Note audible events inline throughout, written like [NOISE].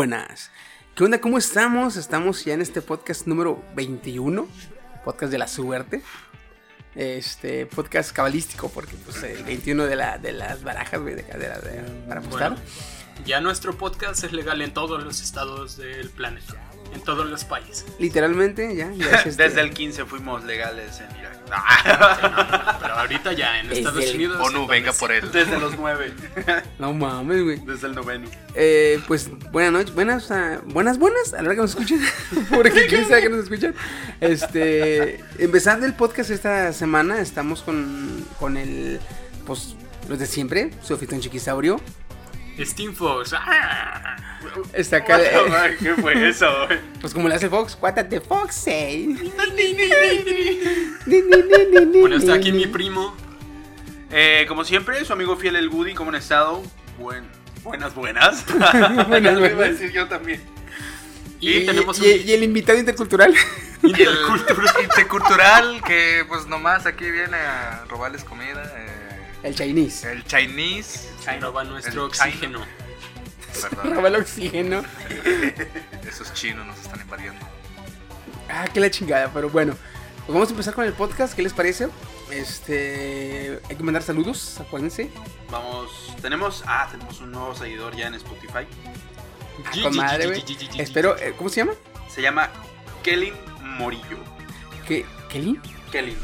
Buenas. ¿Qué onda? ¿Cómo estamos? Estamos ya en este podcast número 21, podcast de la suerte. Este podcast cabalístico, porque pues el 21 de, la, de las barajas, güey, de, de, de- para apostar. Ya nuestro podcast es legal en todos los estados del planeta, en todos los países. Literalmente, ya. ya es [LAUGHS] este- Desde el 15 fuimos legales en Irak. [LAUGHS] Pero ahorita ya en Desde Estados el- Unidos. ONU, en venga por él. Desde los 9. [LAUGHS] No mames, güey. Desde el noveno. Eh, pues buenas noches, buenas, ah, buenas, buenas, a la hora que nos escuchen, porque quién sabe que nos escuchan. Este, empezando el podcast esta semana, estamos con, con el, pues, los de siempre, su anfitrión chiquisaurio. Steam Fox. ¡ah! Está acá, ¿Qué fue eso? pues como le hace Fox, cuátate Fox, eh. Bueno, está aquí mi primo. Eh, como siempre, su amigo fiel el Woody, ¿cómo han estado? Buen, buenas, buenas. [LAUGHS] Buenas, Lo iba a buenas. decir yo también. Y, Y, tenemos y- un y el invitado intercultural. Y el [LAUGHS] intercultural que pues nomás aquí viene a robarles comida. eh, El Chinese. el Chinese. se roba nuestro el oxígeno. Perdón, [LAUGHS] Roba el oxígeno. [LAUGHS] esos chinos nos están invadiendo. Ah, qué la chingada, pero bueno. Pues vamos a empezar con el podcast, ¿qué les parece? Este, hay que mandar saludos, acuérdense. Vamos, tenemos, ah, tenemos un nuevo seguidor ya en Spotify. Ah, con madre, güey. Espero, eh, ¿cómo se llama? Se llama Kelly Morillo. ¿Qué? ¿Kelly? Kelly.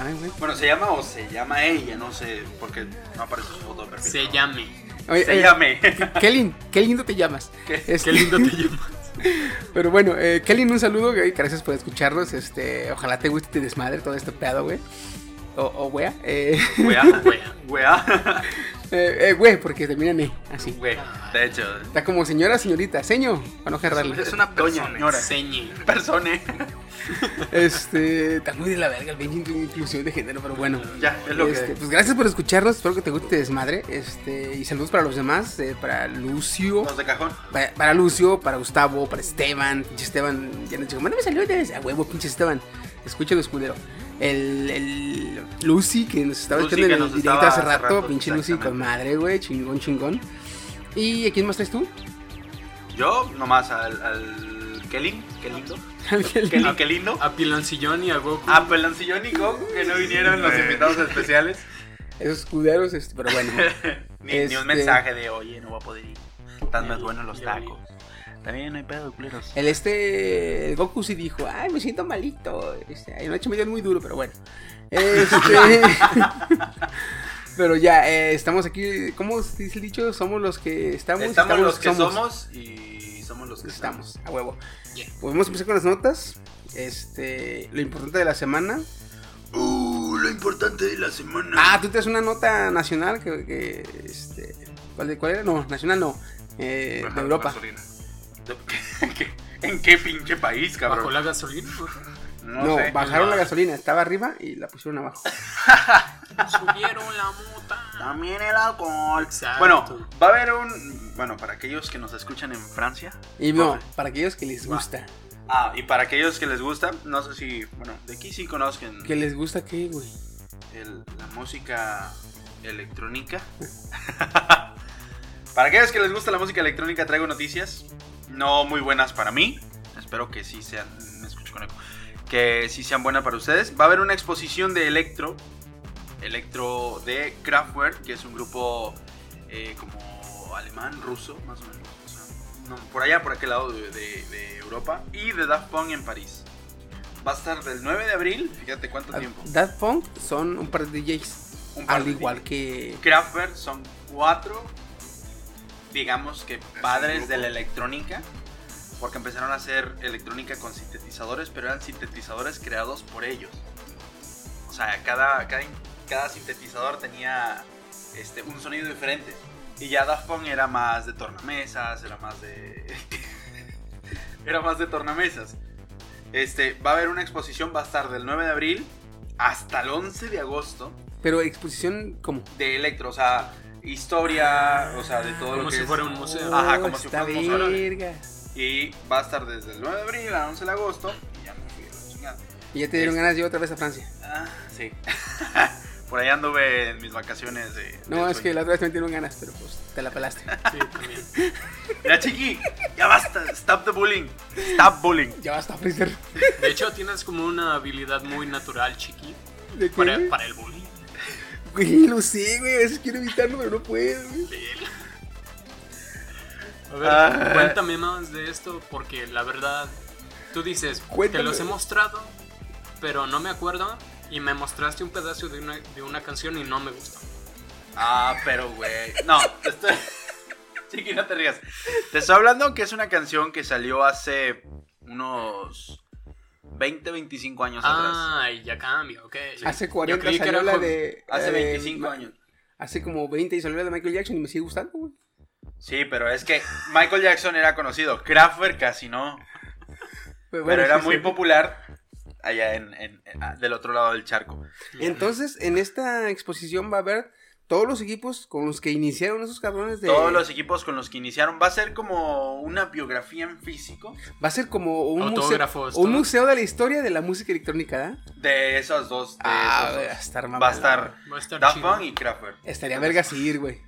Ay, güey. Bueno, se llama o se llama ella, no sé, porque no aparece su foto de perfil. Se llame. Oye, Se eh, llame. Qué, lin- qué lindo te llamas. [LAUGHS] ¿Qué? Este, Qué lindo te [LAUGHS] llamas. Pero bueno, eh, Kelly, un saludo, güey. Gracias por escucharnos. Este, ojalá te guste y te desmadre todo este pedo, güey. O, o wea. Eh, Wea, [LAUGHS] Wea. wea. Eh, eh, güey, porque termina en E, así. Güey, de hecho. Está como señora, señorita, seño, para no cerrarle. Es una persona. señora. Señe. Persone. Este, está muy de la verga el pinche inclusión de género, pero bueno. Ya, es lo Este, que. pues gracias por escucharnos, espero que te guste desmadre. Este, y saludos para los demás, eh, para Lucio, Los de cajón. para, para Lucio, para Gustavo, para Esteban, pinche Esteban, ya no digo, mándame saludos, a huevo, pinche Esteban. Escúchalos, culero. El, el Lucy que nos estaba Lucy, echando en el directo hace rato, rato, pinche Lucy con madre, güey, chingón, chingón. ¿Y a quién más traes tú? Yo, nomás al, al Kelly. Qué lindo. El- Kelly, qué lindo. A Piloncillón y a Goku. A Peloncillón y Goku, que no vinieron los invitados especiales. Esos culeros, este, pero bueno. [LAUGHS] Ni, ni Este- un mensaje de, oye, no voy a poder ir. Están más buenos los tacos. También no hay pedo, culeros. El este, el Goku sí dijo, ay, me siento malito. Este, ay, anoche me dio muy duro, pero bueno. Este, [LAUGHS] pero ya, eh, estamos aquí, ¿cómo se dice el dicho? Somos los que estamos. Estamos los que somos y somos los que estamos. Estamos, a huevo. Yeah. Pues vamos a empezar con las notas. Este, lo importante de la semana. Uh, lo importante de la semana. Ah, tú traes una nota nacional que, que, este, ¿cuál, de- cuál era? No, nacional no, eh, de Europa. gasolina. [LAUGHS] ¿En qué pinche país, cabrón? la gasolina. No, sé. bajaron la gasolina, estaba arriba y la pusieron abajo. [LAUGHS] Subieron la mota. También el alcohol. Exacto. Bueno, va a haber un. Bueno, para aquellos que nos escuchan en Francia. Y no, para aquellos que les gusta. Ah, y para aquellos que les gusta, no sé si. Bueno, de aquí sí conozcan ¿Que les gusta qué, güey? el- la música electrónica. [LAUGHS] para aquellos que les gusta la música electrónica, traigo noticias. No muy buenas para mí. Espero que sí sean. Me escucho con eco. Que sí sean buenas para ustedes. Va a haber una exposición de electro. Electro de Kraftwerk, que es un grupo eh, como alemán, ruso, más o menos. O sea, no, por allá, por aquel lado de, de- de Europa. Y de Daft Punk en París. Va a estar del 9 de abril. Fíjate cuánto tiempo. Daft Punk son un par de DJs. Un par Al de igual que. Kraftwerk son cuatro, digamos que padres de la electrónica, porque empezaron a hacer electrónica con sintetizadores, pero eran sintetizadores creados por ellos. O sea, cada, cada, cada sintetizador tenía este, un sonido diferente. Y ya Daft Punk era más de tornamesas, era más de... [LAUGHS] era más de tornamesas. Este, va a haber una exposición, va a estar del 9 de abril hasta el 11 de agosto Pero exposición, ¿cómo? de electro, o sea, historia, o sea, de todo lo Como que si es. fuera un museo. Ajá, Oh, como si está fuera un museo. verga. Y va a estar desde el 9 de abril al 11 de agosto. Y ya me fui a la chingada. Y ya te dieron Este- ganas de ir otra vez a Francia. Ah, sí. [LAUGHS] Por ahí anduve en mis vacaciones de. No, de es que la otra vez me dieron ganas, pero pues te la pelaste. [LAUGHS] Sí, también. [LAUGHS] Mira, chiqui, ya basta. Stop the bullying. Stop bullying. Ya basta, Freezer. De hecho, tienes como una habilidad muy natural, chiqui, ¿De qué? para, para el bullying. Güey, lo sé, güey. A veces quiero evitarlo, pero no puedo, güey. A ver, Ah. cuéntame más de esto, porque la verdad, tú dices, Cuéntame. te los he mostrado, pero no me acuerdo, y me mostraste un pedazo de una, de una canción y no me gustó. Ah, pero güey. No, te estoy. Chiqui, [LAUGHS] no te rías. Te estoy hablando que es una canción que salió hace unos 20, 25 años atrás. Ah, ya cambia, ok. Hace Yo 40 creí que salió era la de. Hace eh, 25 Ma- años. Hace como 20 y salió la de Michael Jackson y me sigue gustando, güey. Sí, pero es que Michael Jackson era conocido. Kraftwerk casi no. Pero, Pero era sí, muy sí. popular allá en, en- en- ah, del otro lado del charco. Entonces, en esta exposición va a haber todos los equipos con los que iniciaron esos cabrones de. Todos los equipos con los que iniciaron. Va a ser como una biografía en físico Va a ser como un museo, un museo de la historia de la música electrónica, ¿eh? de esos dos. De Ah, esos va dos. a estar Va a estar Va a estar Daft. Punk y Kraftwerk. Estaría vergas ir, güey.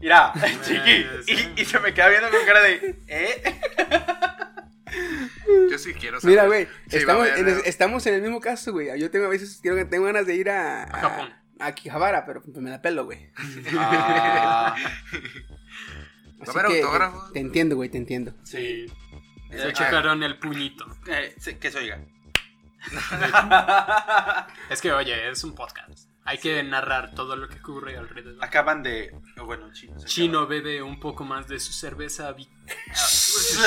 Mira, chiqui. [LAUGHS] sí. Y, y se me queda viendo con cara de. ¿Eh? [LAUGHS] Yo sí quiero saber. Mira, güey, Sí, estamos, haber- estamos en el mismo caso, güey. Yo tengo a veces quiero, tengo ganas de ir a, A Japón. A Akihabara, pero pues me la pelo, güey. [LAUGHS] Ah, Así que? Te entiendo, güey, te entiendo. Sí. Eh, Se checaron el puñito. eh, que se oiga. [LAUGHS] Es que, oye, es un podcast. Hay que narrar todo lo que ocurre alrededor. Acaban de. oh, bueno, chino. se Chino bebe un poco más de su cerveza. vi- acaban.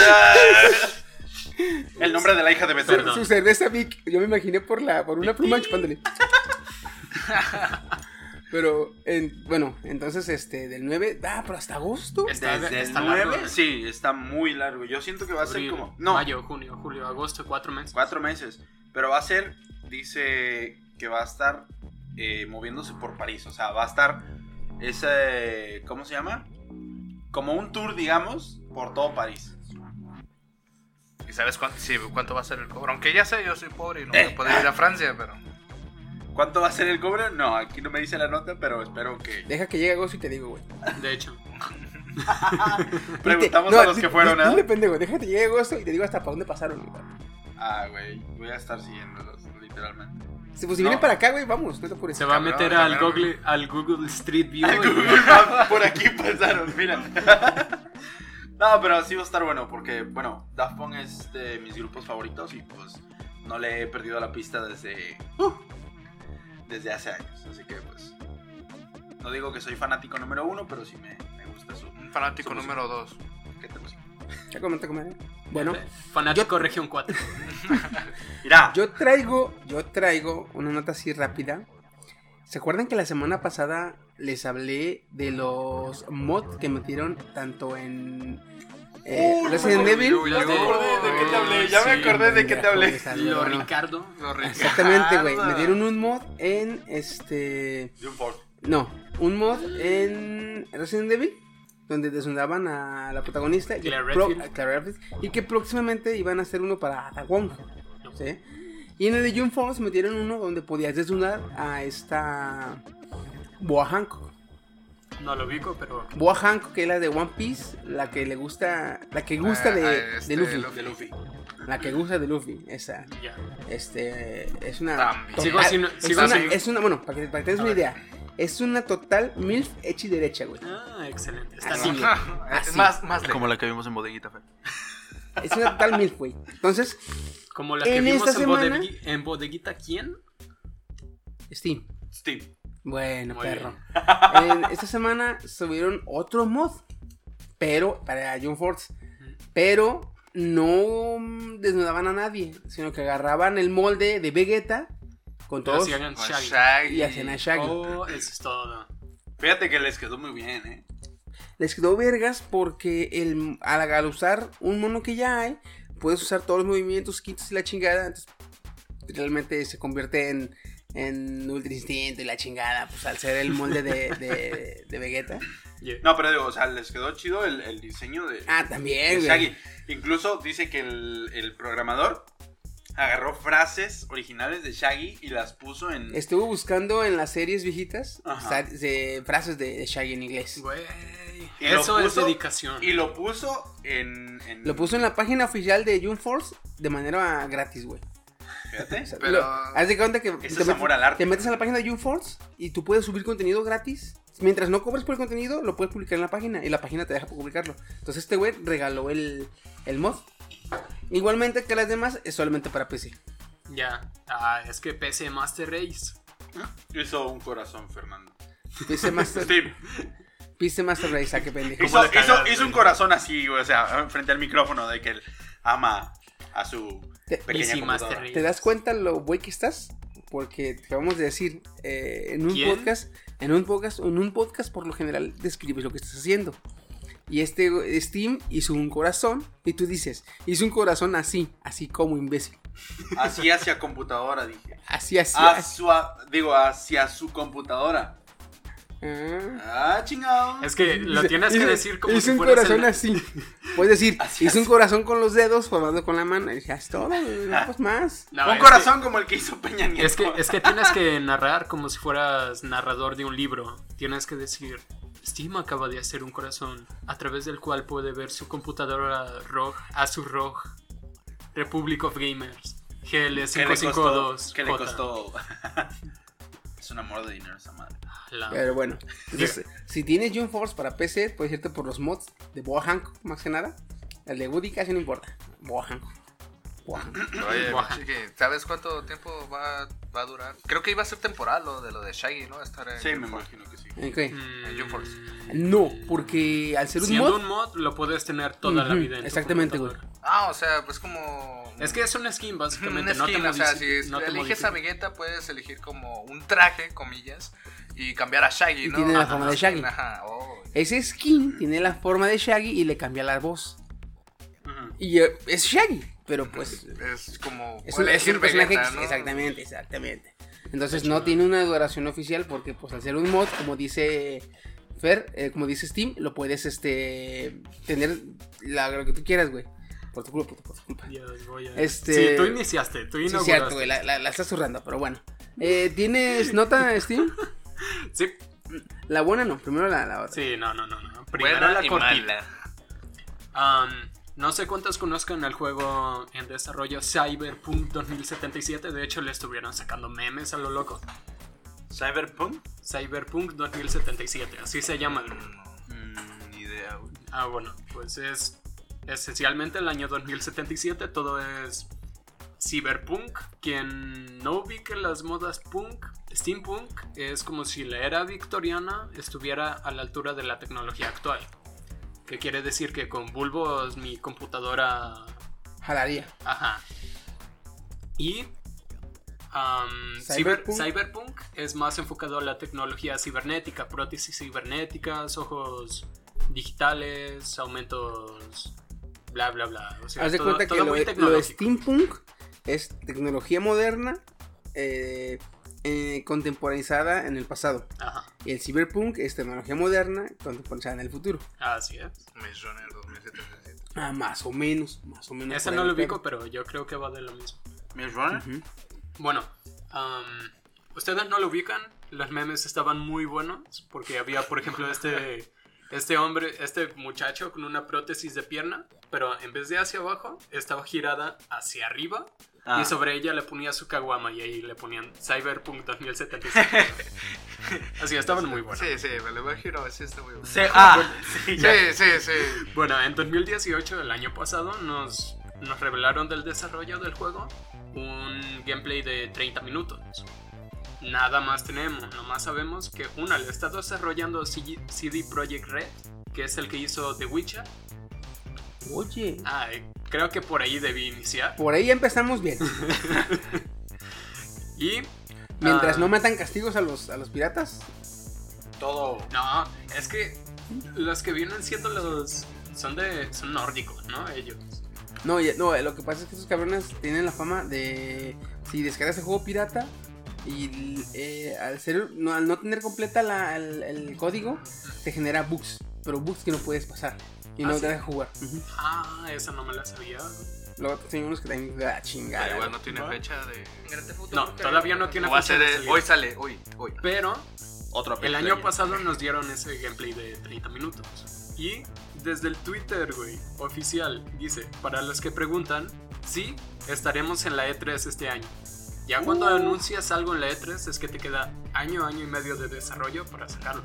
[LAUGHS] El nombre de la hija de Beto. Su cerveza Vic, yo me imaginé por la por una pluma chupándole. [LAUGHS] Pero, en- bueno, entonces, este, del 9, ah, pero hasta agosto. Está- Desde el está 9, largo, ¿eh? sí, está muy largo. Yo siento que va a ser como. No, Mayo, junio, julio, agosto, cuatro meses. cuatro meses. Pero va a ser, dice que va a estar eh, moviéndose por París. O sea, va a estar ese. ¿Cómo se llama? Como un tour, digamos, por todo París. ¿Y sabes cuánto, sí, cuánto va a ser el cobro? Aunque ya sé, yo soy pobre y no Eh. voy a poder ir a Francia, pero. ¿Cuánto va a ser el cobre? No, aquí no me dice la nota, pero espero que. Deja que llegue agosto y te digo, güey. De hecho, [LAUGHS] Preguntamos No, a los que fueron, di- ¿eh? Pendejo, déjate que llegue agosto y te digo hasta para dónde pasaron, güey. Ah, güey, voy a estar siguiéndolos, literalmente. Si, pues, si No. vienen para acá, güey, vamos, no te apures. se va a meter al. Google, al Google Street View. Al Google [LAUGHS] Maps, por aquí pasaron, mira. [LAUGHS] no, pero sí va a estar bueno, porque, bueno, Daft Punk es de mis grupos favoritos y pues no le he perdido la pista desde. uh, desde hace años. Así que, pues. No digo que soy fanático número uno, pero sí me, me gusta su. Un fanático su música. número 2. ¿Qué te pasa? Ya comenta, comadre. Bueno, Fanático Región 4. [LAUGHS] Mira, yo traigo, yo traigo una nota así rápida. ¿Se acuerdan que la semana pasada les hablé de los mods que metieron tanto en eh, Resident me Evil? Ya me acordé de qué te hablé, ya me acordé de qué te hablé. Lo. Ricardo. Exactamente, güey. Metieron un mod en este. No, un mod en Resident Evil. Donde desnudaban a la protagonista. y pro- Y que próximamente iban a hacer uno para Ada Wong. ¿sí? Y en el de Jump Force metieron uno donde podías desnudar a esta. Boa Hancock. No lo ubico, pero. Boa Hancock, que es la de One Piece. La que le gusta. La que gusta Ah, de, ah, este, de Luffy. De Luffy. La que gusta de Luffy. Esa. Ya. Este es una total- Sigo sin- es, sigo una, sin- es una- bueno, para que, para que tengas A una ver. idea, es una total milf hecha y derecha, güey. Ah, excelente. Está Así, bien. más, más. Como la que vimos en Bodeguita, Fer. Es una total milf, güey. Entonces, Como la que En vimos esta en, semana- bodegui- en bodeguita, ¿quién? Steam. Steve. Bueno, Muy perro. En esta semana subieron otro mod, pero para Jump Force, pero no desnudaban a nadie, sino que agarraban el molde de Vegeta con todos y hacían a Shaggy. Oh, eso es todo. Fíjate que les quedó muy bien, ¿eh? Les quedó vergas porque el, al, al usar un mono que ya hay, puedes usar todos los movimientos, quitas y la chingada. Entonces, realmente se convierte en, en Ultra Instinto y la chingada, pues al ser el molde de, de, de Vegeta. Yeah. No, pero digo, o sea, les quedó chido el, el diseño de, Ah, de también, güey. Shaggy. Incluso dice que el, el programador agarró frases originales de Shaggy y las puso en. Estuve buscando en las series viejitas de frases de, de Shaggy en inglés. Güey. Eso es dedicación. Y lo puso en. en- Lo puso en la página oficial de June Force de manera gratis, güey. Fíjate. [LAUGHS] O sea, Pero- lo- haz de cuenta que es metes, amor al arte. te metes a la página de June Force y tú puedes subir contenido gratis. Mientras no cobres por el contenido, lo puedes publicar en la página y la página te deja publicarlo. Entonces este güey regaló el, el mod. Igualmente que las demás, es solamente para PC. Ya. Ah, es que PC Master Race. Hizo un corazón, Fernando. PC [LAUGHS] Master, Steve. PC Master Race, ah, qué pendejo. Hizo, la hizo- cagaste. hizo un corazón así, güey, o sea, frente al micrófono de que él ama a su Te-. ¿Te das cuenta lo güey que estás? Porque te vamos a decir, eh, en un ¿Quién? podcast, en un podcast, en un podcast por lo general describes lo que estás haciendo. Y este Steam hizo un corazón y tú dices, hizo un corazón así, así como imbécil. Así hacia computadora, dije. Así, así, A así. su, a- digo, hacia su computadora. Ah. Ah, chingado. Es que lo tienes que decir como hizo si un fueras corazón el- así. Puedes decir, [LAUGHS] Así, hizo un corazón con los dedos formando con la mano. Y dije, "Ah, es todo, no, pues más. No, un corazón como el que hizo Peña Nieto. es que, es que tienes que narrar como si fueras narrador de un libro. Tienes que decir, Steam acaba de hacer un corazón a través del cual puede ver su computadora ROG, Asus ROG, Republic of Gamers, ¿Qué le costó? GL552. ¿Qué le costó? [LAUGHS] es un amor de dinero esa madre. La- Pero bueno, entonces, si tienes June Force para PC, puedes irte por los mods de Boa Hancock, más que nada. El de Woody casi no importa. Boa Hancock. Oye, chiqui, ¿sabes cuánto tiempo va, va a durar? Creo que iba a ser temporal lo de lo de Shaggy, ¿no? Estar en Sí, me imagino que sí. Ok. Mm, en June Force. No, porque al ser un Siendo mod. un mod lo puedes tener toda la vida en exactamente, güey. Ah, o sea, pues como... Es que es un skin [LAUGHS] básicamente, un no te skin, o sea, si no te eliges a Vegeta puedes elegir como un traje, comillas, y cambiar a Shaggy, Y ¿no? tiene la Ajá, forma de Shaggy. Ajá, oh. Ese skin tiene la forma de Shaggy y le cambia la voz. Y eh, es Shaggy, pero pues. Es como... Es un, es un personaje. Vegeta. Exactamente, exactamente. Entonces no tiene una duración oficial porque, pues, al ser un mod, como dice Fer, eh, como dice Steam, lo puedes este tener la, lo que tú quieras, güey. Por tu culpa, por tu culpa. Dios, voy a- Este- Sí, tú iniciaste, tú Sí, es inauguraste. cierto, güey, la, la, la estás zurrando, pero bueno. Eh, ¿Tienes [LAUGHS] nota, Steam? Sí, La buena no, primero la, la otra. sí, no, no, no. no. Primero Buena la y cortita. No sé cuántos conozcan el juego en desarrollo Cyberpunk 2077. De hecho, le estuvieron sacando memes a lo loco. ¿Cyberpunk? Cyberpunk 2077, así se llama. Mm, ni idea, güey. Ah, bueno, pues es esencialmente el año 2077. Todo es cyberpunk. Quien no ubique las modas punk, steampunk, es como si la era victoriana estuviera a la altura de la tecnología actual. Que quiere decir que con bulbos mi computadora Jalaría. Ajá. Y ciber- Cyberpunk. es más enfocado a la tecnología cibernética, prótesis cibernéticas, ojos digitales, aumentos, bla, bla, bla. O sea, Haz de todo- cuenta que todo lo, muy de- lo de steampunk es tecnología moderna eh, eh, contemporaneizada en el pasado. Ajá, Y el cyberpunk es tecnología moderna contemporaneizada en el futuro. así es. Maze Runner 2077. Ah, más o menos, más o menos. Ese por no lo ubico, pero yo creo que va de lo mismo. ¿Maze Runner? Ujú. Bueno, am, ustedes no lo ubican, los memes estaban muy buenos porque había, por ejemplo, este, [LAUGHS] este hombre, este muchacho con una prótesis de pierna, pero en vez de hacia abajo, estaba girada hacia arriba Ah. y sobre ella le ponía su caguama y ahí le ponían Cyberpunk 2077. [LAUGHS] Así, estaban muy buenos. Sí, sí, me lo imagino, sí está muy bueno. Sí, ah, sí, Sí, sí, sí. Bueno, en 2018, el año pasado, nos, nos revelaron del desarrollo del juego un gameplay de 30 minutos. Nada más tenemos, nomás sabemos que una le está desarrollando CG CD Projekt Red, que es el que hizo The Witcher. Oye, Ah, eh, creo que por ahí debí iniciar. por ahí ya empezamos bien. [LAUGHS] Y... Mientras ah, no matan castigos a los, a los piratas. Todo. No, es que los que vienen siendo los... Son de... Son nórdicos, ¿no? Ellos. No, ya- no, lo que pasa es que esos cabrones tienen la fama de. Si descargas el juego pirata y eh, al, ser, no, al no tener completa la- el, el código, te genera bugs. Pero bugs que no puedes pasar y ¿Ah, no sí? te deja jugar. Ah, esa no me la sabía. Luego hay unos que de la chingada. Pero igual güey. no tiene fecha de. No, todavía no tiene fecha de hoy sale, hoy, hoy. Pero Otro el año pasado nos dieron ese gameplay de 30 minutos. Y desde el Twitter, güey, oficial, dice, para los que preguntan, sí, estaremos en la E3 este año. Ya cuando Uh. anuncias algo en la E3 es que te queda año, año y medio de desarrollo para sacarlo.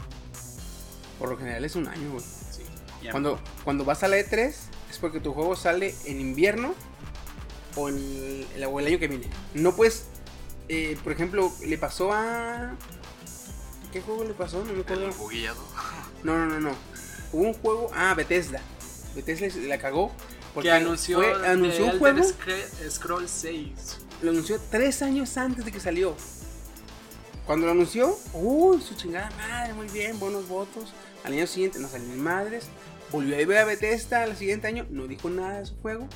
Por lo general es un año, güey. Cuando, cuando vas a la E3 es porque tu juego sale en invierno o, en el, o el año que viene. No puedes, eh, por ejemplo, le pasó a... ¿Qué juego le pasó? No me acuerdo. No, no, no, no. Hubo un juego, ah, Bethesda. Bethesda la cagó. Porque que anunció, fue- anunció un juego, Scroll 6. lo anunció tres años antes de que salió. Cuando lo anunció, uy, su chingada madre, muy bien, buenos votos. Al año siguiente no salieron madres. Volvió a ir a Bethesda al siguiente año, no dijo nada de su juego.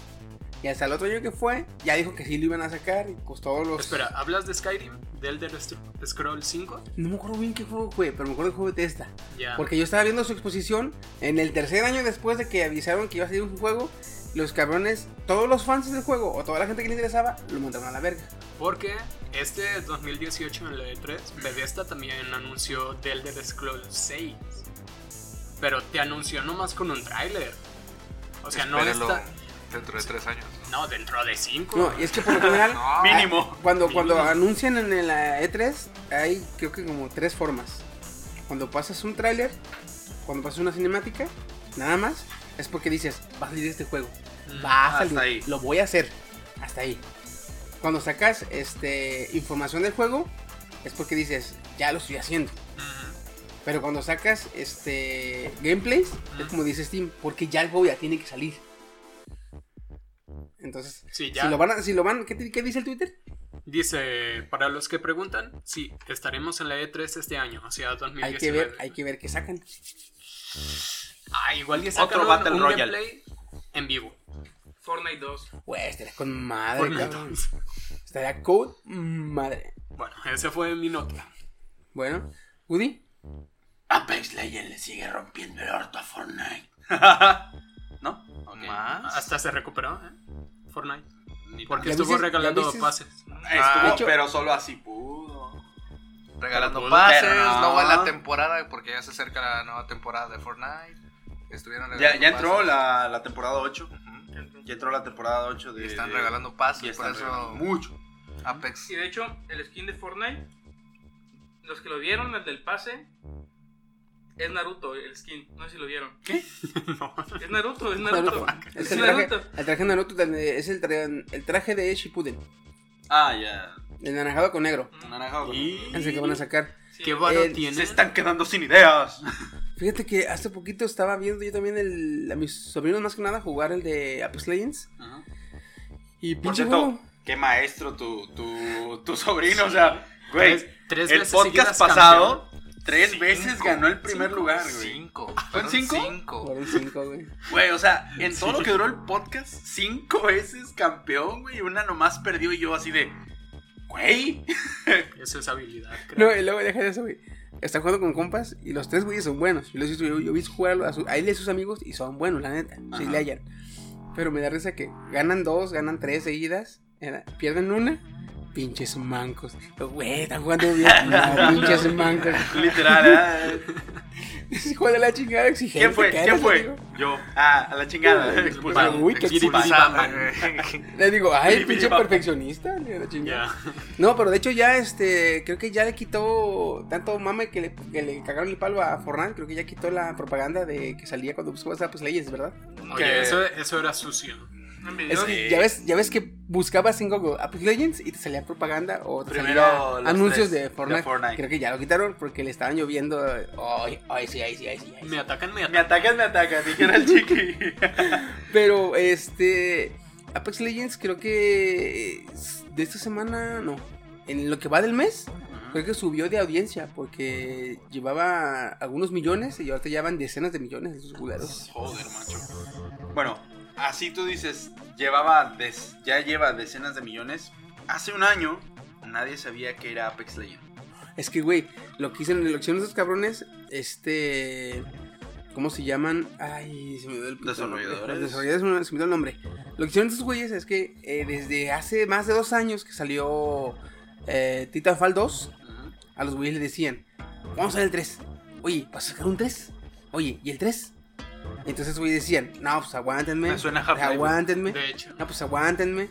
Y hasta el otro año que fue, ya dijo que sí lo iban a sacar y costó los... Espera, ¿hablas de Skyrim? ¿De Elder Scroll 5? No me acuerdo bien qué juego fue, pero me acuerdo que fue Bethesda. Ya. Porque yo estaba viendo su exposición en el tercer año después de que avisaron que iba a salir un juego. Los cabrones, todos los fans del juego o toda la gente que le interesaba, lo montaron a la verga. Porque este 2018 en la E3, Bethesda también anunció The Elder Scrolls 6. Pero te anunció nomás con un tráiler. O sea, no Espéralo está... Dentro de tres años. No, dentro de 5. No, y es que por lo general, [LAUGHS] No, [LAUGHS] Mínimo. cuando, cuando anuncian en la E3, hay creo que como tres formas. Cuando pasas un tráiler, cuando pasas una cinemática, nada más, es porque dices, va a salir este juego. Va a Hasta salir, ahí. lo voy a hacer. Hasta ahí. Cuando sacas este información del juego, es porque dices, ya lo estoy haciendo. Pero cuando sacas este gameplays, es como dice Steam, porque ya el juego ya tiene que salir. Entonces, Sí, ya. si lo van a, si lo van, ¿qué, dice el Twitter? Dice, para los que preguntan, sí, estaremos en la E3 este año, o sea, 2019. Hay que ver, hay que ver qué sacan. Ah, igual ya sacan Otro un- Battle un Royale. gameplay en vivo. Fortnite 2. Pues estaría con madre, Fortnite. cabrón. Estaría con madre. Bueno, ese fue mi nota. Bueno, Woody, Apex Legends le sigue rompiendo el orto a Fortnite. [LAUGHS] ¿No? Ok. Más. Hasta se recuperó, ¿eh? Fortnite. Ni Porque ¿Ya estuvo regalando pases. Ah, Estuvo, hecho- pero solo así pudo. Regalando pases, no. luego en la temporada, porque ya se acerca la nueva temporada de Fortnite. Estuvieron Ya, regalando ya entró la, la temporada 8. Ujú. Ya entró la temporada 8 de. Y están regalando pases, Y por están eso regalando mucho. Apex. Y de hecho, el skin de Fortnite, los que lo vieron, el del pase, es Naruto, el skin. No sé si lo vieron. [LAUGHS] No. Es Naruto, es Naruto. Naruto. Es el traje, Naruto. el traje de Naruto es el, tra- el traje de Shippuden. Ah, ya. El naranjado con negro. Naranja. Y- Es el que van a sacar. Sí, ¿Qué varo Eh, tiene? Se están quedando sin ideas. [LAUGHS] Fíjate que hace poquito estaba viendo yo también el, a mis sobrinos más que nada jugar el de Apex Legends. Y Por pinche cierto, juego. qué maestro tu, tu, tu sobrino. O sea, güey. Tres- tres el veces podcast pasado, tres Cinco. veces ganó el primer Cinco. lugar, güey. Cinco. ¿Fueron Fueron cinco? cinco. El 5, güey. Güey, o sea, en todo lo que duró el podcast, cinco veces campeón, güey. y Una nomás perdió y yo así de. Güey. [LAUGHS] Eso es habilidad, creo. No, y luego deja de eso, güey. Está jugando con compas y los tres güeyes son buenos. Yo, los he visto- yo, yo he visto jugar a, su- a él y a sus amigos y son buenos, la neta. Sí le hallan. Pero me da risa que ganan dos, ganan tres seguidas, era- pierden una, pinches mancos. Güey, están jugando bien. [LAUGHS] No, pinches mancos. Literal, ¿eh? [LAUGHS] Hijo de la chingada exigente. ¿Quién fue? ¿Quién fue? digo. Yo. Ah, a la chingada. Expulsado. Uy, qué Expulsado. Le digo, ay, [LAUGHS] pinche perfeccionista. la chingada. No, pero de hecho ya, este, creo que ya le quitó tanto mame que le, que le cagaron el palo a Fortnite. Creo que ya quitó la propaganda de que salía cuando buscabas Apex Legends, ¿verdad? Oye, Que- eso, eso era sucio. Es que ya ves, ya ves que buscabas en Google Apex Legends y te salía propaganda o te Primero salía anuncios de Fortnite. de Fortnite. Creo que ya lo quitaron porque le estaban lloviendo. Ay, ay, sí, ay, sí, ay, sí, ay, sí. Me atacan, me Me atacan. atacan, me atacan, dijera el chiqui. [LAUGHS] Pero este Apex Legends creo que de esta semana no, en lo que va del mes creo que subió de audiencia porque llevaba algunos millones y ahorita ya van decenas de millones de sus jugadores. Joder, macho. Bueno, así tú dices, llevaba des- ya lleva decenas de millones. Hace un año nadie sabía que era Apex Legends. Es que güey, lo que hicieron, lo que hicieron esos cabrones, este ¿Cómo se llaman? Ay, se me olvidó el. Desarrolladores. Los desarrolladores se me- olvidó el nombre. Lo que hicieron estos güeyes es que eh, desde hace más de dos años que salió eh, Titanfall 2, Ujú. a los güeyes le decían, vamos a ver el 3. Oye, ¿vas a sacar un 3? Oye, ¿y el 3? Entonces, güey, decían, no, pues aguántenme. Me suena Half-Life, Aguántenme. De hecho. No, pues aguántenme.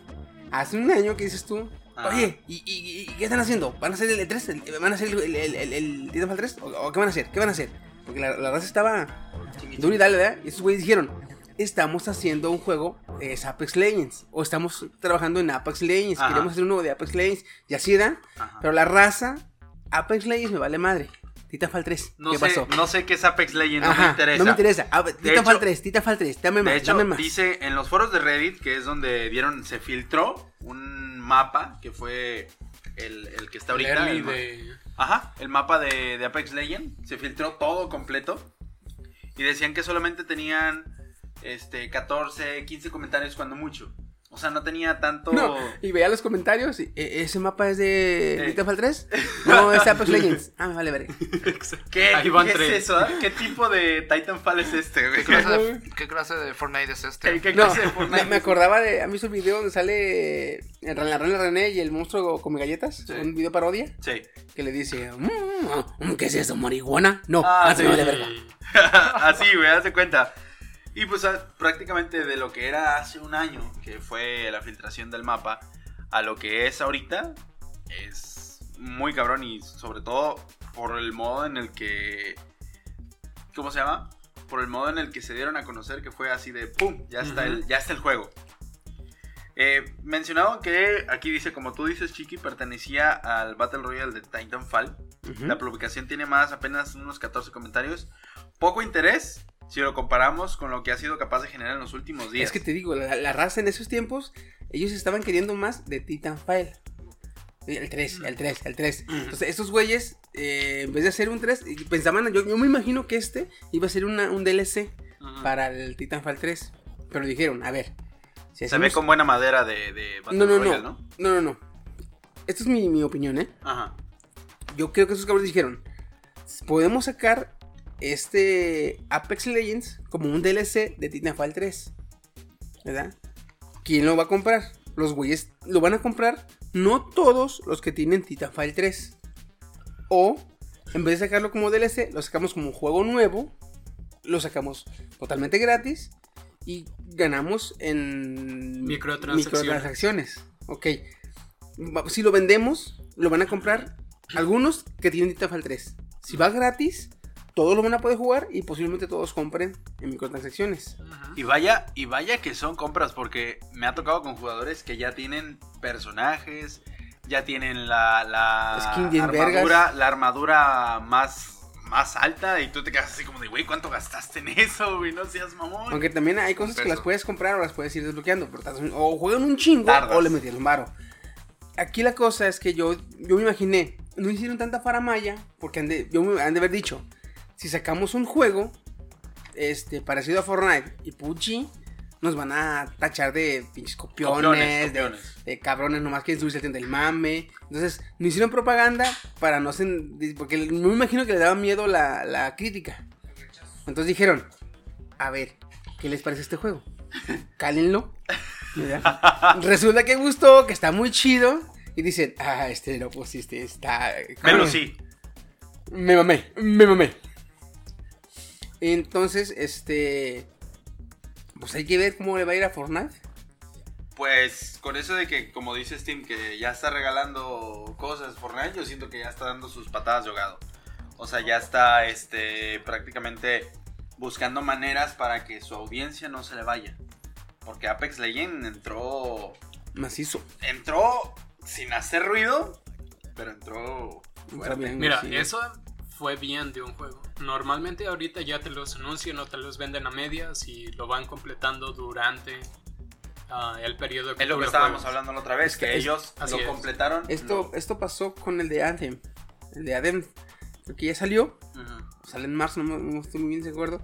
Hace un año que dices tú, Ajá. oye, ¿y, y- y qué están haciendo? ¿Van a hacer el 3? ¿Van a hacer el, el, el, el Titanfall 3? ¿O, o qué van a hacer? ¿Qué van a hacer? Porque la, la raza estaba duro y dale, ¿verdad? Y esos güeyes dijeron, estamos haciendo un juego de Apex Legends. O estamos trabajando en Apex Legends. Ajá. Queremos hacer un nuevo de Apex Legends. Y así da. Ajá. Pero la raza, Apex Legends me vale madre. Titanfall 3. No ¿Qué sé, pasó? no sé qué es Apex Legends, no Ajá, me interesa. No me interesa. Ah, Titanfall hecho- 3, Titanfall 3. Dame más, De hecho, dame más. dice en los foros de Reddit, que es donde dieron, se filtró un mapa que fue el, el que está ahorita. el de... Ajá, el mapa de, de Apex Legends. Se filtró todo completo. Y decían que solamente tenían este 14, 15 comentarios cuando mucho. O sea, no tenía tanto. No, y veía los comentarios. y, ¿e- ¿Ese mapa es de Eh. Titanfall 3? [LAUGHS] No, es de Apex Legends. Ah, me vale, verga. ¿Qué, Ahí van qué tres. es eso? ah? ¿Qué tipo de Titanfall es este, güey? ¿Qué clase, de, [LAUGHS] ¿Qué clase de Fortnite es este? ¿Qué, No, clase de Fortnite me, me es? acordaba de. ¿Han visto el video donde sale el la Reina René y el monstruo come galletas? Sí. Un video parodia. Sí. Que le dice: "Mm, mm, ¿Qué es eso, marihuana? No, Ah, ah, sí. me vale verga. [LAUGHS] Así, güey, haz de cuenta. Y pues ah, prácticamente de lo que era hace un año, que fue la filtración del mapa, a lo que es ahorita, es muy cabrón y sobre todo por el modo en el que... ¿Cómo se llama? Por el modo en el que se dieron a conocer que fue así de ¡pum! Ya está, el, ya está el juego. Eh, mencionado que aquí dice, como tú dices, Chiqui, pertenecía al Battle Royale de Titanfall. La publicación tiene más, apenas unos 14 comentarios. Poco interés si lo comparamos con lo que ha sido capaz de generar en los últimos días. Es que te digo, la, la raza en esos tiempos, ellos estaban queriendo más de Titanfall. El 3, el 3, el 3. Entonces, estos güeyes, eh, en vez de hacer un 3, pensaban, yo, yo me imagino que este iba a ser una- un DLC para el Titanfall 3. Pero dijeron, a ver, si Se ve con buena madera de, de No, no, Royale, no, no, no, no. Esta es mi, mi opinión, ¿eh? Ajá. Yo creo que esos cabrones dijeron, podemos sacar este Apex Legends como un DLC de Titanfall 3. ¿Verdad? ¿Quién lo va a comprar? Los güeyes lo van a comprar, no todos los que tienen Titanfall 3. O, en vez de sacarlo como DLC, lo sacamos como un juego nuevo, lo sacamos totalmente gratis y ganamos en Microtransacciones. microtransacciones. Ok. Si lo vendemos, lo van a comprar algunos que tienen Titanfall 3. Si va gratis, todos lo van a poder jugar y posiblemente todos compren en microtransacciones. Ajá. Y vaya, y vaya que son compras, porque me ha tocado con jugadores que ya tienen personajes, ya tienen la, la Skin bien armadura, la armadura más, más alta, y tú te quedas así como de, güey, ¿cuánto gastaste en eso, güey? No seas mamón. Aunque también hay cosas que las puedes comprar o las puedes ir desbloqueando. Pero o juegan un chingo Tardas. o le metieron varo. Aquí la cosa es que yo, yo me imaginé, no hicieron tanta faramaya porque han de, yo me- han de haber dicho, si sacamos un juego este, parecido a Fortnite y PUBG, nos van a tachar de pinches copiones, Copiones, de- copiones. De, cabrones nomás quieren subirse tren del mame. Entonces, no hicieron propaganda para no ser, porque me imagino que le daba miedo la, la crítica. Entonces dijeron, a ver, ¿qué les parece este juego? [LAUGHS] Cálenlo. ¿verdad? [LAUGHS] Resulta que gustó, que está muy chido. Y dicen, ah, este lo pusiste, está... Pero sí. Me mamé, me mamé. Entonces, este... Pues hay que ver cómo le va a ir a Fortnite. Pues con eso de que, como dice Steam, que ya está regalando cosas Fortnite, yo siento que ya está dando sus patadas de ahogado. O sea, ya está este, prácticamente buscando maneras para que su audiencia no se le vaya. Porque Apex Legends entró. Macizo. Entró sin hacer ruido, pero entró. fuerte. Mira, sí. eso fue bien de un juego. Normalmente ahorita ya te los anuncian o te los venden a medias y lo van completando durante ah, el periodo Es lo que estábamos juegas. hablando la otra vez, que que es- ellos así lo es. completaron. Esto, lo- esto pasó con el de Anthem. El de Anthem, creo que ya salió. Ujú. Sale en marzo, no, me- no estoy muy bien de acuerdo.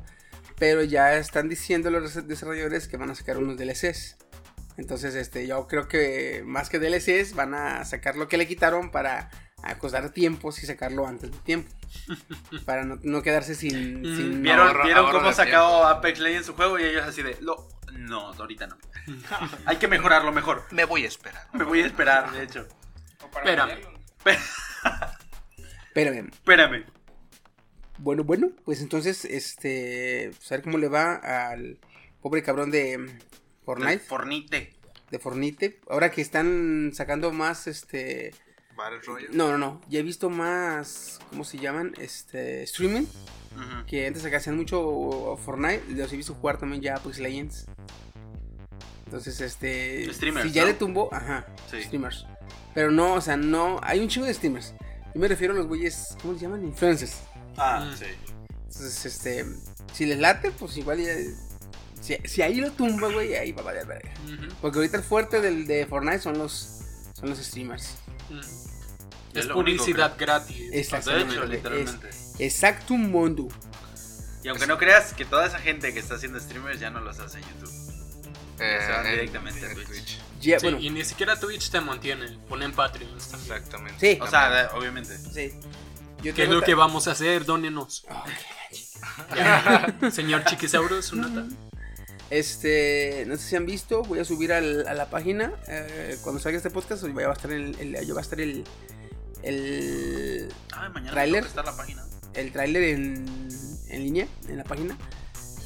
Pero ya están diciendo los desarrolladores que van a sacar unos DLCs. Entonces, este, yo creo que más que DLCs van a sacar lo que le quitaron para acostar tiempos y sacarlo antes de tiempo. [LAUGHS] para no, no quedarse sin... Mm. sin- ¿Vieron, Ahorro- ¿vieron ahorro cómo de sacó Apex Legends su juego? Y ellos así de, lo, no, ahorita no. [LAUGHS] Hay que mejorarlo mejor. Me voy a esperar. Me voy a esperar, de hecho. Para Espérame. venderlo. Espérame. Espérame. Bueno, bueno, pues entonces, este... Pues a ver cómo le va al pobre cabrón de mm, Fortnite. Fornite. de Fornite. Ahora que están sacando más, este... Battle Royale. No, no, no. Ya he visto más, ¿cómo se llaman? Este, streaming. Que antes acá hacían mucho Fortnite. Los he visto jugar también ya Apex Legends. Entonces, este... Streamers, Si ya ¿no? le tumbó, ajá. Sí. Streamers. Pero no, o sea, no... Hay un chingo de streamers. Yo me refiero a los güeyes, ¿cómo se llaman? Influencers. Ah, Mm. sí. Entonces, este... Si les late, pues igual ya... Si, si ahí lo tumba, güey, ahí va a valer verga. Ujú, Porque ahorita el fuerte del, de Fortnite son los, son los streamers. ujú. Es Es publicidad gratis. De Exactamente. hecho, literalmente. Exacto mundo. Y aunque no creas que toda esa gente que está haciendo streamers ya no los hace en YouTube. Eh, Se van en- directamente a en Twitch. Ya, Sí, bueno, y ni siquiera Twitch te mantiene. Ponen también. Exactamente. Sí. O sea, de- obviamente. sí. Yo ¿Qué es lo que vamos a hacer? Dónenos. Oh. [LAUGHS] Señor Chiquisaurus, su nota. Este, no sé si han visto, voy a subir al- a la página eh, cuando salga este podcast, hoy va a estar el, el- ya va a estar el el, Ay, mañana ¿Trailer? está la página. el tráiler en, en línea en la página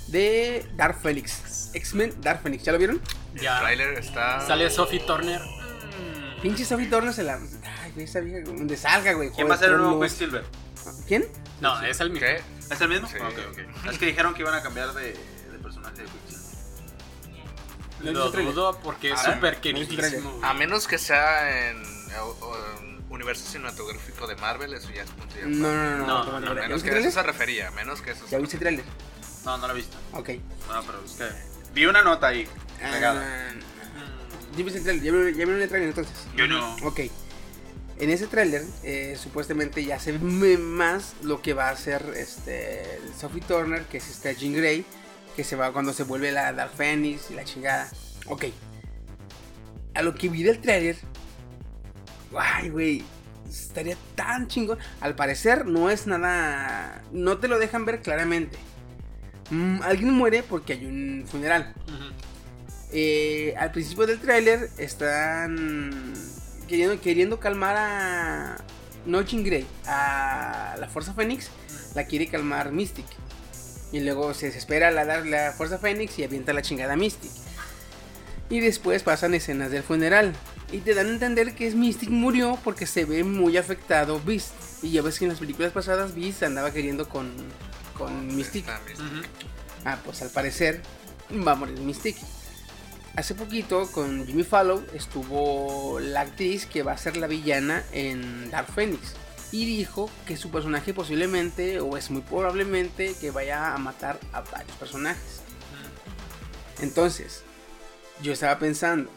de Dark Phoenix, X-Men Dark Phoenix, ¿ya lo vieron? El Ya. trailer está. Sale Sophie Turner. Mm. Pinche Sophie Turner se la ay, güey, esa vieja donde salga, güey. ¿Quién va a ser el nuevo. Quicksilver? ¿Quién? No, es el mismo. ¿Qué? ¿Es el mismo? Sí. Ok, ok. Es que dijeron que iban a cambiar de, de personaje de Quicksilver. ¿No dudo porque es Ah, súper queridísimo. A menos que sea en, universo cinematográfico de Marvel, eso ya es punto y No, no, no, no. No, no, no, no, A ¿Ya menos que a eso se refería, a menos que eso ¿Ya viste el tráiler? No, no lo he visto. Ok. No, pero es que vi una nota ahí. Pegada. Ah. ¿Ya viste el tráiler? ¿Ya vieron- ¿Ya vieron el tráiler entonces? Yo no. Ok. En ese tráiler, eh, supuestamente ya se ve más lo que va a hacer este, Sophie Turner, que es esta Jean Grey, que se va cuando se vuelve la Dark Phoenix y la chingada. Ok. A lo que vi del tráiler, ay, güey, estaría tan chingón. Al parecer no es nada, no te lo dejan ver claramente. Mm, alguien muere porque hay un funeral. Eh, al principio del tráiler están queriendo, queriendo calmar a no Jean Grey, a la Fuerza Fénix, la quiere calmar Mystic. Y luego se desespera la, la, la Fuerza Fénix y avienta la chingada a Mystic. Y después pasan escenas del funeral. Y te dan a entender que es Mystic murió porque se ve muy afectado Beast. Y ya ves que en las películas pasadas Beast andaba queriendo con, con Mystic. Está Mystic. Ah, pues al parecer va a morir Mystique. Hace poquito con Jimmy Fallow estuvo la actriz que va a ser la villana en Dark Phoenix. Y dijo que su personaje posiblemente, o es muy probablemente, que vaya a matar a varios personajes. Entonces, yo estaba pensando,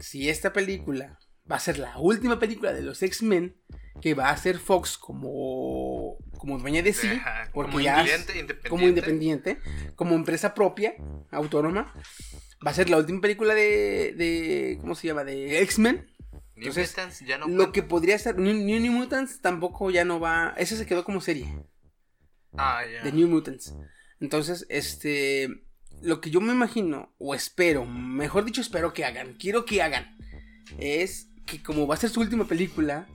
si esta película va a ser la última película de los X-Men, que va a ser Fox como, como dueña de sí, Ajá, porque como ya independiente, independiente. como independiente, como empresa propia, autónoma. Va a ser la última película de, de ¿cómo se llama? De X-Men. New Entonces, Mutants ya no Lo que podría ser New, New, New Mutants tampoco ya no va. Ese se quedó como serie Ah, ya. de New Mutants. Entonces, este, lo que yo me imagino o espero, mejor dicho, espero que hagan, quiero que hagan, es que como va a ser su última película,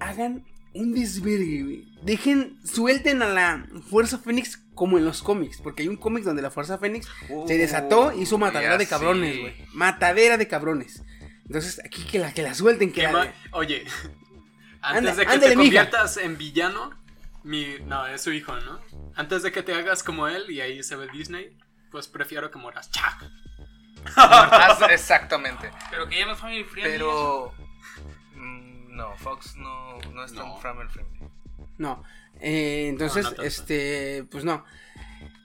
hagan un desvergue, güey. Dejen, suelten a la Fuerza Fénix como en los cómics, porque hay un cómic donde la Fuerza Fénix se desató, hizo matadera de cabrones, sí. güey. Matadera de cabrones. Entonces, aquí que la, que la suelten, que ¿Qué la- ma- Oye, [LAUGHS] antes Anda- de que ándale, te mija. conviertas en villano, mi, no, es su hijo, ¿no? Antes de que te hagas como él y ahí se ve Disney, pues prefiero que mueras. ¡Chac! [LAUGHS] Ah, exactamente. Pero que ya no es family friendly. Pero. mm, No, Fox no, no es tan No. family friendly. No. Eh, entonces, No, no tanto. este, pues no.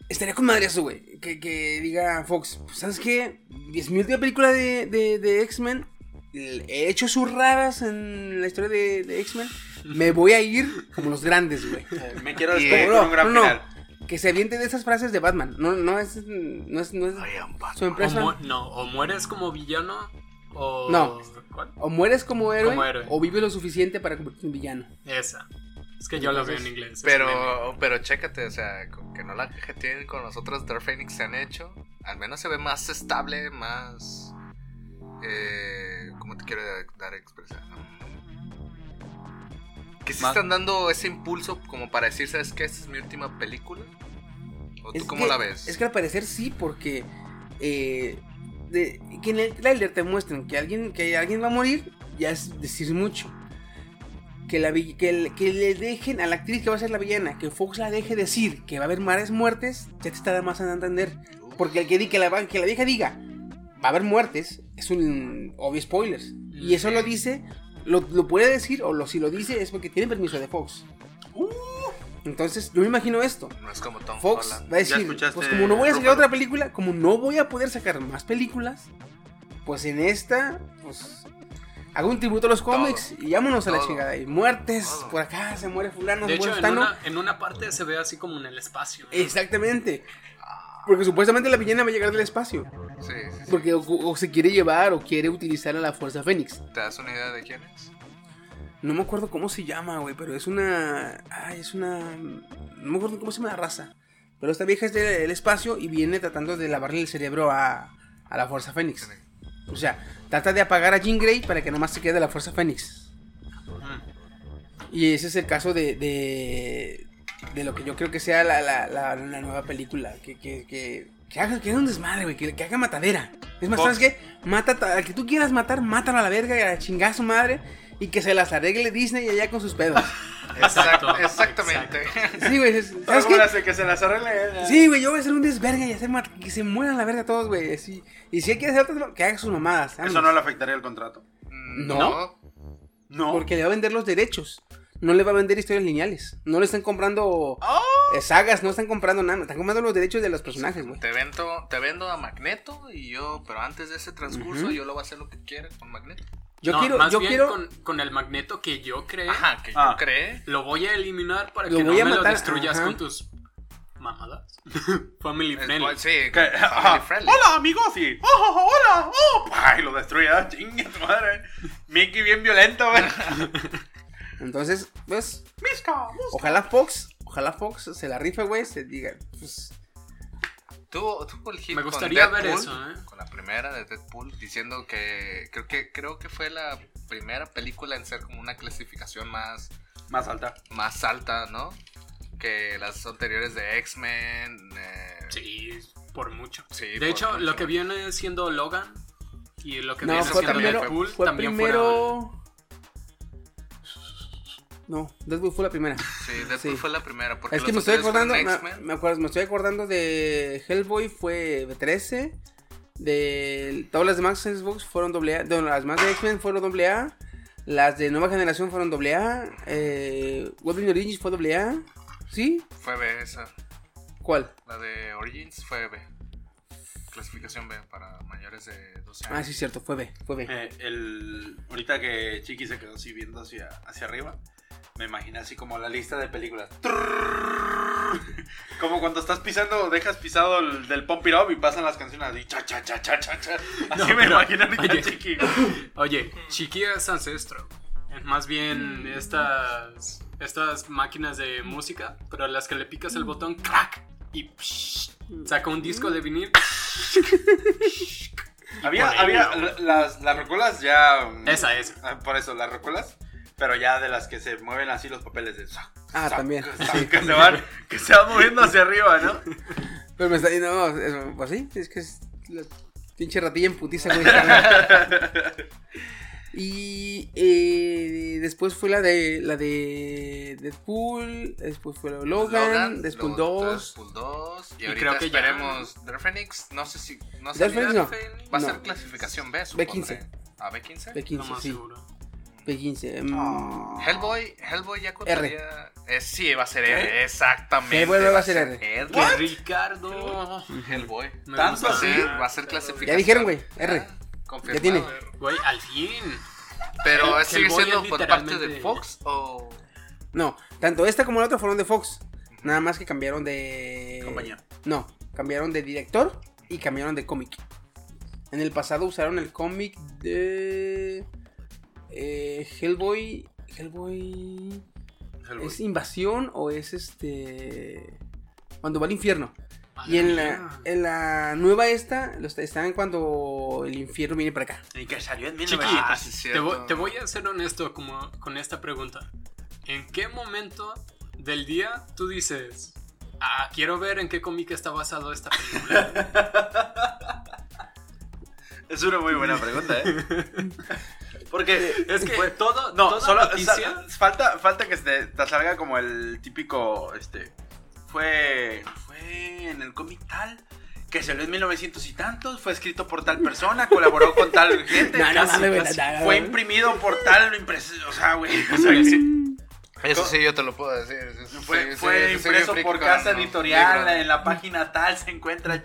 Estaría con madre eso, güey. Que, que diga Fox, pues, ¿sabes qué? Es mi última película de, de, de X-Men. He hecho sus raras en la historia de, de X-Men. Me voy a ir como los grandes, güey. Me quiero despedir con un gran no, no. final. Que se aviente de esas frases de Batman. No, no es, no es, no es su O, empresa. mu- no, o mueres como villano o... No. ¿Cuál? O mueres como héroe, Como héroe. o vives lo suficiente para convertirte en villano. Esa. Es que yo lo veo en inglés. Pero, pero chécate, o sea, que no la que tienen con los otros Dark Phoenix se han hecho, al menos se ve más estable, más... Eh, ¿Cómo te quiero dar a expresar? Que sí Más- están dando ese impulso como para decir, ¿sabes qué? Esta es mi última película. ¿O tú Es cómo que- la ves? Es que al parecer sí, porque eh, de- que en el trailer te muestran que alguien, que alguien va a morir, ya es decir mucho. Que, la, que, el- que le dejen a la actriz que va a ser la villana, que Fox la deje decir que va a haber varias muertes, ya te está más a entender. Porque el que, di- que, la, que la vieja diga va a haber muertes es un obvio spoiler. Y eso lo dice, lo, lo puede decir, o lo, si lo dice es porque tiene permiso de Fox. Entonces, yo me imagino esto. No es como Tom Fox Holland. va a decir, pues como no voy a sacar otra película, como no voy a poder sacar más películas, pues en esta, pues hago un tributo a los cómics y vámonos a la Todo. chingada. Y muertes, Todo. por acá se muere fulano, De se muere hecho, en una, en una parte se ve así como en el espacio. ¿no? Exactamente. Porque supuestamente la villana va a llegar del espacio. Sí, sí, sí. Porque o, o se quiere llevar o quiere utilizar a la Fuerza Fénix. ¿Te das una idea de quién es? No me acuerdo cómo se llama, güey, pero es una... Ay, es una... No me acuerdo cómo se llama la raza. Pero esta vieja es del espacio y viene tratando de lavarle el cerebro a, a la Fuerza Fénix. O sea, trata de apagar a Jean Grey para que nomás se quede la Fuerza Fénix. Y ese es el caso de, de, de lo que yo creo que sea la, la, la, la nueva película. Que, que, que, que haga, que haga un desmadre, güey. Que, que haga matadera. Es más, Fox. ¿sabes qué? Mata al que tú quieras matar, mátalo a la verga y a la chingada a su madre. Y que se las arregle Disney allá con sus pedos. [LAUGHS] Exacto, Exact- exactamente. Sí, güey. es- ¿Sabes ¿Sabes qué? Que se las arregle. eh. Sí, güey, yo voy a hacer un desverga y hacer que se mueran a la verga todos, güey. Y si hay que hacer otro, que haga sus mamadas. Eso no le afectaría el contrato. Mm, No. No. Porque le va a vender los derechos. No le va a vender historias lineales. No le están comprando ¡Oh! eh, sagas, no están comprando nada. Están comprando los derechos de los personajes, güey. Te vendo, te vendo a Magneto y yo, pero antes de ese transcurso yo lo voy a hacer lo que quiera con Magneto. Yo No, quiero, más yo bien quiero. con, con el magneto que yo creé, Ajá, que Ah. yo creé. lo voy a eliminar para Lo que no me lo destruyas ajá. con tus mamadas. [LAUGHS] Family friendly. sí, Que- family friendly. Hola, amigos. Y, oh, oh, oh, hola. Oh, ay, lo destruye. ah, Chinga madre. Mickey bien violento, güey. [LAUGHS] Entonces, pues, Misca, ojalá Fox, ojalá Fox se la rife, güey. Se diga, pues, Tuvo, tuvo el hit Me con gustaría ver eso, ¿eh? Con la primera de Deadpool, diciendo que creo que creo que fue la primera película en ser como una clasificación más, Más alta. más alta, ¿no? Que las anteriores de X-Men. eh, Sí, por mucho. Sí, de por hecho, mucho. lo que viene siendo Logan y lo que no, viene siendo primero, Deadpool fue también fueron... No, Deadpool fue la primera. Sí, Deadpool Sí. fue la primera. Porque Es que me estoy acordando, me, acuerdo, me estoy acordando de Hellboy fue 13, de todas las demás Xbox fueron AA, de, las más de X-Men fueron AA, las de nueva generación fueron AA, eh, Wolverine Origins fue AA, ¿sí? Fue B esa. ¿Cuál? La de Origins fue B. Clasificación B para mayores de 12 años. Ah, sí, cierto, fue B, fue B. Eh, el, ahorita que Chiqui se quedó así viendo hacia, hacia arriba, me imaginé así como la lista de películas. Como cuando estás pisando, dejas pisado el del Pump It Up y pasan las canciones así, cha, cha, cha, cha, cha, cha. Así No, me pero, imagino oye. Chiqui. Oye, Chiqui es ancestro. Es más bien estas, estas máquinas de música, pero a las que le picas el botón, crack, y psh, saca un disco de vinil. Había, había las, las rocolas ya. mm, Esa, esa. ah, Por eso, las rocolas. Pero ya de las que se mueven así los papeles de. Ah, sac, también, sac, sí. Que se van, que se van moviendo hacia arriba, ¿no? [LAUGHS] Pero me está no, es- pues sí, es que es la pinche ratilla en putiza, güey. [LAUGHS] Y eh, después fue la de la de Deadpool, después fue la de Logan, Deadpool luego 2. Deadpool 2. Y, Y ahorita creo que ya- esperemos Dark Phoenix. No sé si. No sé Dark Phoenix no. Va a No. ser clasificación B, supondré. B15. ¿A B15? B15, No más sí. seguro. B15. mm, Hellboy, Hellboy ya contaría. Eh, sí, va a ser R, exactamente. Hellboy va a ser R. R. Ricardo. Hellboy. Me ¿Tanto así? Sí, va a ser clasificación. Ya dijeron, güey, R. Ah, confirmado, Ya tiene. R. Güey, al fin. Pero Hell- sigue Hellboy siendo es por parte de Fox o. No, tanto esta como la otra fueron de Fox. Nada más que cambiaron de. Compañía. No, cambiaron de director y cambiaron de cómic. En el pasado usaron el cómic de eh, Hellboy. Hellboy. ¿Es invasión o es este. Cuando va al infierno? Y en la, en la nueva esta, los están cuando el infierno viene para acá. Y que salió en Chiqui, 1900. Ah, sí, es te, cierto. voy, te voy a ser honesto como, con esta pregunta. ¿En qué momento del día tú dices, ah, quiero ver en qué cómic está basado esta película? [LAUGHS] Es una muy buena pregunta, ¿eh? [LAUGHS] Porque Es que fue todo, No, toda solo noticia- falta, falta que te, te salga como el típico, este, fue, fue en el cómic tal, que salió en 1900 y tantos, fue escrito por tal persona, colaboró con tal [LAUGHS] gente, No, casi, casi, no, no, fue imprimido por tal impreso, o sea, güey, o sea, que Eso sí, yo te lo puedo decir. Eso fue, sí, fue sí, sí, impreso por casa editorial, en la página tal se encuentra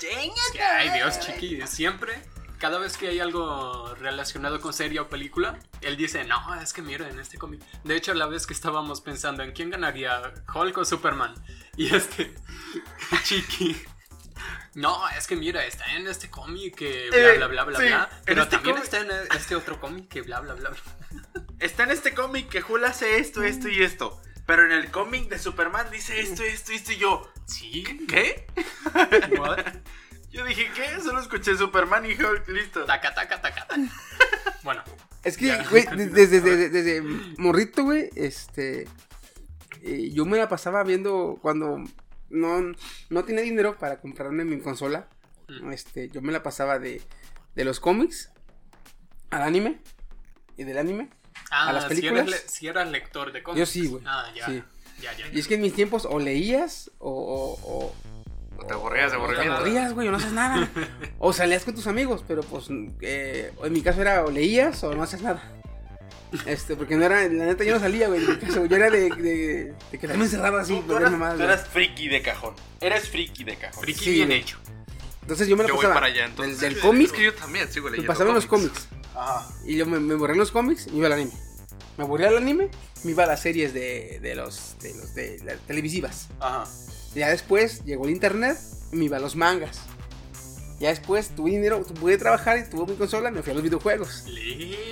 ay Dios, chiqui, siempre, cada vez que hay algo relacionado con serie o película, él dice, no, es que mira, en este cómic. De hecho, la vez que estábamos pensando en quién ganaría, Hulk o Superman, y este, [LAUGHS] chiqui. No, es que mira, está en este cómic que bla Eh, bla bla bla sí, bla. Pero este también cómic- está en este otro cómic que bla bla bla bla. [LAUGHS] Está en este cómic que Hulk hace esto, esto y esto. Pero en el cómic de Superman dice esto, esto, esto y yo. Sí, ¿Qué? [LAUGHS] what? Yo dije, ¿qué? Solo escuché Superman y Hulk, listo. Taca, taca, taca, taca. [LAUGHS] Bueno, Es que, güey, [LAUGHS] de- desde, desde, desde morrito, güey, este. eh, yo me la pasaba viendo cuando no, no tenía dinero para comprarme mi consola. Mm. Este, yo me la pasaba de, de los cómics al anime y del anime. ah, ¿A las si películas? eras, le- si eras lector de cómics. Yo sí, güey. Ah, ya. Sí. Ya, ya. Y es que en mis tiempos o leías o. o, o- O te aburrías de o te aburrimiento. aburrías, güey, o no haces nada. [LAUGHS] o salías con tus amigos, pero pues eh, en mi caso era o leías o no haces nada. Este, porque no era, la neta yo no salía, güey, mi yo era de, de, de quedarme encerrado así, Tú, tú por eras, tú eras friki de cajón. Eres friki de cajón. Friki Sí, bien güey. hecho. Entonces yo me la Yo voy pasaba para allá, del, entonces. del Es cómic, que yo también sigo me leyendo. pasaba en los cómics. Ajá. Y yo me, me borré en los cómics y me iba al anime. Me aburría el anime, me iba a las series de, de los, de los de las televisivas. Ajá. Ya después llegó el internet y me iba a los mangas. Ya después tuve dinero, pude trabajar y tuve mi consola, me fui a los videojuegos.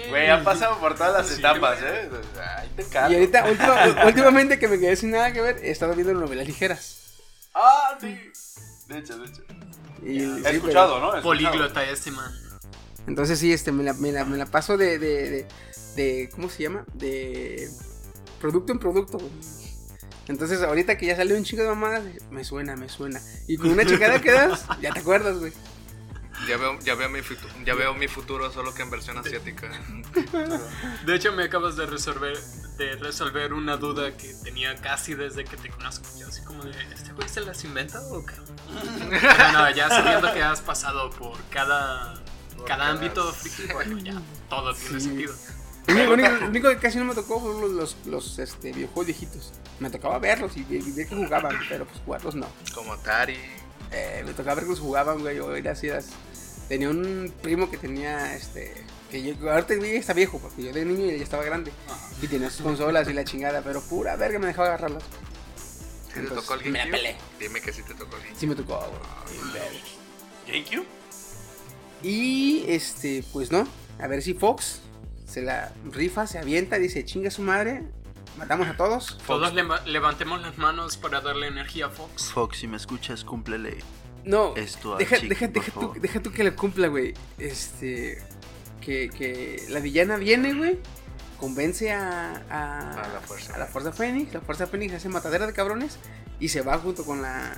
Güey, han pasado por todas las Sí, etapas. ¿eh? Ahí te encargo. Y ahorita, última- [LAUGHS] últimamente que me quedé sin nada que ver, he estado viendo novelas ligeras. Ah, sí. De hecho, de hecho. Y, sí, He pero- escuchado, ¿no? He escuchado. Políglota este man. Entonces sí, este, me la, me la, me la paso de, de, de, de- ¿cómo se llama? De producto en producto. Entonces ahorita que ya salió un chico de mamadas, me suena, me suena. Y con una checada que das, ya te acuerdas, güey. Ya veo, ya, veo mi futuro, ya veo mi futuro, solo que en versión asiática. De hecho, me acabas de resolver, de resolver una duda que tenía casi desde que te conozco. Yo así como de, ¿este güey se las inventa o qué? Pero no, ya sabiendo que has pasado por cada, Por cada cada- ámbito friki, bueno, ya todo tiene Sí. sentido. Lo único, [LAUGHS] lo que casi no me tocó fueron los, los, los, este, videojuegos viejitos. Me tocaba verlos y, ver que jugaban, pero pues jugarlos no. Como Atari. Eh, me tocaba ver que los jugaban, güey. O era así, Tenía un primo que tenía, este... Que yo, ahorita está viejo, porque yo de niño ya estaba grande. Y tenía sus consolas y la chingada, pero pura verga me dejaba agarrarlas. ¿Sí te Entonces, tocó el me la pelé. Dime que sí te tocó el GameCube. Sí me tocó, güey. verga. ¿GameCube? Y este, pues no. A ver si Fox se la rifa, se avienta, dice chinga su madre, matamos a todos. Todos leva- levantemos las manos para darle energía a Fox. Fox, si me escuchas, cúmplele. No, Esto deja, chico, deja, deja, tú, favor. deja tú que le cumpla, güey. Este, que, que la villana viene, güey. Convence a, a, A la Fuerza. a la Fuerza Fénix. La Fuerza Fénix hace matadera de cabrones. Y se va junto con la.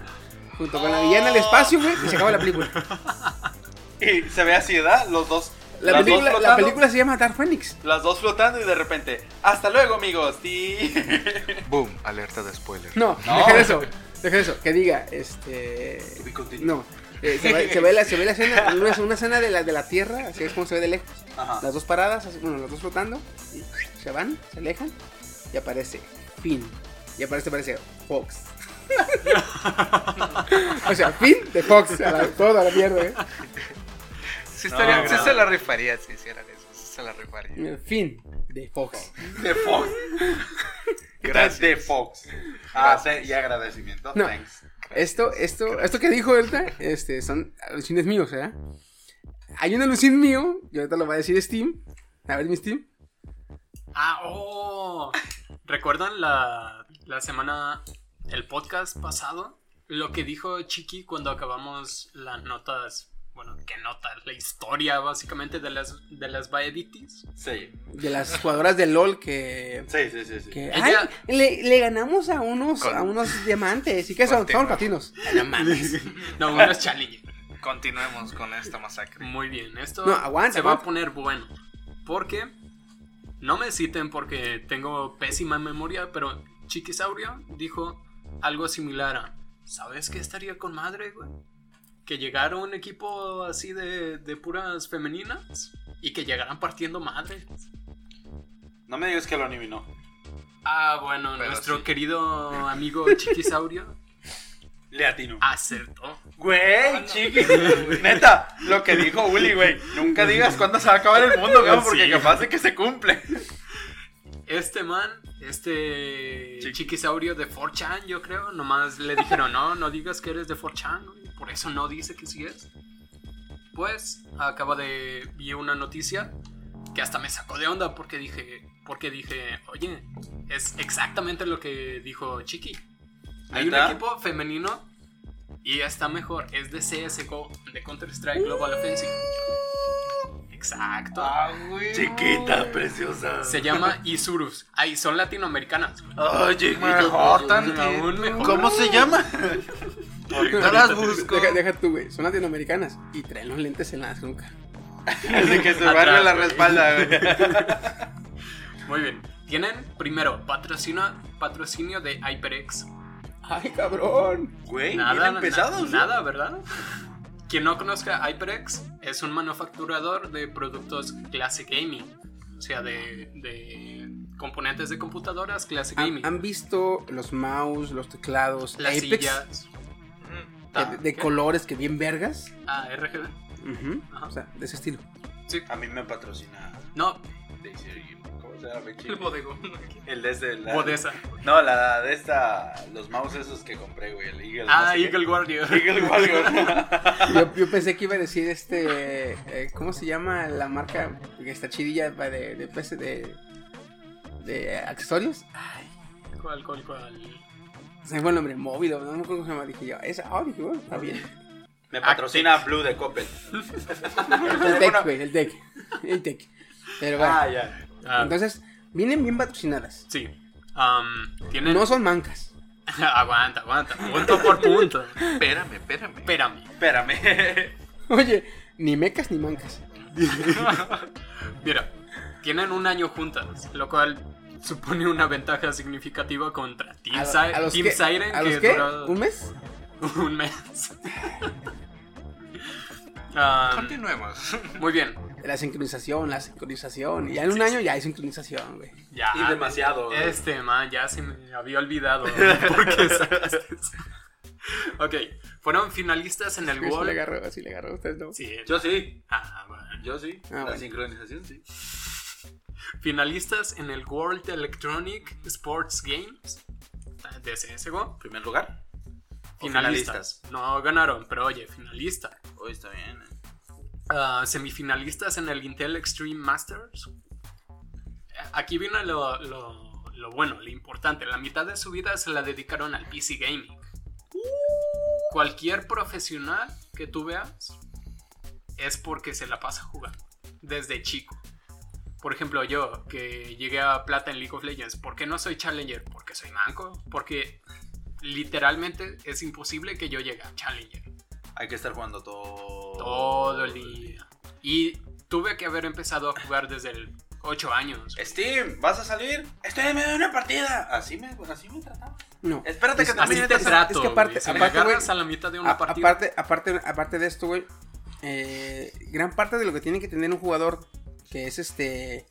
Junto con la villana al espacio, güey. Y se acaba la película. [LAUGHS] Y se ve así, ¿verdad? Los dos. La las dos película, la flotando, película se llama Dark Phoenix. Las dos flotando y de repente. ¡Hasta luego, amigos! Sí. [LAUGHS] Boom, alerta de spoiler. No, No. deja de eso. Deja de eso. Que diga, este. No. eh, se, ve, se ve la, se ve la escena, [LAUGHS] una, una escena de la, de la Tierra, así es como se ve de lejos. Ajá. Las dos paradas, así, bueno, las dos flotando, y se van, se alejan, y aparece Finn. Y aparece, aparece Fox. [LAUGHS] o sea, Finn de Fox, a la, toda la mierda, ¿eh? Sí, No, se la rifaría si hicieran eso. Sí se la rifaría. Finn de Fox. De Fox. [LAUGHS] Gracias. De Fox. Ah, Gracias. y agradecimiento. No. Thanks. Esto, esto, esto que dijo ahorita, este, son alucines míos, ¿eh? hay un alucín mío, y ahorita lo va a decir Steam. A ver, mi Steam. Ah, oh. ¿Recuerdan la, la semana, el podcast pasado? Lo que dijo Chiqui cuando acabamos las notas. Bueno, ¿qué notas? La historia básicamente de las, de las Baeditis. Sí. De las jugadoras de LOL que. Sí, sí, sí. sí. que Ella- ay, le, le ganamos a unos, Con- a unos diamantes. ¿Y qué son? Son patinos. No mames. No, [LAUGHS] uno es Challenger. Continuemos con esta masacre. Muy bien, esto No, aguanta, se va a poner bueno. Porque no me citen porque tengo pésima memoria, pero Chiquisaurio dijo algo similar a, ¿sabes qué estaría con madre, güey? Que llegara un equipo así de, de puras femeninas y que llegaran partiendo madre. No me digas que lo adivinó. Ah, bueno, Pero nuestro sí. querido amigo [LAUGHS] Chiquisaurio Le atino. acertó. Güey, chiqui. [LAUGHS] Neta, lo que dijo Uli, güey. Nunca [LAUGHS] digas cuándo se va a acabar el mundo, güey, porque Sí. capaz de que se cumple. Este man, este Chiqui. chiquisaurio de 4chan, yo creo, nomás le dijeron, no, no digas que eres de 4chan, güey, por eso no dice que sí es. Pues, acaba de vi una noticia que hasta me sacó de onda porque dije, porque dije, oye, es exactamente lo que dijo Chiqui. Hay un equipo femenino y está mejor, es de CSGO, de Counter-Strike Global Offensive. Exacto. Chiquita, preciosa. Se llama Isurus. Ahí son latinoamericanas. güey. Ay, chiquita. Mejor. Aún mejor. ¿Cómo se llama? [LAUGHS] Ahorita las busco. Deja, deja tú, güey. Son latinoamericanas y traen los lentes en la nuca. [LAUGHS] Así que se barre la güey. respalda, güey. [LAUGHS] Muy bien. Tienen primero patrocinio, patrocinio de HyperX. Ay, cabrón. Güey, Nada, bien na- pesados. nada, ¿verdad? Quien no conozca HyperX es un manufacturador de productos clase gaming. O sea, de, de componentes de computadoras clase ¿Han, gaming. han visto los mouse, los teclados, Las Apex? sillas. que- de, de colores que bien vergas. Ah, RGB. Ajá. O sea, de ese estilo. Sí. A mí me patrocina. No, ¿Cómo se llama? El bodegón. El de este. la- Bodesa. No, la de esta. Los mouse esos que compré, güey. El Eagle. no Ah, sé qué. Eagle Warrior. Eagle Warrior. [LAUGHS] Yo, yo pensé que iba a decir este. eh, ¿Cómo se llama la marca que está chidilla de, de, PC de, de accesorios? Ay, ¿Cuál, cuál, cuál? se me fue el nombre, móvil, no me acuerdo cómo se llama. Dije yo, esa, ah, dije, bueno, está bien. Me patrocina Blue de Coppel. El tech, güey, el tech. El tech. Pero bueno, Ah, ya. Ah, entonces, vienen bien patrocinadas. sí. Tienen. No son mancas. [LAUGHS] aguanta, aguanta. Punto por punto. Espérame, espérame. Espérame. Espérame. [LAUGHS] Oye, ni mecas ni mancas. [LAUGHS] Mira, tienen un año juntas, lo cual supone una ventaja significativa contra Team, ¿A, Si- a los Team qué? Siren, ¿A los que qué? duró ¿Un mes? un mes. Am, Continuemos. muy bien. La sincronización, la sincronización. Y ya en un año ya hay sincronización, güey. Ya, Y demasiado. Este, man, ya se me había olvidado. [LAUGHS] ¿Por qué sacaste eso? Ok, fueron finalistas en el Así le World. agarró, así le agarró. Ustedes no. Sí, Yo sí. ah, bueno. Yo sí. Ah, la bueno. sincronización, sí. Finalistas en el World Electronic Sports Games de CSGO. Primer lugar. ¿O Finalistas. No ganaron, pero oye, finalista. Hoy está bien. eh. Ah, semifinalistas en el Intel Extreme Masters. Aquí viene lo, lo- lo bueno, lo importante. La mitad de su vida se la dedicaron al PC Gaming. Cualquier profesional que tú veas es porque se la pasa jugando. Desde chico. Por ejemplo, yo que llegué a plata en League of Legends, ¿por qué no soy Challenger? Porque soy manco. Porque literalmente es imposible que yo llegue a Challenger Hay que estar jugando todo. todo el día. Y tuve que haber empezado a jugar desde el 8 años. Steam, ¿vas a salir? Estoy en medio de una partida. Así me, así me trataba. No. Espérate que Es- Así te trato. es que aparte-. Si aparte, güey, agarras a la mitad de una A- partida. aparte, aparte, aparte de esto, güey, eh, gran parte de lo que tiene que tener un jugador que es este,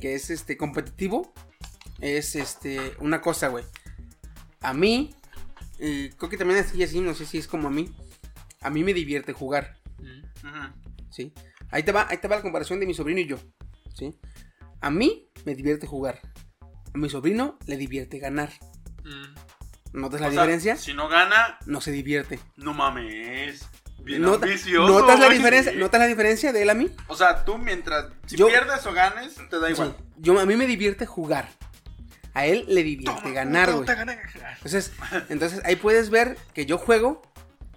que es este competitivo, es este una cosa, güey. A mí, eh, creo que también así, así, no sé si es como a mí. A mí me divierte jugar, Mm. ¿sí? Ahí te va, ahí te va la comparación de mi sobrino y yo, ¿sí? A mí me divierte jugar. A mi sobrino le divierte ganar. Mm. ¿Notas la sea, diferencia? si no gana, No se divierte. no mames. Bien Nota- ¿Notas la diferencia? ¿Notas la diferencia de él a mí? O sea, tú mientras. Si Yo- pierdes o ganes, te da igual. Sí. Yo, a mí me divierte jugar. A él le divierte ganar, güey. Entonces, entonces ahí puedes ver que yo juego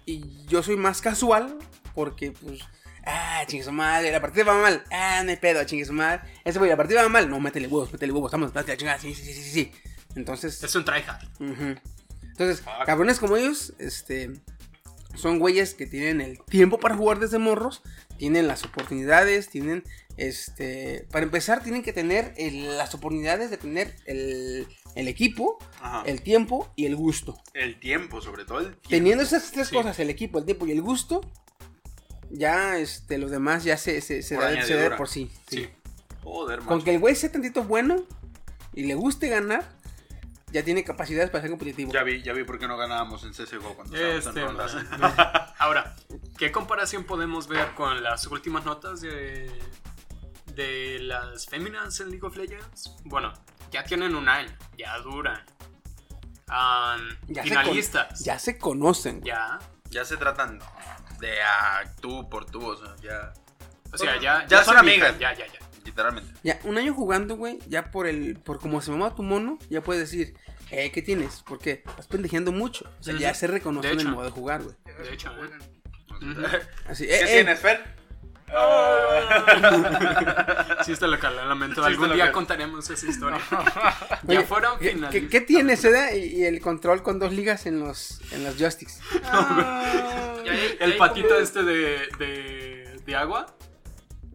y yo soy más casual porque, pues, ah, chingue su madre, la partida va mal, ah, no hay pedo, chingue su madre. Ese güey, la partida va mal, no, métele huevos, métele huevos, estamos, date la chingada, sí, sí, sí, sí, sí. Entonces, Es un tryhard. ujú. entonces, cabrones como ellos, este, son güeyes que tienen el tiempo para jugar desde morros, tienen las oportunidades, tienen, este, para empezar, tienen que tener el- las oportunidades de tener el, el equipo, Ajá. el tiempo y el gusto. El tiempo, sobre todo el tiempo. Teniendo esas tres Sí. cosas, el equipo, el tiempo y el gusto, ya este, los demás ya se, se, se Por da- se da por sí. sí. Sí. Joder. Con que el güey sea tantito bueno y le guste ganar, ya tiene capacidades para ser competitivo. Ya vi, ya vi por qué no ganábamos en CSGO cuando Este, en rondas. [LAUGHS] Ahora, ¿qué comparación podemos ver con las últimas notas de, de las féminas en League of Legends? Bueno, ya tienen un año, ya duran. Ya se finalistas. con- ya se conocen. Ya. Ya se tratan de a tú por tú, o sea, ya. O sea, ya, Ya son amigas. Ya, ya, ya. Literalmente. Ya, un año jugando, güey, ya por el, por como se llama tu mono, ya puedes decir, eh, ¿qué tienes? Porque estás pendejeando mucho. O sea, ya se reconoce en el modo de jugar, güey. De hecho, ¿eh? ¿Qué Ujú. Así, eh, eh, tienes, Fer? [LAUGHS] Sí, está local, lo lamento. Sí, Algún día contaremos esa historia. [LAUGHS] oye, ya fueron ¿qué- finalistas. ¿qué, qué tienes, Seda? Y, y el control con dos ligas en los, en los joysticks. [LAUGHS] Hay- El patito como- este de, de, de agua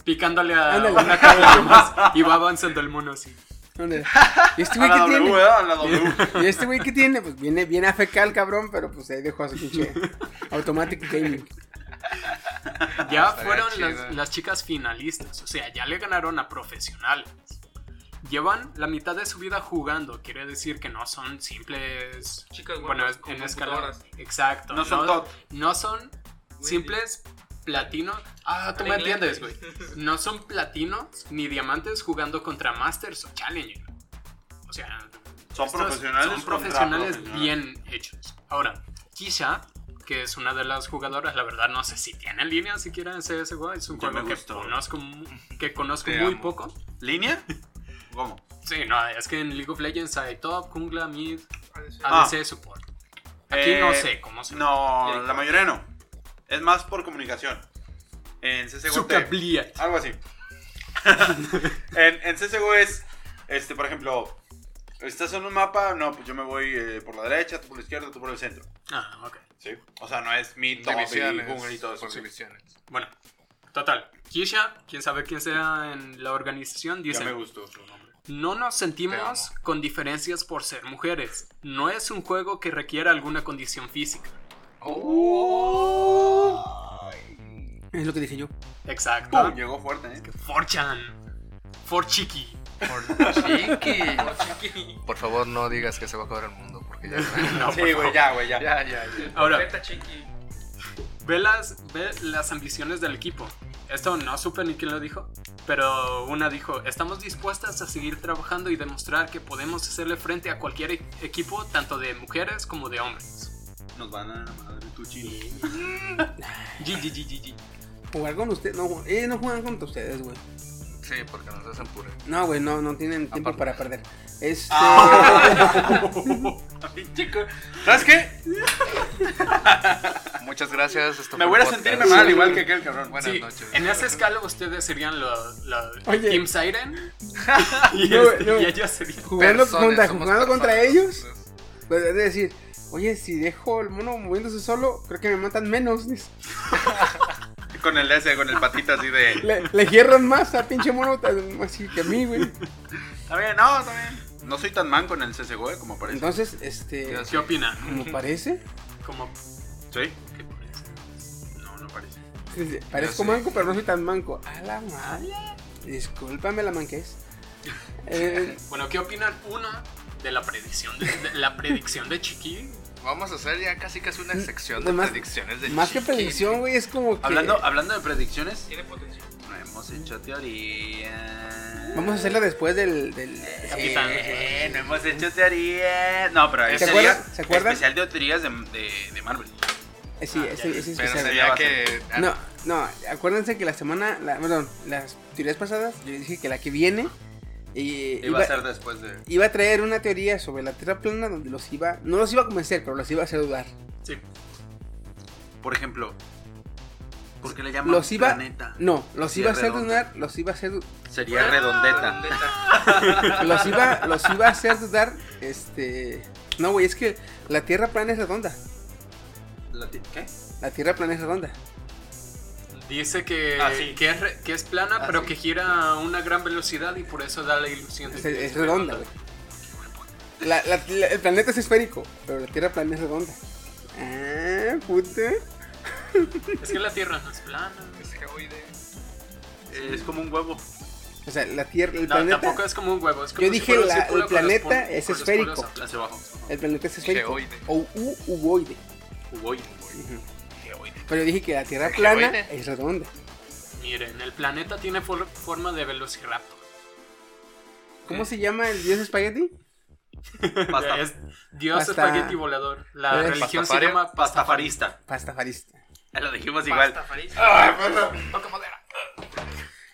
picándole a Ándale. una cabeza más y va avanzando el mono así. ¿Dónde? [LAUGHS] ¿Y este A güey qué W, tiene? ¿verdad? A la W. [LAUGHS] ¿Y este güey qué tiene? Pues viene bien AFK el cabrón, pero pues ahí dejó a su pinche [LAUGHS] Automatic Gaming. Ya fueron las, las chicas finalistas, o sea, ya le ganaron a profesionales. Llevan la mitad de su vida jugando, quiere decir que no son simples Chicas bueno, en escala. Exacto. No son top. No son simples platinos. Ah, tú me entiendes, güey. No son platinos ni diamantes jugando contra Masters o Challenger. O sea, Son profesionales Son profesionales bien hechos. Ahora, Kisha, que es una de las jugadoras, la verdad no sé si tiene en línea siquiera en CSGO. Es un Ya juego que conozco, que conozco Te muy amo. poco. ¿Línea? ¿Cómo? Sí, no, es que en League of Legends hay top, jungla, mid, Ah. ADC, support. Aquí Eh, no sé cómo se No, la mayoría no. Es más por comunicación. En CSGO te-. Algo así. [LAUGHS] en, en CSGO es, este, por ejemplo, estás en un mapa, no, pues yo me voy eh, por la derecha, tú por la izquierda, tú por el centro. Ah, ok. ¿Sí? O sea, no es mid, top y jungle y todo eso. sí. Bueno, total. Kisha, quién sabe quién sea en la organización, Ya dice: me gustó su nombre. No nos sentimos con diferencias por ser mujeres. No es un juego que requiera alguna condición física. Es lo que dije yo. Exacto. Pum, llegó fuerte, ¿eh? Forchan. For Chiqui. Chiqui. Por favor, no digas que se va a acabar el mundo, porque ya. [LAUGHS] No, Sí, güey, ya, güey, ya. ya, ya, ya. Ahora, ve las, ve las ambiciones del equipo. Esto no supe ni quién lo dijo, pero una dijo, estamos dispuestas a seguir trabajando y demostrar que podemos hacerle frente a cualquier equipo, tanto de mujeres como de hombres. Nos van a madre tu. [LAUGHS] GGGGG. Jugar con ustedes. No, eh, no juegan contra ustedes, güey. Sí, porque nos hacen puré. No, güey, no, no tienen tiempo Aparte. para perder. Este. Chico, ¿sabes qué? Muchas gracias. esto Me fue voy a un sentirme podcast. mal, igual que aquel cabrón. Buenas Sí, noches. en esa escala ustedes serían los la Oye. Team Siren [LAUGHS] y, No, este- no. y ellos serían... jugando Personas, contra, somos jugando contra personas. ellos. Pues es decir, oye, si dejo el mono moviéndose solo, creo que me matan menos. [LAUGHS] Con el ese, con el patita así de. Le, le hierran más a pinche mono tan- así que a mí, güey. Está bien, no, está bien. No soy tan manco en el CSGO, eh, como parece. Entonces, este. ¿Qué opinan? Como parece. Como... ¿Sí? ¿qué parece? No, no parece. sí, Parezco manco, pero no soy tan manco. A la madre. Discúlpame la manquez. [LAUGHS] Eh, Bueno, ¿qué opinan? Uno, de la predicción de, de- la predicción de Chiqui. Vamos a hacer ya casi casi una sección de Pues más- predicciones de más que predicción, güey, es como que. Hablando, hablando de predicciones, Tiene potencial. no hemos hecho teoría. Vamos a hacerla después del. del Capitán. Eh, no hemos hecho teoría. No, pero ¿Se ese acuerdan? día ¿Se acuerdan? especial de teorías de, de, de Marvel. Eh, Sí, Ah, ese, ese es Pero especial. sería que. No, no, acuérdense que la semana, la, perdón, las teorías pasadas, yo dije que la que viene Iba a ser después de. iba a traer una teoría sobre la Tierra plana donde los iba, no los iba a convencer, pero los iba a hacer dudar. Sí. Por ejemplo. ¿Por qué le llaman Los iba, planeta? no, los iba a hacer redonda. dudar, los iba a hacer, Sería redondeta. [LAUGHS] los iba, los iba a hacer dudar, este, no, güey, es que la Tierra plana es redonda, La ¿Qué? la Tierra plana es redonda. Dice que, Ah, sí. que, es, re- que es plana, Ah, pero sí. que gira a una gran velocidad y por eso da la ilusión de Es, que es redonda, güey. La- la- la- el planeta es esférico, pero la Tierra plana es redonda. Ah, puta. Es que la Tierra no es plana. Es geoide. Eh, Es como un huevo. O sea, la Tierra, el No, planeta, tampoco es como un huevo. Es como Yo si dije la- el planeta es esférico. el planeta es esférico. Geoide. O u, uboide. Voy. Geoide. Pero yo dije que la Tierra ¿El plana es redonda. Miren, el planeta tiene for- forma de velociraptor. ¿Cómo se llama el dios espagueti? [LAUGHS] Pasta. Es Dios Pasta- espagueti volador. La ¿Es religión se llama pastafari. Pastafarista. Pastafarista. Ya lo dijimos igual. Toca madera.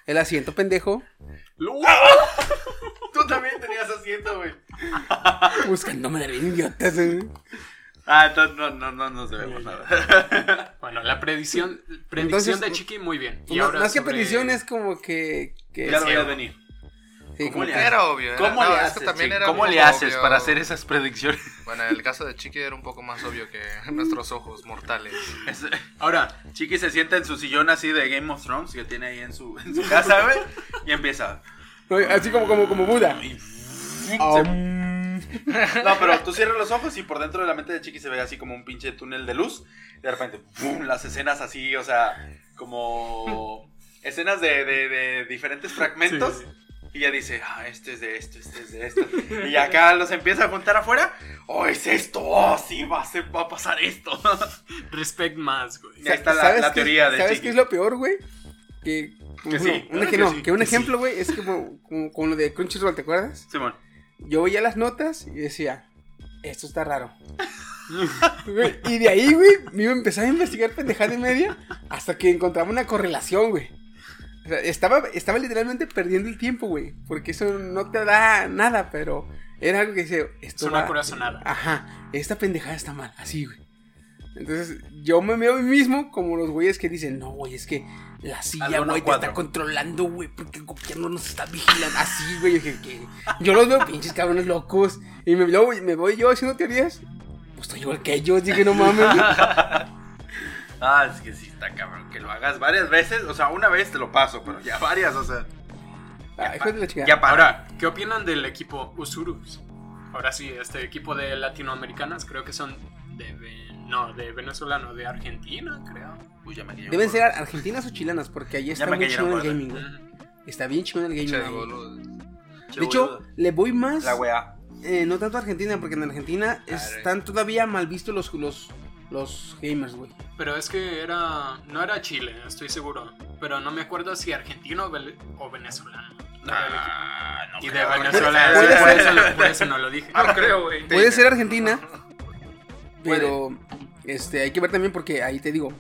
El asiento pendejo. Tú también tenías asiento, güey. Buscándome de idiotas. eh. Ah, entonces no, no, no nos debemos nada. [LAUGHS] Bueno, la predicción, predicción Entonces, de Chiqui muy bien. Y No- ahora más que sobre- predicción es como que. que Ya lo ciego. veías venir. sí, ¿Cómo como le que- haces? Era obvio. era- ¿Cómo no, le es que haces? también sí? era ¿Cómo le haces obvio. para hacer esas predicciones? Bueno, en el caso de Chiqui era un poco más obvio que [LAUGHS] nuestros ojos mortales. Es- Ahora, Chiqui se sienta en su sillón así de Game of Thrones que tiene ahí en su, en su casa, güey. Y empieza. Así como, como, como Buda. Y- Aum. No, pero tú cierras los ojos y por dentro de la mente de Chiqui se ve así como un pinche túnel de luz. Y de repente, ¡pum! las escenas así, o sea, como escenas de, de- de diferentes fragmentos. Sí, Y ya dice, ah, este es de esto, este es de esto. Y acá los empieza a juntar afuera. Oh, es esto, oh, sí, va a, ser- va a pasar esto. [LAUGHS] respect más, güey. Y ahí está la, ¿Sabes la teoría de ¿Sabes Chiqui. qué es lo peor, güey? Que. Que sí, un, claro que no, sí, que un que sí. ejemplo, güey, es como, como, como lo de Crunchyroll, ¿te acuerdas? Simón. Yo veía las notas y decía, esto está raro. [LAUGHS] Güey, y de ahí, güey, me iba a empezar a investigar pendejada y media hasta que encontraba una correlación, güey. O sea, estaba, estaba literalmente perdiendo el tiempo, güey. Porque eso no te da nada, pero era algo que dice, Es esto una va- corazonada. Ajá, esta pendejada está mal, así, güey. Entonces, yo me veo a mí mismo como los güeyes que dicen, no, güey, es que la silla, güey, te cuadra". está controlando, güey, porque el gobierno nos está vigilando. Así, güey, que, que- yo los veo pinches cabrones locos. Y me, luego, me voy yo haciendo teorías. Pues estoy igual que ellos, dije, no mames. [LAUGHS] Ah, es que sí está cabrón. Que lo hagas varias veces. O sea, una vez te lo paso, pero ya varias, o sea. Ah, de la. Ya para. Ahora, ¿qué opinan del equipo Usurus? Ahora sí, este equipo de latinoamericanas creo que son de... No, de venezolano, de Argentina, creo. Uy, ya me Deben ser argentinas o chilenas, porque ahí está muy chingón el gaming, güey. Está bien chingón el gaming. De hecho, le voy más. La weá. Eh, no tanto a Argentina, porque en Argentina están todavía mal vistos los, los, los gamers, güey. Pero es que era... No era Chile, estoy seguro. Pero no me acuerdo si argentino o vele- o venezolano. Ah, no y de. Venezuela, por, eso, por eso no lo dije. No creo, güey. Puede ser Argentina, [LAUGHS] pero este hay que ver también porque ahí te digo,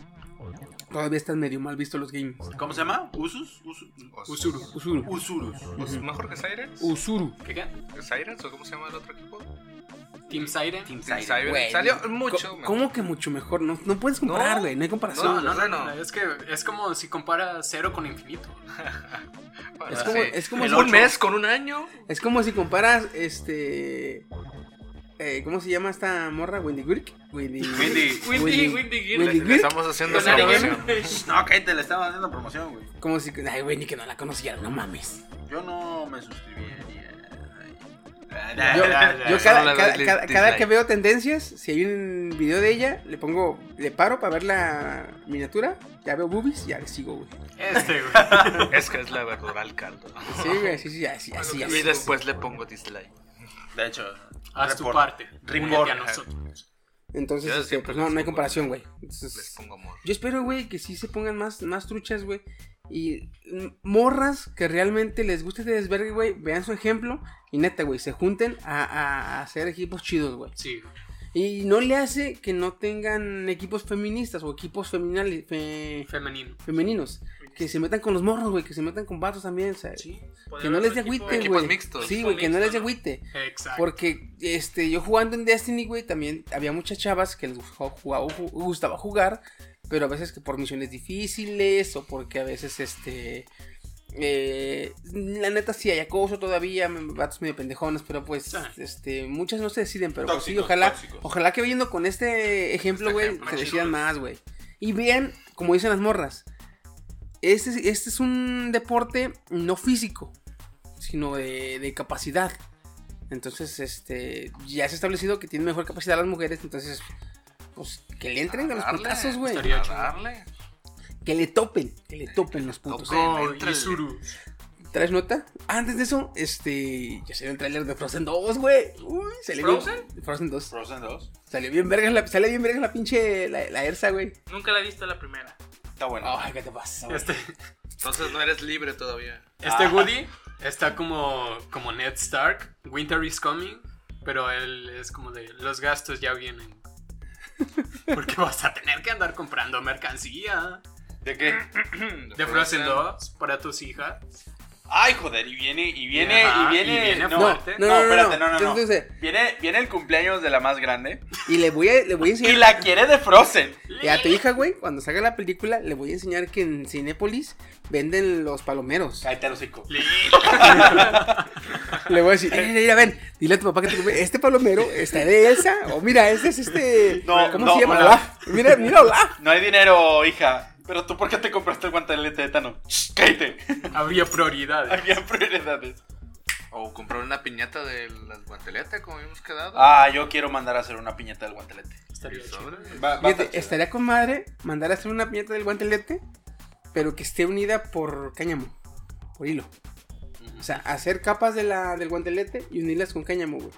todavía están medio mal vistos los gamers. ¿Cómo se llama? ¿Usus? Usu- Usuru. Usuru. Usurus. Pues, ¿Mejor que Sirens? Usuru. ¿Qué qué? ¿Sirens o cómo se llama el otro equipo? Team Siren. Team Team Siren. Güey, Salió mucho mejor. ¿Cómo que mucho mejor? No, no puedes comparar, güey, no hay comparación. No, no, no, no, es que es como si compara cero con infinito. [LAUGHS] Bueno, Es como- sí. es como si- un mes con un año. Es como si comparas, este... eh, ¿Cómo se llama esta morra? Wendy Gurk. Wendy... Gear. [LAUGHS] Wendy Le Gurk. estamos haciendo promoción. [LAUGHS] No, que te le estaba haciendo promoción, güey. Como si... Ay, güey, ni que no la conociera, no mames. Yo no me suscribiría. Yo, cada, que veo tendencias, si hay un video de ella, le pongo, le paro para ver la miniatura, ya veo boobies, ya le sigo, güey. Este, güey. Es que es la verdura al caldo. Sí, güey, sí, sí, así, así, Y así. después le pongo dislike. De hecho, Haz tu report- parte. report. A nosotros. Entonces, este, pues no, no hay comparación, güey. Les pongo amor. yo espero, güey, que sí se pongan más, más truchas, güey. Y mm, morras que realmente les guste este desvergue, güey, vean su ejemplo y neta, güey, se junten a, a- a hacer equipos chidos, güey. Sí. Y no le hace que no tengan equipos feministas o equipos feminales, fe- Femenino. femeninos. Que se metan con los morros, güey. Que se metan con vatos también. o sea, Sí, Que no les dé agüite, güey. Sí, güey, que no les dé agüite. exacto. Porque este, yo jugando en Destiny, güey, también había muchas chavas que les gustaba, gustaba jugar, pero a veces que por misiones difíciles o porque a veces, este, eh, la neta sí hay acoso todavía, vatos medio pendejones, pero pues, Sí. este, muchas no se deciden, pero pues sí, ojalá, tóxicos. ojalá que viendo con este ejemplo, Este güey, se decidan más, güey. Y vean, como dicen las morras, este, este es un deporte no físico, sino de, de capacidad. Entonces, este, ya se ha establecido que tienen mejor capacidad las mujeres, entonces, pues, que le entren a los Darle. putazos, güey. Que le topen, que le topen los. Oh. Yuzuru. ¿Traes nota? Antes de eso, este, ya salió el tráiler de Frozen 2, güey. Uy, salió bien- ¿Frozen? Frozen 2. Frozen 2. Salió bien vergas la, sale bien vergas la pinche, la, la Ersa, güey. Nunca la he visto la primera. Está bueno. Ay, ¿qué te pasa? Este, Entonces no eres libre todavía. este Ah. Woody está como, como Ned Stark. Winter is coming. Pero él es como de los gastos ya vienen. [LAUGHS] Porque vas a tener que andar comprando mercancía ¿De qué? de Frozen 2 para tus hijas. Ay, joder, y viene, y viene, Ajá, y viene. y viene no, fuerte. no, espérate, no, no, no. Entonces, Viene, viene el cumpleaños de la más grande. y le voy a, le voy a Y enseñar. la quiere de Frozen. Y a tu hija, güey, cuando salga la película, le voy a enseñar que en Cinépolis venden los palomeros. Cállate el hocico. Le voy a decir, mira, ven, dile a tu papá que te este palomero está de Elsa. O mira, este es este. No, ¿Cómo no, se llama? no. Olaf. Mira, mira, Olaf. No hay dinero, hija. Pero tú, ¿por qué te compraste el guantelete de Tano? Shh, cállate. Habría prioridades. [LAUGHS] Había prioridades. O comprar una piñata del guantelete, como habíamos quedado. Ah, yo quiero mandar a hacer una piñata del guantelete. Estaría. Va, va a Fíjate, estaría con madre mandar a hacer una piñata del guantelete, pero que esté unida por cáñamo, por hilo. O sea, hacer capas de la, del guantelete y unirlas con cáñamo, güey.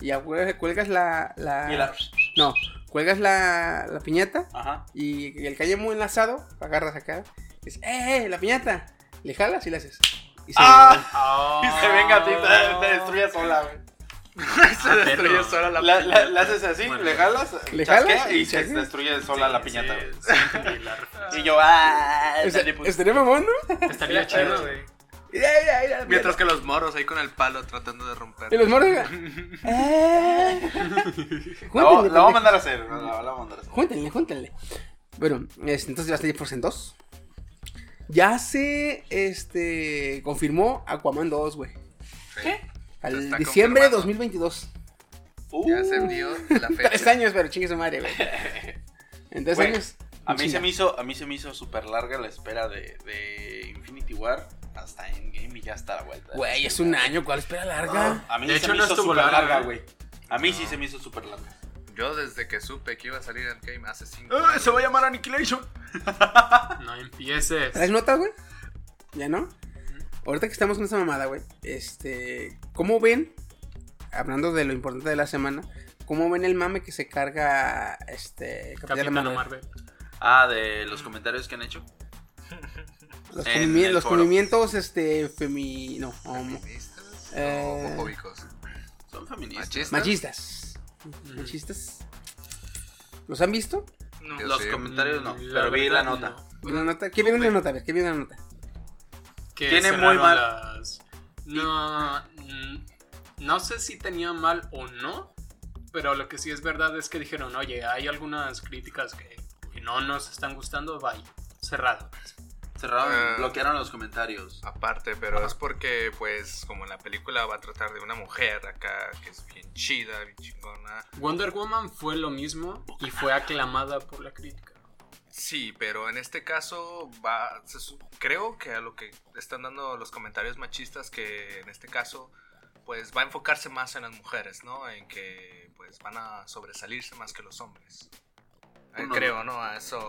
Y ya cuelgas, cuelgas la, la- Y la- No, cuelgas la, la piñata Ajá. y, y el cáñamo enlazado, agarras acá, y dices, ¡eh, eh, la piñata! Le jalas y le haces. Y se- [LAUGHS] ¡Ah! Y se venga a ti, te, te destruye sola, güey. [LAUGHS] Se destruyó sola la, La, la, piñata. la haces así, le jalas, Le jalas y y se destruye sola la piñata. Sí. Y yo, ¡ah! [LAUGHS] Dale, pues. estaría mamón, ¿no? Estaría chido, güey. Mira, mira, mira, Mientras que los moros ahí con el palo tratando de romper. Y los moros. [LAUGHS] ¡Eh! Júntenle, la vamos a mandar a hacer. La, la vamos a mandar a hacer. Júntenle, júntenle. Bueno, entonces ya está Frozen 2. Ya se este confirmó Aquaman 2, güey. ¿Qué? Al diciembre de confirmado. 2022. Ya se Uh. dio la [LAUGHS] fecha. Tres años, pero chingue su madre, güey. [LAUGHS] En tres años. A mí, se me hizo, a mí se me hizo súper larga la espera de, de Infinity War hasta Endgame y ya está la vuelta. Güey, es un año, ¿cuál espera larga? A mí De se hecho, me no hizo estuvo súper larga, ¿eh? güey. A mí sí se me hizo súper larga. Yo desde que supe que iba a salir Endgame hace 5 ¡Ah, se va a llamar Annihilation. [LAUGHS] No empieces. ¿Traes nota, güey? ¿Ya no? Ahorita que estamos con esa mamada, güey. Este. ¿Cómo ven? Hablando de lo importante de la semana. ¿Cómo ven el mame que se carga este Capitán Marvel? Marvel. Ah, de los comentarios que han hecho. [LAUGHS] Los, En comimi- los foro. movimientos este femi no, ¿Feministas Eh, homofóbicos? Son feministas. ¿Machistas? machistas. Machistas. ¿Los han visto? No. Los sí. comentarios no, La pero vi la nota. no. La nota, ¿Qué vieron la nota? A ver, ¿qué vieron la nota? Que Tiene muy mal- las- No, mm, no sé si tenía mal o no, pero lo que sí es verdad es que dijeron, oye, hay algunas críticas que, que no nos están gustando, bye, cerrado. Cerraron, Ah. bloquearon los comentarios. Aparte, pero es porque, pues, como la película va a tratar de una mujer acá que es bien chida, bien chingona. Wonder Woman fue lo mismo y fue aclamada por la crítica. Sí, pero en este caso va, se creo que a lo que están dando los comentarios machistas que en este caso pues va a enfocarse más en las mujeres, ¿no? En que pues van a sobresalirse más que los hombres. Eh, creo, ¿no? A eso.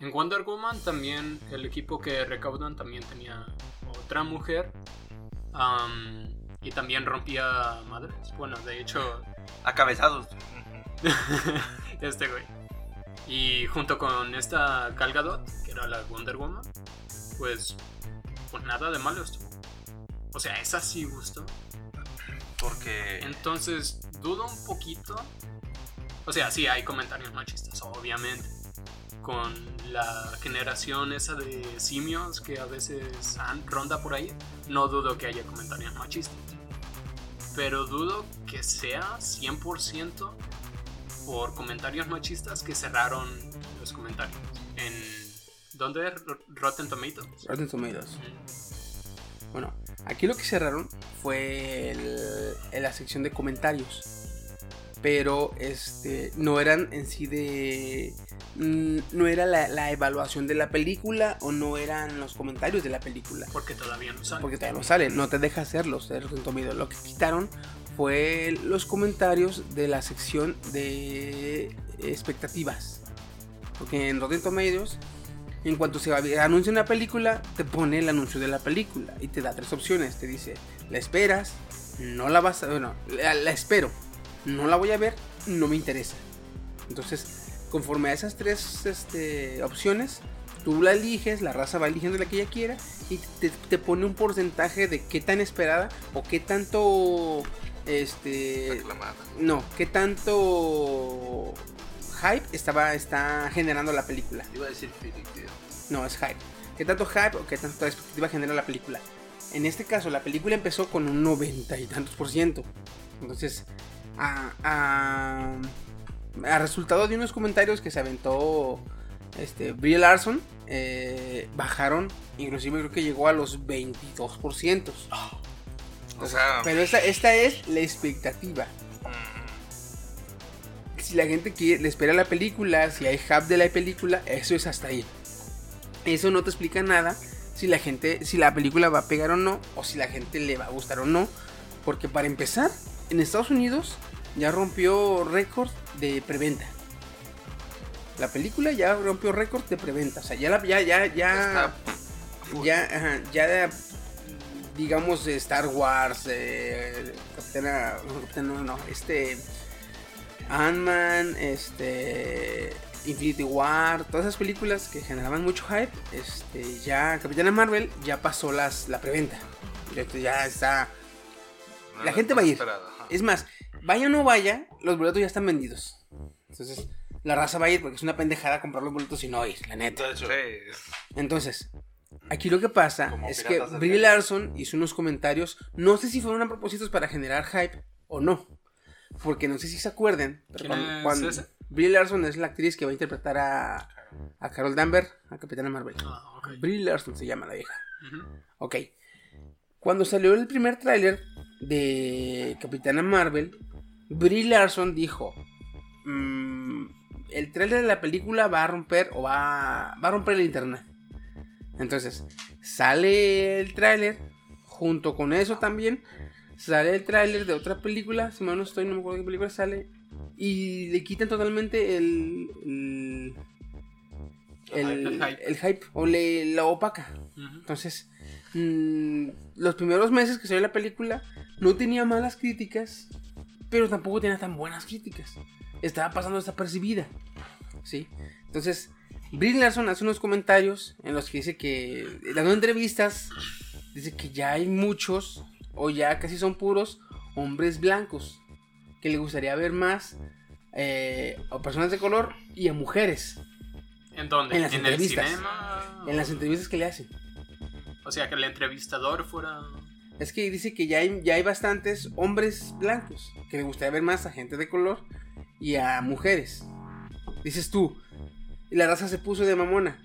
En Wonder Woman también el equipo que recaudan también tenía otra mujer am, y también rompía madres. Bueno, de hecho, Acabezados. [LAUGHS] Este güey. Y junto con esta Gal Gadot, que era la Wonder Woman, pues, pues nada de malo estuvo. O sea, esa sí gustó. Porque. Entonces, dudo un poquito O sea, sí hay comentarios machistas, obviamente. Con la generación esa de simios que a veces ronda por ahí, no dudo que haya comentarios machistas. Pero dudo que sea 100% por comentarios machistas que cerraron los comentarios. En ¿Dónde Rotten Tomatoes? Rotten Tomatoes. Bueno, aquí lo que cerraron fue el- en la sección de comentarios. Pero este no eran en sí de. Mm, No era la, la evaluación de la película o no eran los comentarios de la película. Porque todavía no sale. Porque todavía no sale, no te deja hacerlos de. Lo que quitaron fue los comentarios de la sección de expectativas. Porque en Rotten Tomatoes, en cuanto se anuncia una película, te pone el anuncio de la película y te da tres opciones. Te dice, la esperas, no la vas a... Bueno, la, la espero, no la voy a ver, no me interesa. Entonces, conforme a esas tres este, opciones, tú la eliges, la raza va eligiendo la que ella quiera y te, te pone un porcentaje de qué tan esperada o qué tanto... Este... Reclamada. No, qué tanto hype estaba, está generando la película. Iba a decir. No, es hype. ¿Qué tanto hype o qué tanta expectativa genera la película? En este caso, la película empezó con un noventa y tantos por ciento. Entonces, a, a, a resultado de unos comentarios que se aventó este, Brie Larson, eh, bajaron, inclusive creo que llegó a los 22%. O sea, Pero esta, esta es la expectativa. mm, si la gente quiere, le espera la película, si hay hype de la película, eso es hasta ahí. Eso no te explica nada si la gente, si la película va a pegar o no, o si la gente le va a gustar o no. Porque para empezar, en Estados Unidos ya rompió récord de preventa. La película ya rompió récord de preventa. O sea, ya la, ya, ya, ya, Está- ya, ajá, ya, digamos, Star Wars, eh, Capitana, no, Capitana, no, no, este, Ant-Man, este, Infinity War, todas esas películas que generaban mucho hype, este, ya Capitana Marvel ya pasó las, la preventa, ya, ya está, La era gente va a ir. es más, vaya o no vaya, los boletos ya están vendidos, entonces, la raza va a ir porque es una pendejada comprar los boletos y no ir, la neta. De hecho, Sí, Entonces, aquí lo que pasa Como es que Brie. Larson hizo unos comentarios, no sé si fueron a propósitos para generar hype o no, porque no sé si se acuerden, pero ¿Quién cuando, es cuando- esa? Brie Larson es la actriz que va a interpretar a, a Carol Danvers, a Capitana Marvel. Ah. Brie Larson se llama la vieja. Ok. Cuando salió el primer tráiler de Capitana Marvel, Brie Larson dijo, "Mm, el tráiler de la película va a romper o va, va a romper el internet. Entonces, sale el tráiler, junto con eso también, sale el tráiler de otra película, si mal no estoy, no me acuerdo qué película sale, y le quitan totalmente el... el el, El hype. el hype o le la opaca. Entonces, mm, los primeros meses que salió la película no tenía malas críticas, pero tampoco tenía tan buenas críticas. Estaba pasando desapercibida. ¿Sí? Entonces, Brie Larson hace unos comentarios en los que dice que, dando entrevistas, dice que ya hay muchos, o ya casi son puros, hombres blancos, que le gustaría ver más eh, a personas de color y a mujeres ¿En dónde? En las el entrevistas. cinema? en las entrevistas que le hacen. O sea, que el entrevistador fuera... Es que dice que ya hay, ya hay bastantes hombres blancos que le gustaría ver más a gente de color y a mujeres. Dices tú, y la raza se puso de mamona.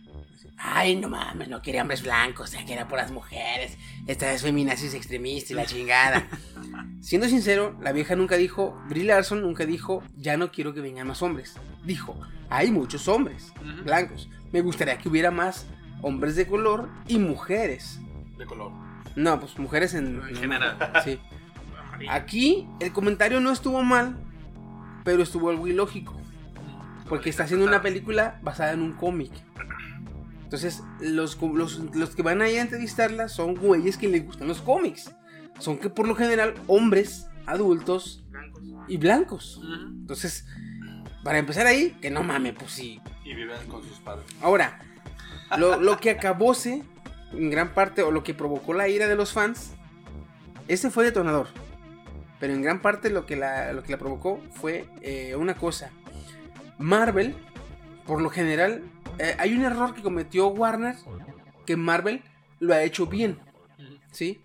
Ay, no mames, no quería hombres blancos, ya que era por las mujeres. Esta es feminazis extremista y la chingada. [LAUGHS] Siendo sincero, la vieja nunca dijo, Brie Larson nunca dijo, ya no quiero que vengan más hombres. Dijo, hay muchos hombres blancos. Me gustaría que hubiera más hombres de color y mujeres. de color. No, pues mujeres en, En general. Sí. Aquí el comentario no estuvo mal, pero estuvo algo ilógico. Porque está haciendo una película basada en un cómic. Entonces, los, los, los que van a ir a entrevistarla son güeyes que les gustan los cómics. Son que por lo general hombres, adultos Blancos. y blancos. Entonces, para empezar ahí, que no mames, pues sí, Y viven con sus padres. Ahora, lo, lo que acabóse, en gran parte, o lo que provocó la ira de los fans, ese fue detonador. Pero en gran parte lo que la, lo que la provocó fue eh, una cosa. Marvel, por lo general, eh, hay un error que cometió Warner que Marvel lo ha hecho bien. ¿sí?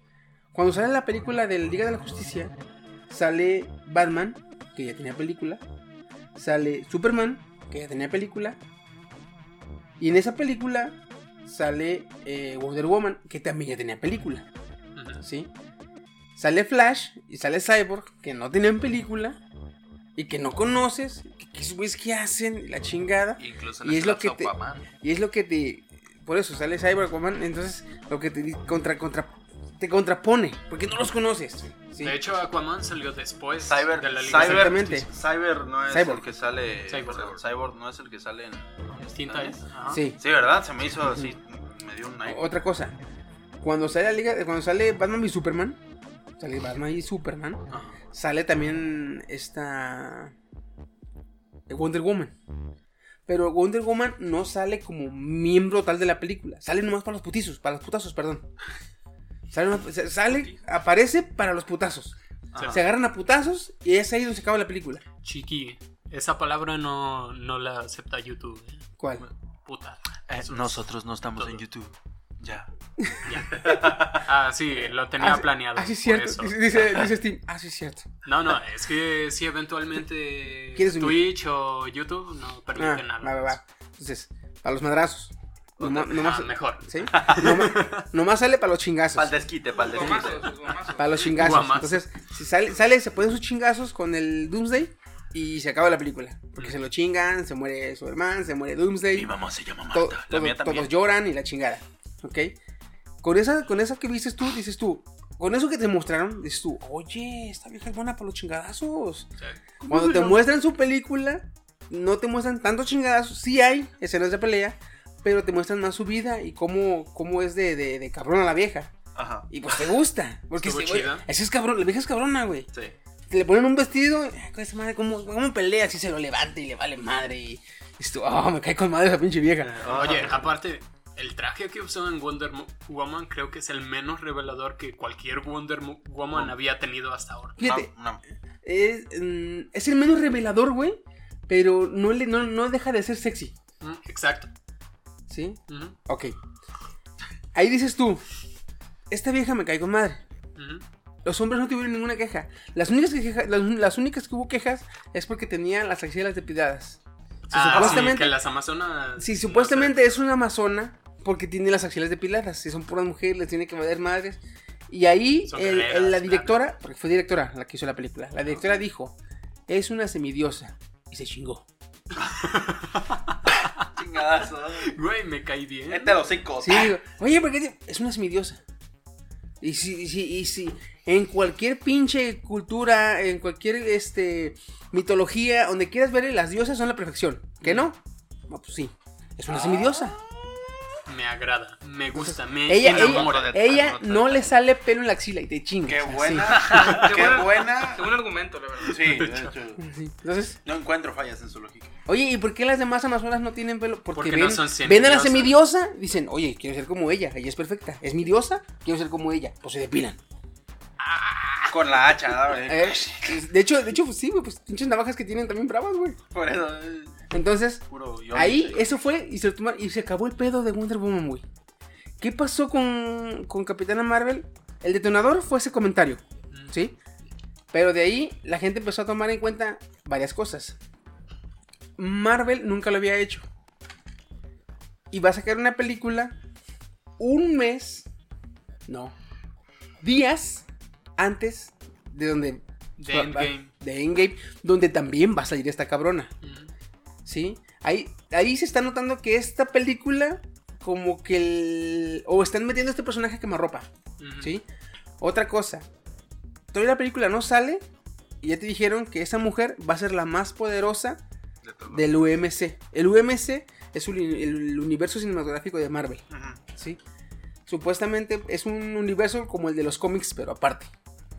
Cuando sale la película de la Liga de la Justicia, sale Batman, que ya tenía película, sale Superman, que ya tenía película, y en esa película sale eh, Wonder Woman, que también ya tenía película. ¿sí? Sale Flash y sale Cyborg, que no tienen película y que no conoces, que qué güeyes que hacen, la chingada. Incluso Y es lo que te-. Y es lo que te. Por eso sale Cyborg, Aquaman, entonces lo que te contra, contra, te contrapone, porque no los conoces. ¿sí? De hecho, Aquaman salió después Cyber, de la Liga Cyber. Cyber no es Cyborg. el que sale. Cyborg. Cyborg. no es el que sale en. Es. Sí. Sí, ¿verdad? Se me hizo así. Me dio un aire. Otra cosa, cuando sale la liga, cuando sale Batman y Superman, sale Batman y Superman, Ajá. sale también esta Wonder Woman. Pero Wonder Woman no sale como miembro tal de la película. Sale nomás para los putizos, para los putazos, perdón. Sale, aparece para los putazos. Ajá. Se agarran a putazos y es ahí donde se acaba la película. Chiqui, esa palabra no, no la acepta YouTube. eh. ¿Cuál? Puta. Eh, nosotros no estamos todo. en YouTube. Ya. [LAUGHS] Ah, sí, lo tenía Ah, planeado. Ah, sí, es cierto. Dice, [LAUGHS] dice, Steam. Ah, sí, es cierto. No, no, es que si eventualmente. Twitch o YouTube no permiten Ah, nada. va, va, va. Entonces, para los madrazos. Nomás, nomás- Ah, mejor. ¿Sí? Nomás, [LAUGHS] nomás sale para los chingazos. Desquite, pal desquite. Guamazos, los guamazos. Para los chingazos. Guamazos. Entonces, si sale, sale, se ponen sus chingazos con el Doomsday y se acaba la película. Porque Mm. se lo chingan, se muere Superman, se muere Doomsday. Mi mamá se llama to- Marta. la todo- mía también. todos lloran y la chingada. ¿Ok? Con esa, con esa que viste tú, dices tú. Con eso que te mostraron, dices tú, oye, esta vieja es buena para los chingadazos. Sí. Cuando te muestran su película, no te muestran tantos chingadazos. Sí hay escenas de pelea, pero te muestran más su vida y cómo, cómo es de, de, de cabrona la vieja. Ajá. Y pues te gusta. Porque chida. esa es cabrón, la vieja es cabrona, güey. Sí. Le ponen un vestido, esa madre, ¿cómo, cómo pelea? Así se lo levanta y le vale madre. Y esto, oh, me cae con madre esa pinche vieja. Oye, aparte, el traje que usó en Wonder Woman creo que es el menos revelador que cualquier Wonder Woman había tenido hasta ahora. Fíjate, Una- una- es, mm, es el menos revelador, güey. Pero no, le, no, no deja de ser sexy. Mm, Exacto. ¿Sí? Ujú, Ok. Ahí dices tú, esta vieja me cae con madre. Los hombres no tuvieron ninguna queja. Las únicas que, queja- las, las únicas que hubo quejas es porque tenía las axilas depiladas. Sí, Ah, supuestamente, sí, que las Amazonas. sí, no supuestamente es una amazona porque tiene las axilas depiladas. Si son puras mujeres, les tiene que valer madres. Y ahí el- el- la directora, porque fue directora la que hizo la película, la directora dijo, es una semidiosa. Y se chingó. [LAUGHS] Chingadazo. Güey, me caí bien. Vete a los cinco. Sí, digo, oye, ¿por qué te- es una semidiosa? Y si, y si, y si en cualquier pinche cultura, en cualquier este mitología, donde quieras ver, las diosas son la perfección. ¿Que no? No, pues sí. Es una semidiosa. Me agrada, me gusta, me Ella, enamora. ella, ella no le sale pelo en la axila y te chingas. Qué buena. [LAUGHS] Qué buena- buena. Qué buen argumento, la verdad. Sí, de [LAUGHS] hecho. Sí. Entonces, No encuentro fallas en su lógica. oye, ¿y por qué las demás amazonas no tienen pelo? Porque, Porque ven, no son ven a la semidiosa, dicen, oye, quiero ser como ella, ella es perfecta. ¿Es mi diosa? Quiero ser como ella. Pues se depilan. Con la hacha, ¿no? Eh, de hecho, de hecho, pues sí, güey, pues pinches navajas que tienen también bravas, güey. Por eso. eh, Entonces, ahí eso fue y se, tomaron- y se acabó el pedo de Wonder Woman, güey. ¿Qué pasó con, con Capitana Marvel? El detonador fue ese comentario, ¿sí? Pero de ahí la gente empezó a tomar en cuenta varias cosas. Marvel nunca lo había hecho. Y va a sacar una película un mes, no, días antes de donde... De Endgame. De Endgame, donde también va a salir esta cabrona. ¿Sí? Ahí, ahí se está notando que esta película, como que el... O están metiendo a este personaje que me arropa, Ujú. ¿sí? Otra cosa, todavía la película no sale y ya te dijeron que esa mujer va a ser la más poderosa De del UMC. El UMC es un- el universo cinematográfico de Marvel. ¿sí? Supuestamente es un universo como el de los cómics, pero aparte.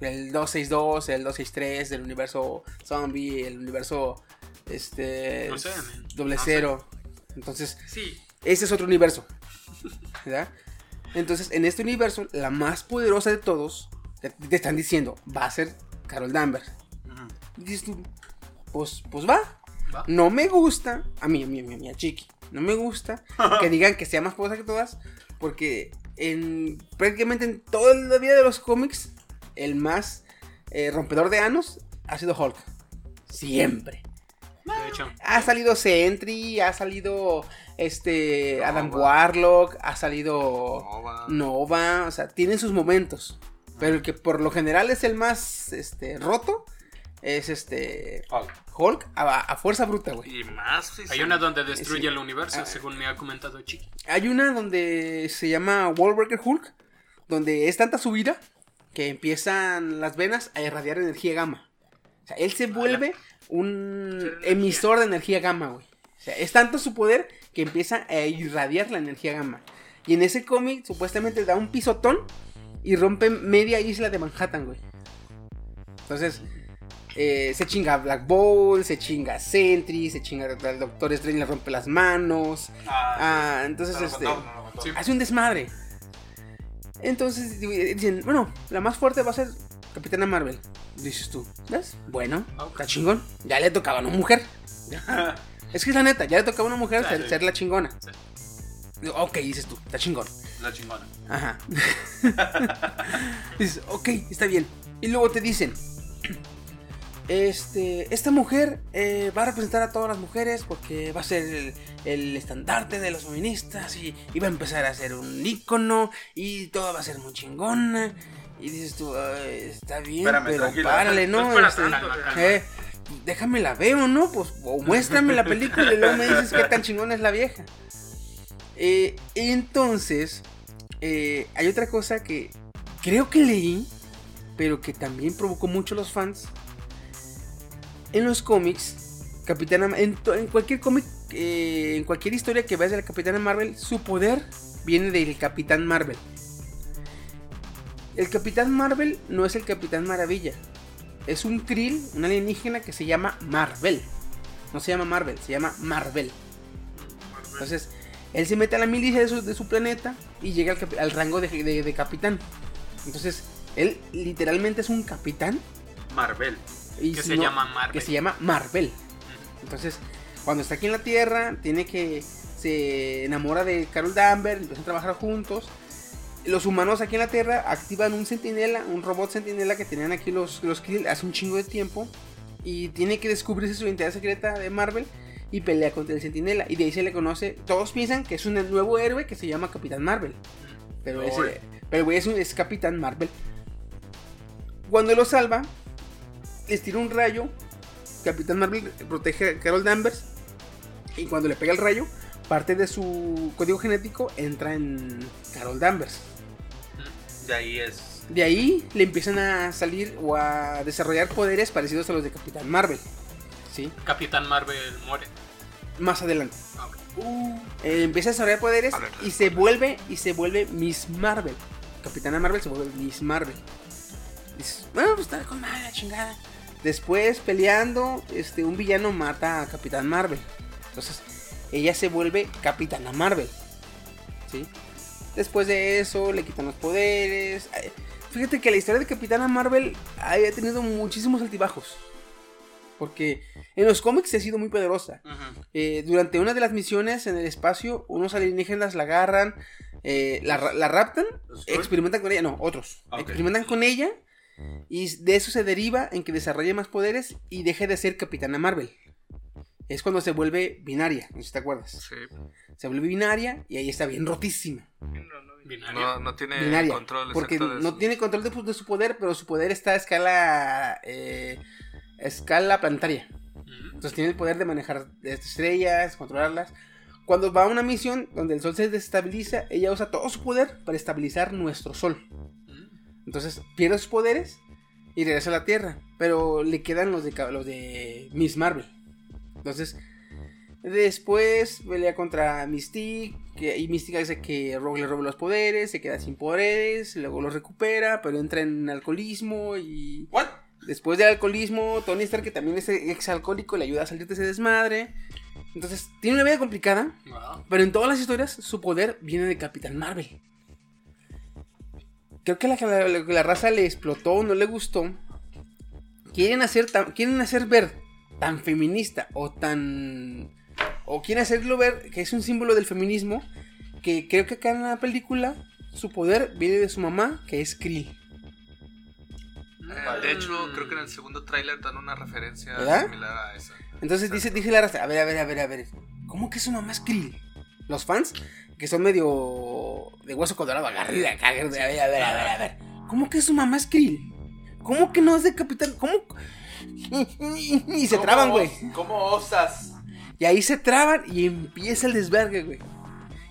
El 262, el 263, el universo zombie, el universo este No sé, man. doble No sé. cero. Entonces, Sí, ese es otro universo. ¿Verdad? Entonces, en este universo, la más poderosa de todos, te, están diciendo, va a ser Carol Danvers. Y dices tú, pues, pues va. Va. No me gusta, a mí, a mí, a mí, a mí, a Chiqui, no me gusta que [LAUGHS] digan que sea más poderosa que todas, porque en prácticamente en toda la vida de los cómics, el más eh, rompedor de anos ha sido Hulk. Siempre. De hecho, Ha salido Sentry, ha salido este Nova. Adam Warlock, ha salido Nova. Nova, o sea, tienen sus momentos. Pero el que por lo general es el más este roto es este Hulk. Hulk a, a fuerza bruta, güey. Y más. hay una donde destruye Sí. el universo, Ah. según me ha comentado Chiqui. Hay una donde se llama Wallbreaker Hulk, donde es tanta su ira que empiezan las venas a irradiar energía gamma. O sea, él se vuelve un emisor de energía gamma, güey. O sea, es tanto su poder que empieza a irradiar la energía gamma. Y en ese cómic supuestamente da un pisotón y rompe media isla de Manhattan, güey. Entonces, eh, se chinga a Black Bolt, se chinga a Sentry, se chinga al Doctor Strange, le rompe las manos. Ah, entonces, No lo este, contó, hace un desmadre. Entonces di- dicen, bueno, la más fuerte va a ser Capitana Marvel. Dices tú, ¿ves? Bueno, está chingón. Ya le tocaba a una mujer. [LAUGHS] es que es la neta, ya le tocaba a una mujer Sí, ser, sí. ser la chingona. Sí. Digo, Ok, dices tú, está chingón. La chingona. Ajá. [LAUGHS] Dices, ok, está bien. Y luego te dicen, este, esta mujer eh, va a representar a todas las mujeres porque va a ser el, el estandarte de los feministas y, y va a empezar a ser un ícono y todo va a ser muy chingona. Y dices tú, "Ay, está bien, Espérame, pero párale, ¿no? No es para Este, calma, calma. eh, déjame la veo, ¿no? Pues, o muéstrame la película y luego me dices qué tan chingona es la vieja. Eh, entonces, eh, hay otra cosa que creo que leí, pero que también provocó mucho a los fans. En los cómics, Capitana, en, en cualquier cómic, eh, en cualquier historia que veas de la Capitana Marvel, su poder viene del Capitán Marvel. El Capitán Marvel no es el Capitán Maravilla. Es un krill, un alienígena que se llama Marvel. No se llama Marvel, se llama Marvel. Entonces, él se mete a la milicia de su, de su planeta y llega al, al rango de, de- de capitán. Entonces, él literalmente es un capitán. Marvel. Y Que si se no- llama Marvel. Que se llama Marvel. Entonces, cuando está aquí en la Tierra, tiene que. Se enamora de Carol Danvers, empiezan a trabajar juntos. Los humanos aquí en la Tierra activan un sentinela, un robot sentinela que tenían aquí los, los Krill hace un chingo de tiempo. Y tiene que descubrirse su identidad secreta de Marvel y pelea contra el sentinela. Y de ahí se le conoce. Todos piensan que es un nuevo héroe que se llama Capitán Marvel. Pero ese, pero el güey es, un- es Capitán Marvel. Cuando lo salva, les tira un rayo. Capitán Marvel protege a Carol Danvers. Y cuando le pega el rayo, parte de su código genético entra en Carol Danvers. De ahí es. De ahí le empiezan a salir o a desarrollar poderes parecidos a los de Capitán Marvel. ¿Sí? Capitán Marvel muere. Más adelante. Ah. Eh, empieza a desarrollar poderes y se vuelve y se vuelve Miss Marvel. Capitana Marvel se vuelve Miss Marvel. Dices, bueno, pues está con madre la chingada. Después peleando, este, un villano mata a Capitán Marvel. Entonces, ella se vuelve Capitana Marvel. ¿Sí? Después de eso, le quitan los poderes. Fíjate que la historia de Capitana Marvel ha tenido muchísimos altibajos. Porque en los cómics ha sido muy poderosa. Eh, durante una de las misiones en el espacio, unos alienígenas la agarran, eh, la, ra- la raptan, experimentan con ella, no, otros, Ah, experimentan con ella y de eso se deriva en que desarrolle más poderes y deje de ser Capitana Marvel. Es cuando se vuelve binaria, no sé si te acuerdas. Sí. Se vuelve binaria y ahí está bien rotísima. No, no tiene Binaria. control Porque de no su- tiene control de, de su poder, pero su poder está a escala, eh, a escala planetaria. Entonces tiene el poder de manejar estrellas, controlarlas. Cuando va a una misión donde el sol se desestabiliza, ella usa todo su poder para estabilizar nuestro sol. Entonces pierde sus poderes y regresa a la Tierra. Pero le quedan los de, los de Miss Marvel. Entonces, después pelea contra Mystique. que- y Mystique hace que Rogue le robe los poderes, se queda sin poderes, luego los recupera, pero entra en alcoholismo y... ¿What? Después del alcoholismo, Tony Stark, que también es exalcohólico, le ayuda a salir de ese desmadre. Entonces, tiene una vida complicada, Wow. pero en todas las historias su poder viene de Capitán Marvel. Creo que la, la- raza le explotó, no le gustó. Quieren hacer, quieren hacer ver tan feminista o tan... o quiere hacerlo ver que es un símbolo del feminismo que creo que acá en la película su poder viene de su mamá, que es Krill. De hecho, creo que en el segundo tráiler dan una referencia ¿Verdad? similar a esa. Entonces dice, dice la raza, a ver, a ver, a ver, a ver, ¿cómo que su mamá es Krill? Los fans, que son medio de hueso colorado, agarrida, acá, a ver, a ver, a ver, a ver, a ver. ¿Cómo que su mamá es Krill? ¿Cómo que no es de Capitán? ¿Cómo? [LAUGHS] Y se ¿Cómo traban, güey. ¿Cómo osas? Y ahí se traban y empieza el desvergue, güey.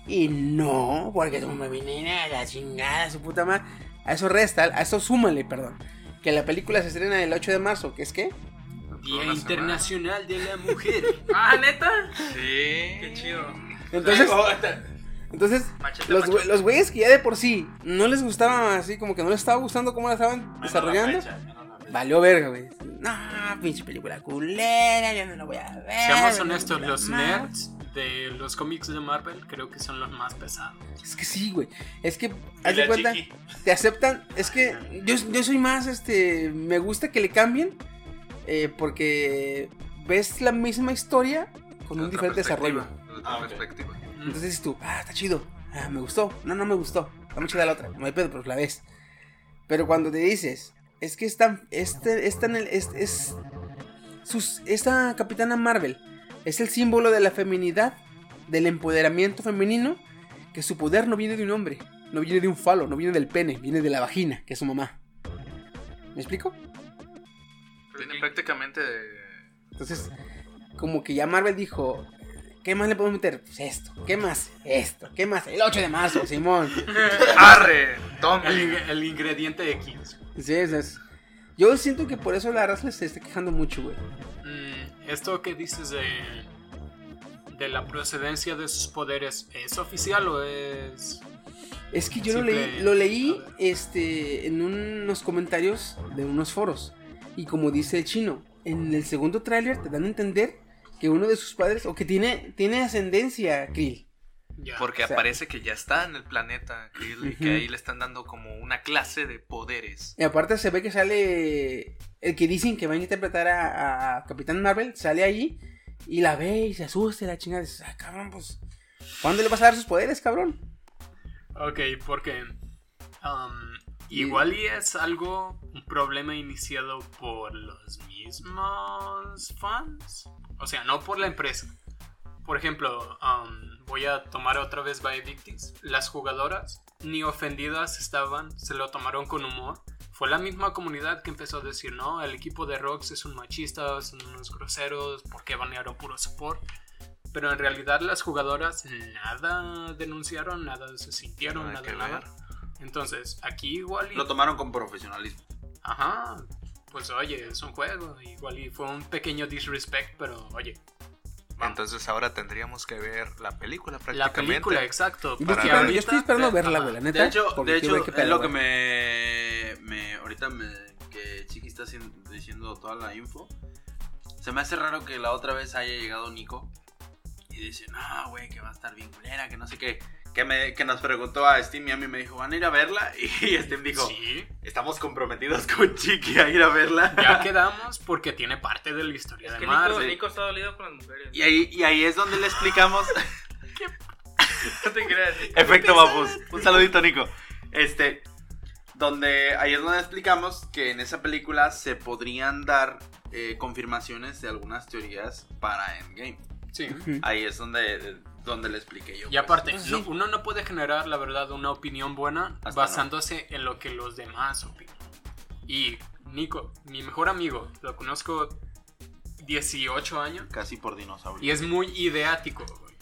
Y no, porque como me vienen a la chingada, su puta madre. A eso resta, a eso súmale, perdón. Que la película se estrena el 8 de marzo, que es qué? Día Internacional de la Mujer. [LAUGHS] Ah, neta. Sí. Qué chido. Entonces, entonces Machete, los, machete. los güeyes que ya de por sí no les gustaba así, como que no les estaba gustando cómo la estaban desarrollando, valió verga, güey. No, pinche película culera, yo no la voy a ver. Seamos honestos, los nerds de los cómics de Marvel creo que son los más pesados. Es que sí, güey. Es que, haz de cuenta, chiqui. te aceptan. Es que yo, yo soy más, este, me gusta que le cambien. eh, porque ves la misma historia con un diferente desarrollo. Ah, perspectiva. Entonces dices tú, ah, está chido. Ah, me gustó. No, no me gustó. Está muy chida la otra. No hay pedo, pero la ves. Pero cuando te dices, es que están, este, está en el, es, es, sus, esta Capitana Marvel es el símbolo de la feminidad, del empoderamiento femenino, que su poder no viene de un hombre, no viene de un falo, no viene del pene, viene de la vagina, que es su mamá. ¿Me explico? Viene prácticamente de... Entonces, como que ya Marvel dijo, ¿qué más le podemos meter? Pues esto, ¿qué más? Esto, ¿qué más? El 8 de marzo, Simón. [LAUGHS] ¡Arre! El, el ingrediente X. Sí, es, es- Yo siento que por eso la raza se está quejando mucho, güey. Mm, Esto que dices de, de la procedencia de sus poderes, ¿es oficial o es...? Es que yo lo leí, lo leí este, en unos comentarios de unos foros. Y como dice el chino, en el segundo tráiler te dan a entender que uno de sus padres, o que tiene, tiene ascendencia Krill. Ya. Porque O sea- aparece que ya está en el planeta Krill y que ahí le están dando como una clase de poderes. Y aparte se ve que sale el que dicen que va a interpretar a, a Capitán Marvel, sale ahí y la ve y se asusta y la chingada. Dices, ah, cabrón, pues, ¿cuándo le vas a dar sus poderes, cabrón? Ok, porque um, igual y es algo, un problema iniciado por los mismos fans. O sea, no por la empresa. Por ejemplo, um, voy a tomar otra vez by Victims. Las jugadoras ni ofendidas estaban, se lo tomaron con humor. Fue la misma comunidad que empezó a decir, no, el equipo de Rox es un machista, son unos groseros, ¿por qué banearon puro support? Pero en realidad las jugadoras nada denunciaron, nada se sintieron, Nada nada. Entonces, aquí igual y... Lo tomaron con profesionalismo. Ajá, pues oye, es un juego, igual y fue un pequeño disrespect, pero oye, vamos. Entonces ahora tendríamos que ver la película la prácticamente. película, exacto. Yo porque estoy, esperando, yo ahorita- estoy esperando verla, güey, la neta. De hecho, de hecho es lo que me, me ahorita me, que Chiqui está diciendo toda la info. Se me hace raro que la otra vez haya llegado Nico y dice, no, güey, que va a estar bien culera, que no sé qué. Que, me, que nos preguntó a Steam y a mí me dijo, ¿van a ir a verla? [LAUGHS] Y Steam dijo, Sí, estamos comprometidos con Chiqui a ir a verla. ya [LAUGHS] quedamos porque tiene parte de la historia Es de que Nico. Nico está dolido con las mujeres. Y ahí, y ahí es donde le explicamos [LAUGHS] No te creas. Efecto Mapus. Un saludito, Nico. Este, donde ahí es donde explicamos que en esa película se podrían dar eh, confirmaciones de algunas teorías para Endgame. Sí. Ahí es donde, donde le expliqué yo. Y pues. aparte, Pues sí. uno no puede generar, la verdad, una opinión buena Hasta basándose en lo que los demás opinan. Y Nico, mi mejor amigo, lo conozco 18 años Casi por dinosaurio. y es muy ideático. güey.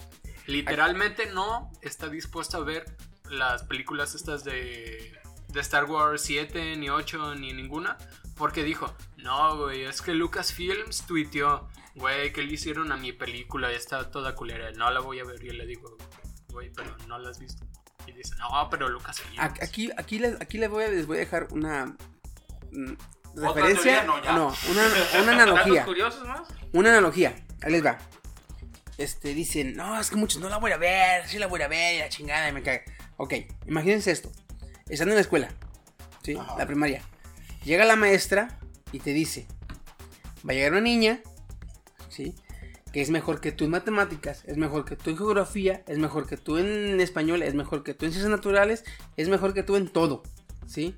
Literalmente no está dispuesto a ver las películas estas de, de Star Wars 7, ni 8, ni ninguna. Porque dijo, no, güey, es que Lucasfilms tuiteó, güey, que le hicieron a mi película, está toda culera, no la voy a ver. Yo le digo, güey, pero no la has visto. Y dice, no, pero. A- Aquí, aquí, les, aquí les, voy a, les voy a dejar una mm, Otra referencia. teoría, no, ya. no, una, una [LAUGHS] ¿Datos analogía. curiosos más? Una analogía. Ahí les va. Este, dicen, no, es que muchos no la voy a ver, sí la voy a ver, y la chingada, y me caga. Ok, imagínense esto. Están en la escuela, ¿sí? Ajá. La primaria. Llega la maestra y te dice, va a llegar una niña Que es mejor que tú en matemáticas, es mejor que tú en geografía, es mejor que tú en español, es mejor que tú en ciencias naturales, es mejor que tú en todo, ¿sí?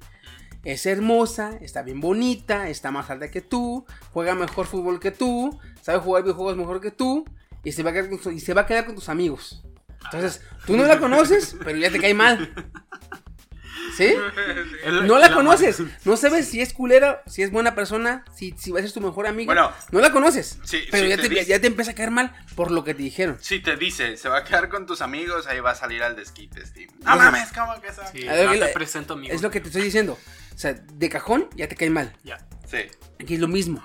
Es hermosa, está bien bonita, está más alta que tú, juega mejor fútbol que tú, sabe jugar videojuegos mejor que tú y se va a quedar con, y se va a quedar con tus amigos. Entonces, tú no la conoces, pero ya te cae mal. ¿Sí? [LAUGHS] No la la conoces, no sabes si es culera, si es buena persona, si, si va a ser tu mejor amiga. Bueno. no la conoces, Sí, pero sí ya, te ya te empieza a caer mal por lo que te dijeron. Si te dice, se va a quedar con tus amigos, ahí va a salir al desquite, Steve. No mames, ¿cómo que eso? Sí, A ver, no que te la- presento amigo. Es lo que te estoy diciendo. O sea, de cajón ya te cae mal. Ya. Sí. Aquí es lo mismo.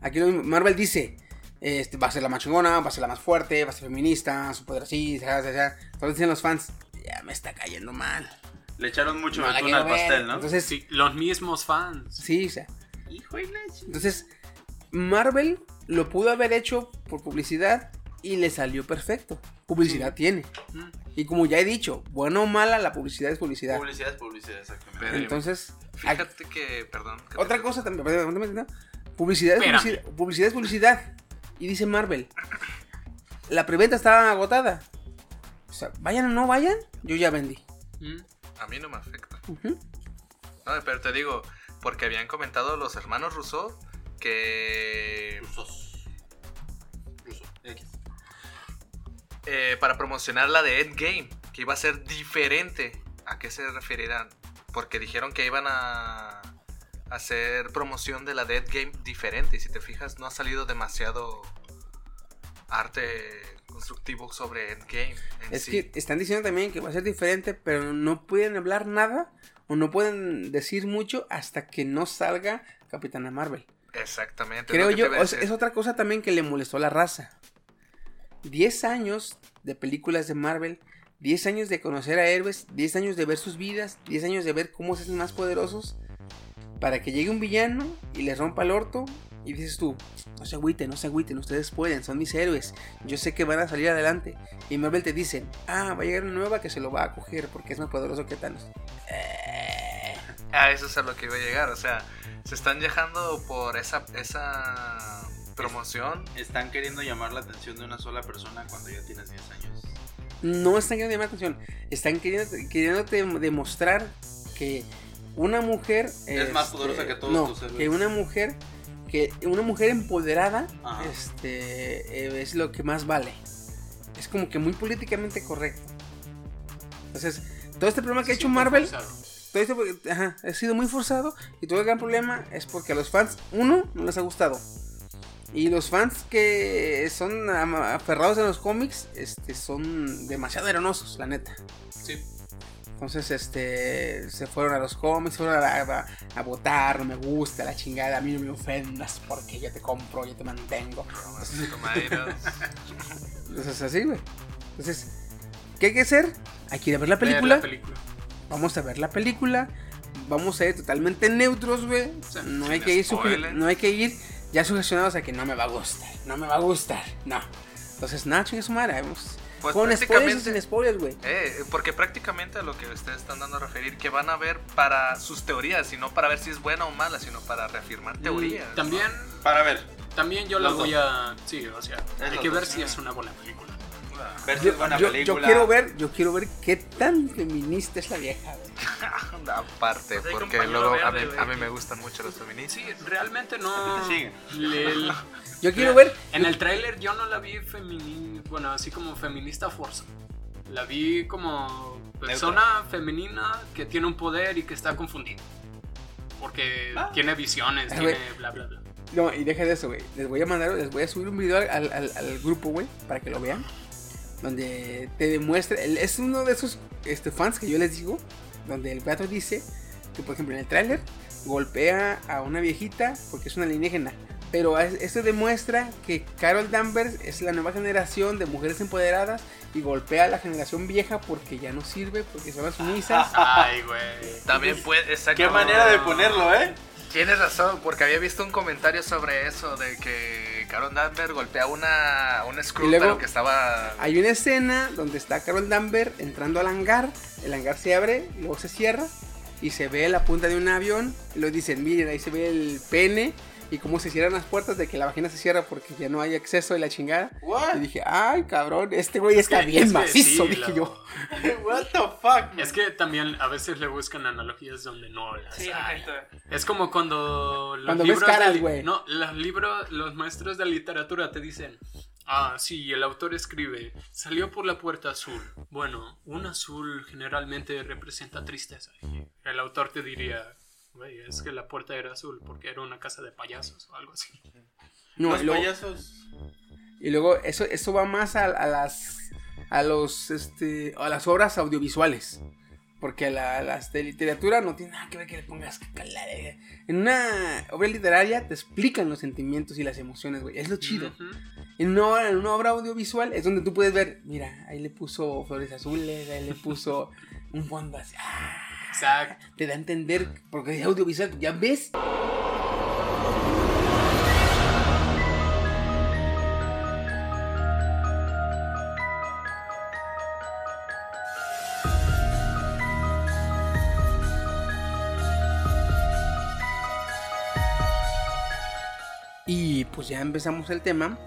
Aquí lo mismo. Marvel dice, este, va a ser la más chingona, va a ser la más fuerte, va a ser feminista, su poder así, ya, ya, ya. Entonces dicen los fans, ya me está cayendo mal. Le echaron mucho No betún al ver. pastel, ¿no? Entonces, sí, Sí, los mismos fans. o sea. Hijo de la ch- Entonces, Marvel lo pudo haber hecho por publicidad y le salió perfecto. Publicidad tiene. Mm. Y como ya he dicho, buena o mala, la publicidad es publicidad. Publicidad es publicidad, exactamente. Pero- Entonces, Fíjate que, perdón. que te- Otra cosa también, perdón, perdón, perdón, publicidad es publicidad, publicidad es publicidad. Y dice Marvel, la preventa estaba agotada. O sea, vayan o no vayan, yo ya vendí. Mm. A mí no me afecta. No, pero te digo, porque habían comentado los hermanos Rousseau que Rusos. Ruso. X. eh, para promocionar la de Endgame, que iba a ser diferente. ¿A qué se referirán? Porque dijeron que iban a hacer promoción de la de Endgame diferente. Y si te fijas, no ha salido demasiado arte constructivo sobre Endgame. en Es sí. que están diciendo también que va a ser diferente, pero no pueden hablar nada o no pueden decir mucho hasta que no salga Capitana Marvel. Exactamente. es Creo yo, decir. es otra cosa también que le molestó a la raza. 10 años de películas de Marvel, 10 años de conocer a héroes, 10 años de ver sus vidas, 10 años de ver cómo se hacen más poderosos, para que llegue un villano y les rompa el orto y dices tú, no se agüiten, no se agüiten, ustedes pueden, son mis héroes, yo sé que van a salir adelante. Y Marvel te dicen, ah, va a llegar una nueva que se lo va a coger porque es más poderoso que Thanos. Eh, Ah, eso es a lo que iba a llegar. O sea, se están dejando por esa, esa promoción. Están queriendo llamar la atención de una sola persona cuando ya tienes 10 años. no están queriendo llamar la atención, están queriendo, queriéndote demostrar que una mujer Es más este, poderosa que todos no, tus héroes. que una mujer que una mujer empoderada Ajá. este eh, es lo que más vale. Es como que muy políticamente correcto. Entonces, todo este problema que ha hecho Marvel, todo este, ajá, ha sido muy forzado y todo el gran problema es porque a los fans, uno, no les ha gustado. Y los fans que son aferrados a los cómics, este, son demasiado hermosos, la neta. Sí. Entonces, este, se fueron a los cómics, fueron a, a- a votar, no me gusta, la chingada, a mí no me ofendas porque yo te compro, yo te mantengo. Entonces, así, güey. Entonces, ¿qué hay que hacer? Hay que ir a ver la Ver película. la película. Vamos a ver la película. Vamos a ir totalmente neutros, güey. No hay que ir no hay que ir ya sugestionados a que no me va a gustar, no me va a gustar, no. Entonces, nada, chingue su madre. Pues Con spoilers o prácticamente- sin spoilers, güey. Eh, porque prácticamente a lo que ustedes están dando a referir, que van a ver para sus teorías, y no para ver si es buena o mala, sino para reafirmar teorías. Mm, También, Para ver. también yo la voy a. Sí, o sea, hay que ver dos. si es una buena película. Ver si Yo, es buena yo- yo película. quiero ver, yo quiero ver qué tan feminista es la vieja, güey. [LAUGHS] Aparte, Pues porque luego verde, a mí, a me gustan mucho los feministas. Sí, realmente no. Le- [LAUGHS] [LAUGHS] Yo quiero ver. En el tráiler yo no la vi feminista, bueno, así como feminista forza. La vi como persona femenina que tiene un poder y que está confundida. Porque Ah. tiene visiones, Ah, tiene güey. bla bla bla. No, y deja de eso, güey. Les voy a mandar, les voy a subir un video al, al- al grupo, güey, para que lo vean. Donde te demuestra. es uno de esos este, fans que yo les digo. Donde el gato dice que, por ejemplo, en el tráiler golpea a una viejita porque es una alienígena. Pero es- esto demuestra que Carol Danvers es la nueva generación de mujeres empoderadas y golpea a la generación vieja porque ya no sirve, porque son las sumisas. [LAUGHS] Ay, güey. También puede, exacto. Qué manera de ponerlo, ¿eh? Tienes razón, porque había visto un comentario sobre eso, de que Carol Danvers golpea una, un pero que estaba... Hay una escena donde está Carol Danvers entrando al hangar, el hangar se abre, luego se cierra y se ve la punta de un avión, y luego dicen, miren, ahí se ve el pene y cómo se cierran las puertas de que la vagina se cierra porque ya no hay acceso y la chingada. What? Y dije, ay, cabrón, este güey está que- bien es que macizo, sí, dije yo. [LAUGHS] What the fuck? Es que también a veces le buscan analogías donde no las Sí, hay. neta. Es como cuando los Cuando ves libros de caras. No, los libros, los maestros de literatura te dicen, ah, sí, el autor escribe, salió por la puerta azul. Bueno, un azul generalmente representa tristeza. El autor te diría, güey, es que la puerta era azul porque era una casa de payasos o algo así. No, Los y luego, payasos. y luego eso, eso va más a, a las a los este a las obras audiovisuales. Porque la- las de literatura no tiene nada que ver que le pongas caca- En una obra literaria te explican los sentimientos y las emociones, güey. Es lo chido. Ujú. En una, obra, en una obra audiovisual es donde tú puedes ver, mira, ahí le puso flores azules, ahí le puso un fondo así. ah, Exacto. te da a entender, porque es audiovisual, ya ves. Y pues ya empezamos el tema.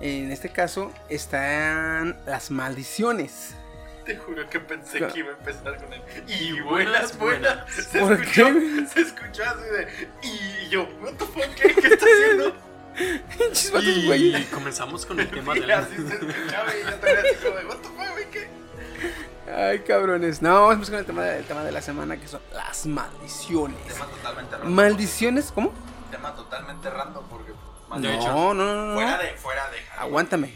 En este caso están las maldiciones. Te juro que pensé Claro. que iba a empezar con el. Y Y buenas, buenas, buenas. Se ¿Por escuchó, qué? se escuchó así de. Y yo, ¿What the fuck? ¿Qué, ¿Qué está haciendo? [LAUGHS] Güey. Y comenzamos con el tema [LAUGHS] Y de la... así se escuchaba y yo también así como de, ¿What the fuck, güey? ¿Qué? Ay, cabrones. No, vamos con el tema, de- el tema de la semana que son las maldiciones. Tema totalmente random. Maldiciones, ¿cómo? Tema totalmente random porque. De no, hecho. no, no, no, no. Fuera de, fuera de. Aguántame.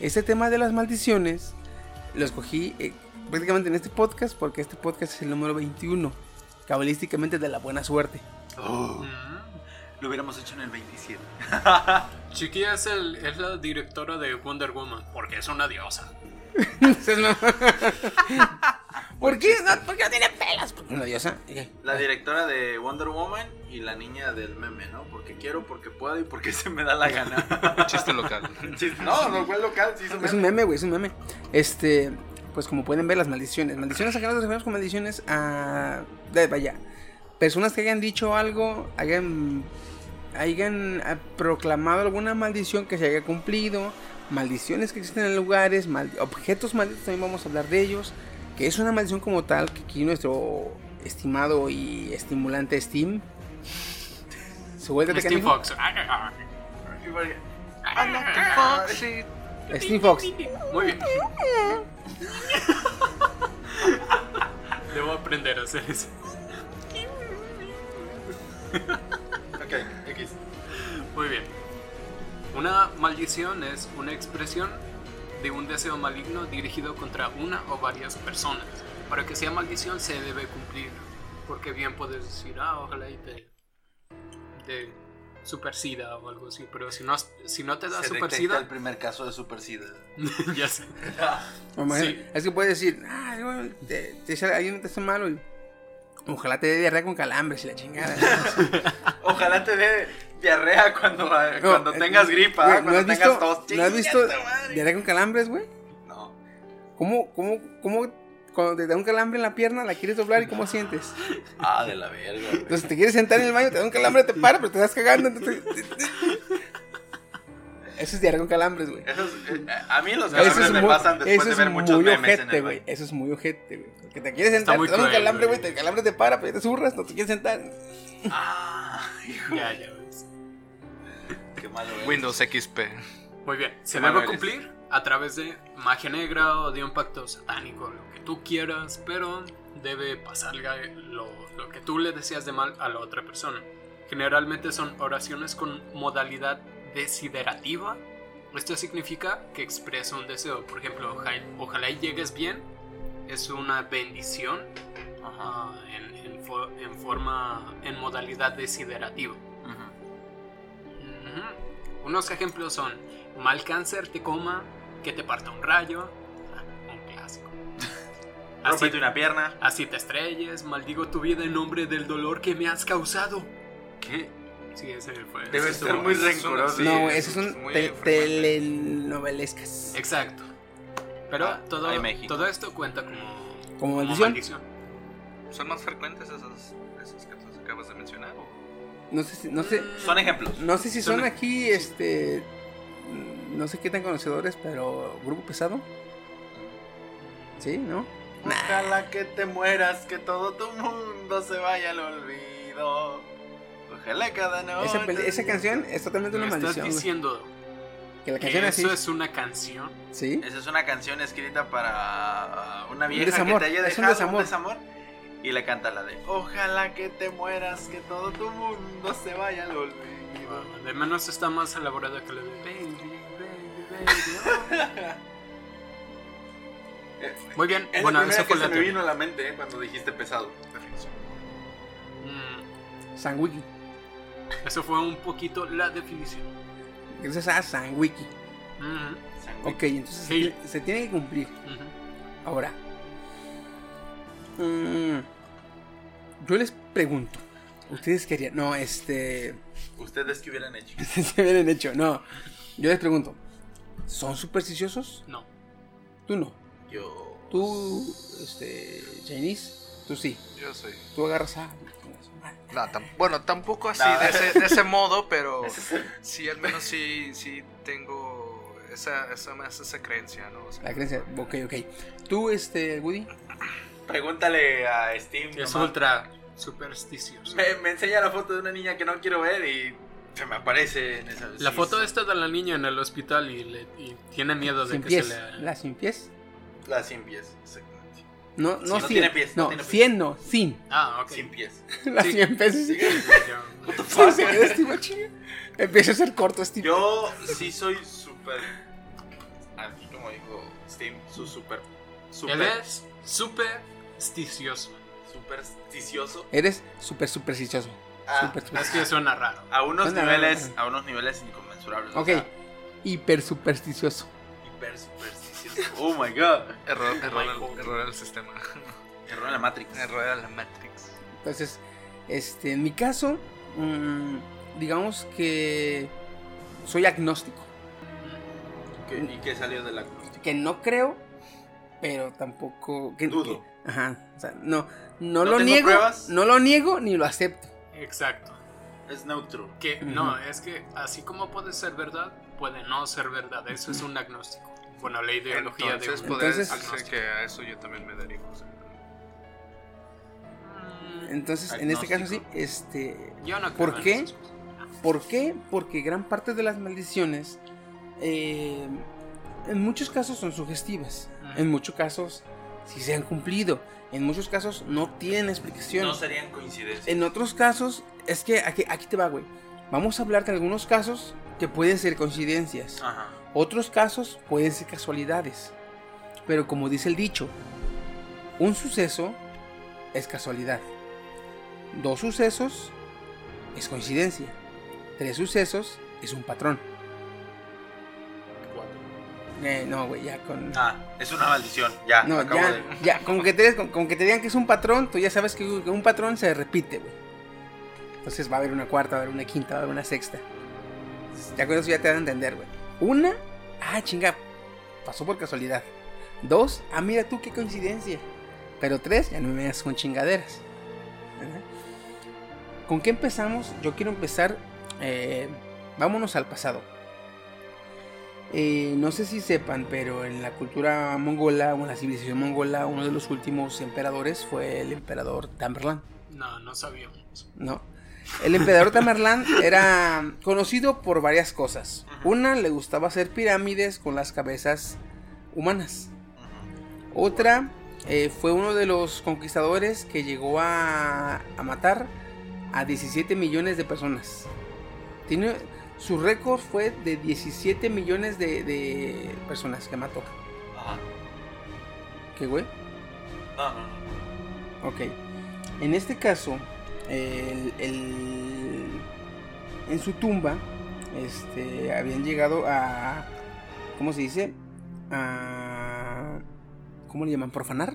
Este tema de las maldiciones lo escogí eh, prácticamente en este podcast porque este podcast es el número 21. Cabalísticamente de la buena suerte. Mm. Lo hubiéramos hecho en el 27. [LAUGHS] Chiqui es, el, es la directora de Wonder Woman, porque es una diosa. [LAUGHS] ¿Por qué? No, porque no tiene pelas. Una diosa. La directora de Wonder Woman y la niña del meme, ¿no? Porque quiero, porque puedo y porque [LAUGHS] se me da la gana. [LAUGHS] Chiste local. Chiste- no, no fue local, sí Es un meme. güey, es un meme. Este, pues como pueden ver, las maldiciones. Maldiciones nos referimos con maldiciones a. de- vaya. Personas que hayan dicho algo, hayan. hayan ah, proclamado alguna maldición que se haya cumplido. Maldiciones que existen en lugares, mal- objetos malditos, también vamos a hablar de ellos. Que es una maldición como tal, que aquí nuestro estimado y estimulante Steam. Su vuelta de Steve canijo. Fox. Ah, Steam Fox. Muy bien. Debo aprender a hacer eso. Ok, X. Muy bien. Una maldición es una expresión de un deseo maligno dirigido contra una o varias personas. Para que sea maldición se debe cumplir. Porque bien puedes decir, ah, ojalá y te, te super sida o algo así. Pero si no, si no te da Se super detecta sida, el primer caso de super sida. [LAUGHS] ya sé. Sí. Es que puedes decir, ah, güey, te, te, alguien te hace malo y ojalá te dé diarrea con calambres y la chingada. [LAUGHS] Ojalá te dé diarrea cuando, eh, No, cuando eh, tengas gripa, güey, cuando ¿no has tengas visto, tos. ¿No has visto diarrea con calambres, güey? No. ¿Cómo, cómo, cómo cuando te da un calambre en la pierna la quieres doblar y cómo sientes? Ah, de la verga. güey. Entonces te quieres sentar en el baño, te da un calambre, te para, pero te estás cagando. entonces- Eso es diarrea con calambres, güey. Eso es- eh, a mí los calambres es me muy, pasan después eso de ver muchos memes en ojete, el güey. Eso es muy ojete, güey. Porque te quieres sentar, te da un calambre, güey. El calambre te para, pero te zurras, no te quieres sentar. Ah, hijo, [LAUGHS] Ya, ya. Qué malo eres. Windows XP. Muy bien, se debe eres. cumplir a través de magia negra o de un pacto satánico, lo que tú quieras, pero debe pasarle lo, lo que tú le deseas de mal a la otra persona. Generalmente son oraciones con modalidad desiderativa. Esto significa que expresa un deseo. Por ejemplo, oja- ojalá y llegues bien. Es una bendición Ajá. ah, en, en fo- en forma, en modalidad desiderativa. Unos ejemplos son mal cáncer te coma, que te parta un rayo, un clásico. [LAUGHS] Así, Rómpete una pierna. así te estrelles, maldigo tu vida en nombre del dolor que me has causado. ¿Qué? Sí, ese fue. Debe ser muy rencoroso. No, eso esos son te- telenovelescas. Exacto. Pero Ah, todo, todo esto cuenta como, ¿Como maldición? maldición. ¿Son más frecuentes esas, esas que tú acabas de mencionar? o? No sé si, no sé, Son ejemplos. no sé si son Son- aquí, este, no sé qué tan conocedores, pero grupo pesado. Sí, ¿no? Ojalá que te mueras, que todo tu mundo se vaya al olvido. Ojalá cada noche. Esa, peli- esa canción es totalmente ¿Me una estás maldición. güey. diciendo Que la que canción así. eso es una canción? Sí. Esa es una canción escrita para una vieja desamor, que te haya es un dejado desamor. un desamor. Y le canta la de Ojalá que te mueras, que todo tu mundo se vaya al olvido. Ah, De menos está más elaborada que la de Baby, Baby, Baby. oh. [LAUGHS] Muy bien, Es bueno, la esa que fue se la me teoría. vino a la mente eh, cuando dijiste pesado. Mm, San. Eso fue un poquito la definición. Gracias a San Wiki. Ujú, Ok, entonces se Sí. tiene- se tiene que cumplir. Ahora. Mm, yo les pregunto. ¿Ustedes querían? No, este. ¿Ustedes qué hubieran hecho? [LAUGHS] se hubieran hecho. No. Yo les pregunto. ¿Son supersticiosos? No. Tú no. Yo. Tú, este. Chinese. Tú sí. Yo soy. Tú agarras a. No, tam- bueno, tampoco así, No. de, ese, de ese modo, pero [LAUGHS] sí, al menos sí, sí tengo esa, esa, esa creencia, ¿no? O sea, La creencia. Ok, ok. Tú, este, Woody. Pregúntale a Steam. Es nomás. ultra supersticioso. Me, me enseña la foto de una niña que no quiero ver y se me aparece en esa. La sí, foto sí. esta de la niña en el hospital y, le- y tiene miedo de Sin que pies. se le... La sin pies. La sin pies, exactamente. No, no, Sí, no tiene pies, no No, tiene pies. 100 no, sin. Ah, ok. Sin pies. [LAUGHS] La Sí. 100 pesos. Sí, Yo- [LAUGHS] sí, se queda Steve chinga. Empieza a ser corto, Steve. Yo sí soy súper. Aquí, como dijo Steam, su súper. Él Súper. Supersticioso. Supersticioso. Eres súper supersticioso. A, Súper Es supersticioso. que suena raro. a unos Suena niveles. raro. A unos niveles inconmensurables. o Ok. sea, Hiper supersticioso. hiper supersticioso. Oh my god. error, Oh error, my error en el sistema. Error en la Matrix. error en la Matrix. Entonces, este, en mi caso, mm, digamos que soy agnóstico. ¿Qué- ¿Y qué salió de la acústica? Que no creo, pero tampoco. Que, Dudo. Ajá. O sea, no, no, ¿No lo tengo niego. pruebas? No lo niego ni lo acepto. Exacto. Es neutro. Que no, es que así como puede ser verdad, puede no ser verdad. Eso es un agnóstico. Bueno, la ideología Entonces, de un Entonces- que a eso yo también me derivo. o sea. Mm, Entonces, en este caso sí, este. Yo no creo ¿Por qué? ¿Por qué? Porque gran parte de las maldiciones eh, en muchos casos son sugestivas. En muchos casos sí se han cumplido. En muchos casos no tienen explicación. No serían coincidencias. En otros casos, es que aquí, aquí te va, güey. Vamos a hablar de algunos casos que pueden ser coincidencias. Ajá. Otros casos pueden ser casualidades. Pero como dice el dicho, un suceso es casualidad. Dos sucesos es coincidencia. Tres sucesos es un patrón. Eh, no, güey, ya con... Ah, es una maldición. Ya. No, acabo ya, de- ya, con que, te, con, con que te digan que es un patrón, tú ya sabes que un patrón se repite, güey. Entonces va a haber una cuarta, va a haber una quinta, va a haber una sexta. Ya con eso ya te dan a entender, güey. Una, ah, chinga, pasó por casualidad. Dos, ah, mira tú qué coincidencia. Pero tres, ya no me das con chingaderas. ¿Con qué empezamos? Yo quiero empezar, eh, vámonos al pasado. Eh, no sé si sepan, pero en la cultura mongola o en la civilización mongola, uno de los últimos emperadores fue el emperador Tamerlán, No, no sabíamos. ¿no? El emperador Tamerlán era conocido por varias cosas. Una, le gustaba hacer pirámides con las cabezas humanas. Otra, eh, fue uno de los conquistadores que llegó a, a matar a 17 millones de personas. Tiene, su récord fue de 17 millones de, de personas que mató. Ajá. ¿Qué güey? No, no, no. Ok. En este caso, el, el- en su tumba, este, habían llegado a, ¿cómo se dice? A, ¿cómo le llaman? ¿Profanar?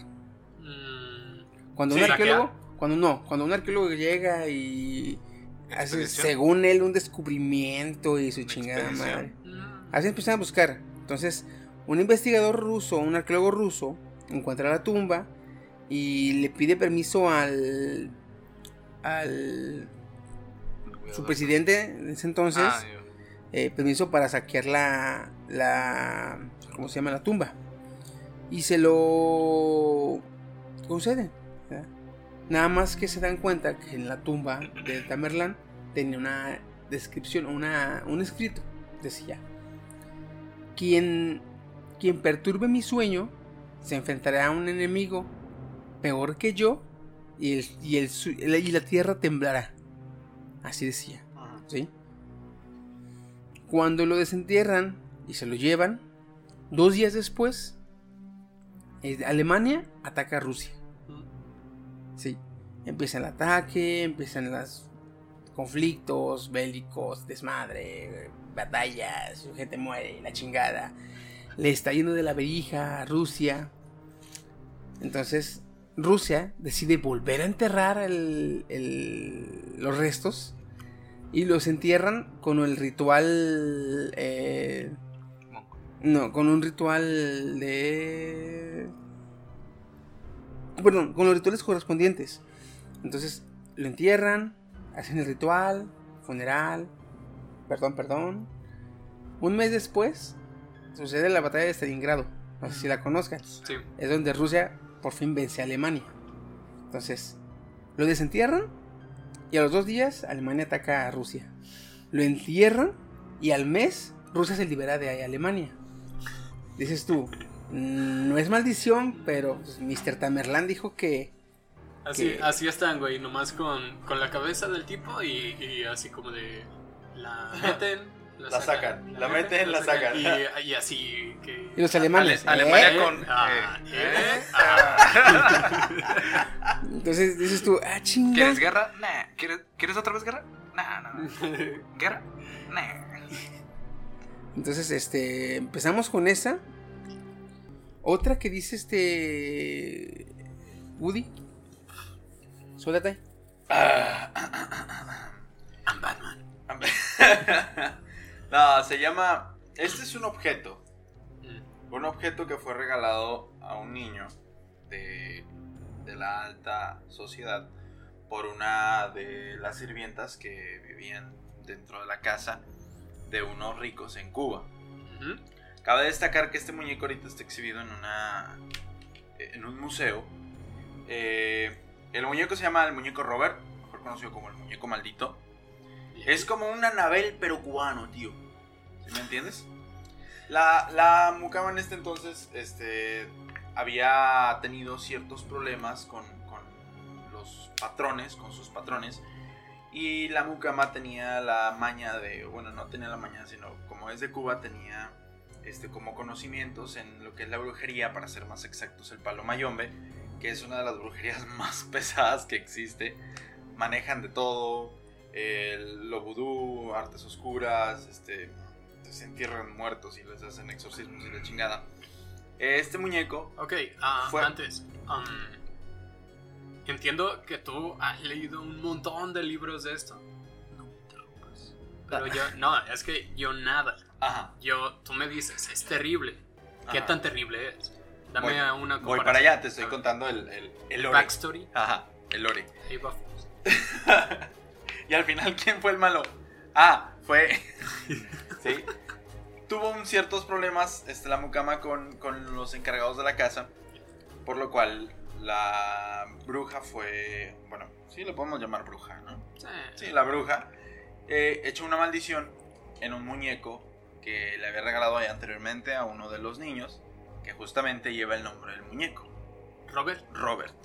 Mm, Cuando Sí, un arqueólogo, cuando no, cuando un arqueólogo llega y hace, según él, un descubrimiento y su chingada madre. mm, Así empiezan a buscar. Entonces, un investigador ruso, un arqueólogo ruso, encuentra la tumba y le pide permiso al. al. Su presidente en ese entonces Ah, eh, permiso para saquear la, la, ¿cómo se llama? La tumba. Y se lo conceden. Nada más que se dan cuenta que en la tumba de Tamerlán tenía una descripción, una, un escrito. Decía, quien, quien perturbe mi sueño se enfrentará a un enemigo peor que yo y, el, y, el y la tierra temblará. Así decía. ¿sí? Cuando lo desentierran y se lo llevan, dos días después, eh, Alemania ataca a Rusia. Sí, empieza el ataque, empiezan los conflictos bélicos, desmadre, batallas, gente muere, la chingada. Le está yendo de la verija a Rusia. Entonces, Rusia decide volver a enterrar el- el- los restos y los entierran con el ritual. eh, no, con un ritual de. Perdón, con los rituales correspondientes. Entonces lo entierran, hacen el ritual, funeral. Perdón, perdón. Un mes después sucede la batalla de Stalingrado. No sé si la conozcan Sí. es donde Rusia por fin vence a Alemania. Entonces, lo desentierran y a los dos días Alemania ataca a Rusia. Lo entierran y al mes Rusia se libera de Alemania. Dices tú, "Mm, no es maldición, pero pues, Mr. Tamerlán dijo que... Así, que- así están, güey, nomás con, con la cabeza del tipo y, y así como de... La meten, la, La sacan, la meten, la sacan. Y, y así que... Y los alemanes... Ale- ¿eh? Alemania con. Ah, eh, ¿eh? eh, Ah. [LAUGHS] Entonces dices tú, ah, chinga. ¿Quieres guerra? Nah. ¿Quieres, ¿Quieres otra vez guerra? Nah, no. no. [LAUGHS] ¿Guerra? Nah. Entonces, este, empezamos con esa. Otra que dice este Woody. Suéltate. I'm Batman. [LAUGHS] no, se llama. Este es un objeto. Mm. Un objeto que fue regalado a un niño de, de la alta sociedad por una de las sirvientas que vivían dentro de la casa de unos ricos en Cuba. Cabe destacar que este muñeco ahorita está exhibido en una en un museo. Eh, el muñeco se llama el muñeco Robert, mejor conocido como el muñeco maldito. Es como un Anabel pero cubano, tío. ¿Sí me entiendes? La, la mucama en este entonces este, había tenido ciertos problemas con, con los patrones, con sus patrones. Y la mucama tenía la maña de, bueno, no tenía la maña, sino como es de Cuba, tenía este, como conocimientos en lo que es la brujería, para ser más exactos, el palo mayombe, que es una de las brujerías [LAUGHS] más pesadas que existe. Manejan de todo, el, lo vudú, artes oscuras, este, se entierran muertos y les hacen exorcismos y la chingada. Este muñeco, Ok, ah, Fue- antes. um, entiendo que tú has leído un montón de libros de esto. No me interrumpas. Pero yo, [LAUGHS] no, es que yo nada. Ajá, Yo, tú me dices, es terrible. ¿Qué Ajá. tan terrible es? Dame Voy- una voy comparación. para allá, te estoy contando el, el, el lore. Backstory. Ajá, el lore. Ahí va. [LAUGHS] Y al final, ¿quién fue el malo? Ah, fue. [LAUGHS] sí. Tuvo un ciertos problemas este, la mucama con, con los encargados de la casa. Por lo cual la bruja fue. Bueno, sí le podemos llamar bruja, ¿no? Sí. Sí, la bruja. eh, echó una maldición en un muñeco que le había regalado ahí anteriormente a uno de los niños. Que justamente lleva el nombre del muñeco. Robert. Robert.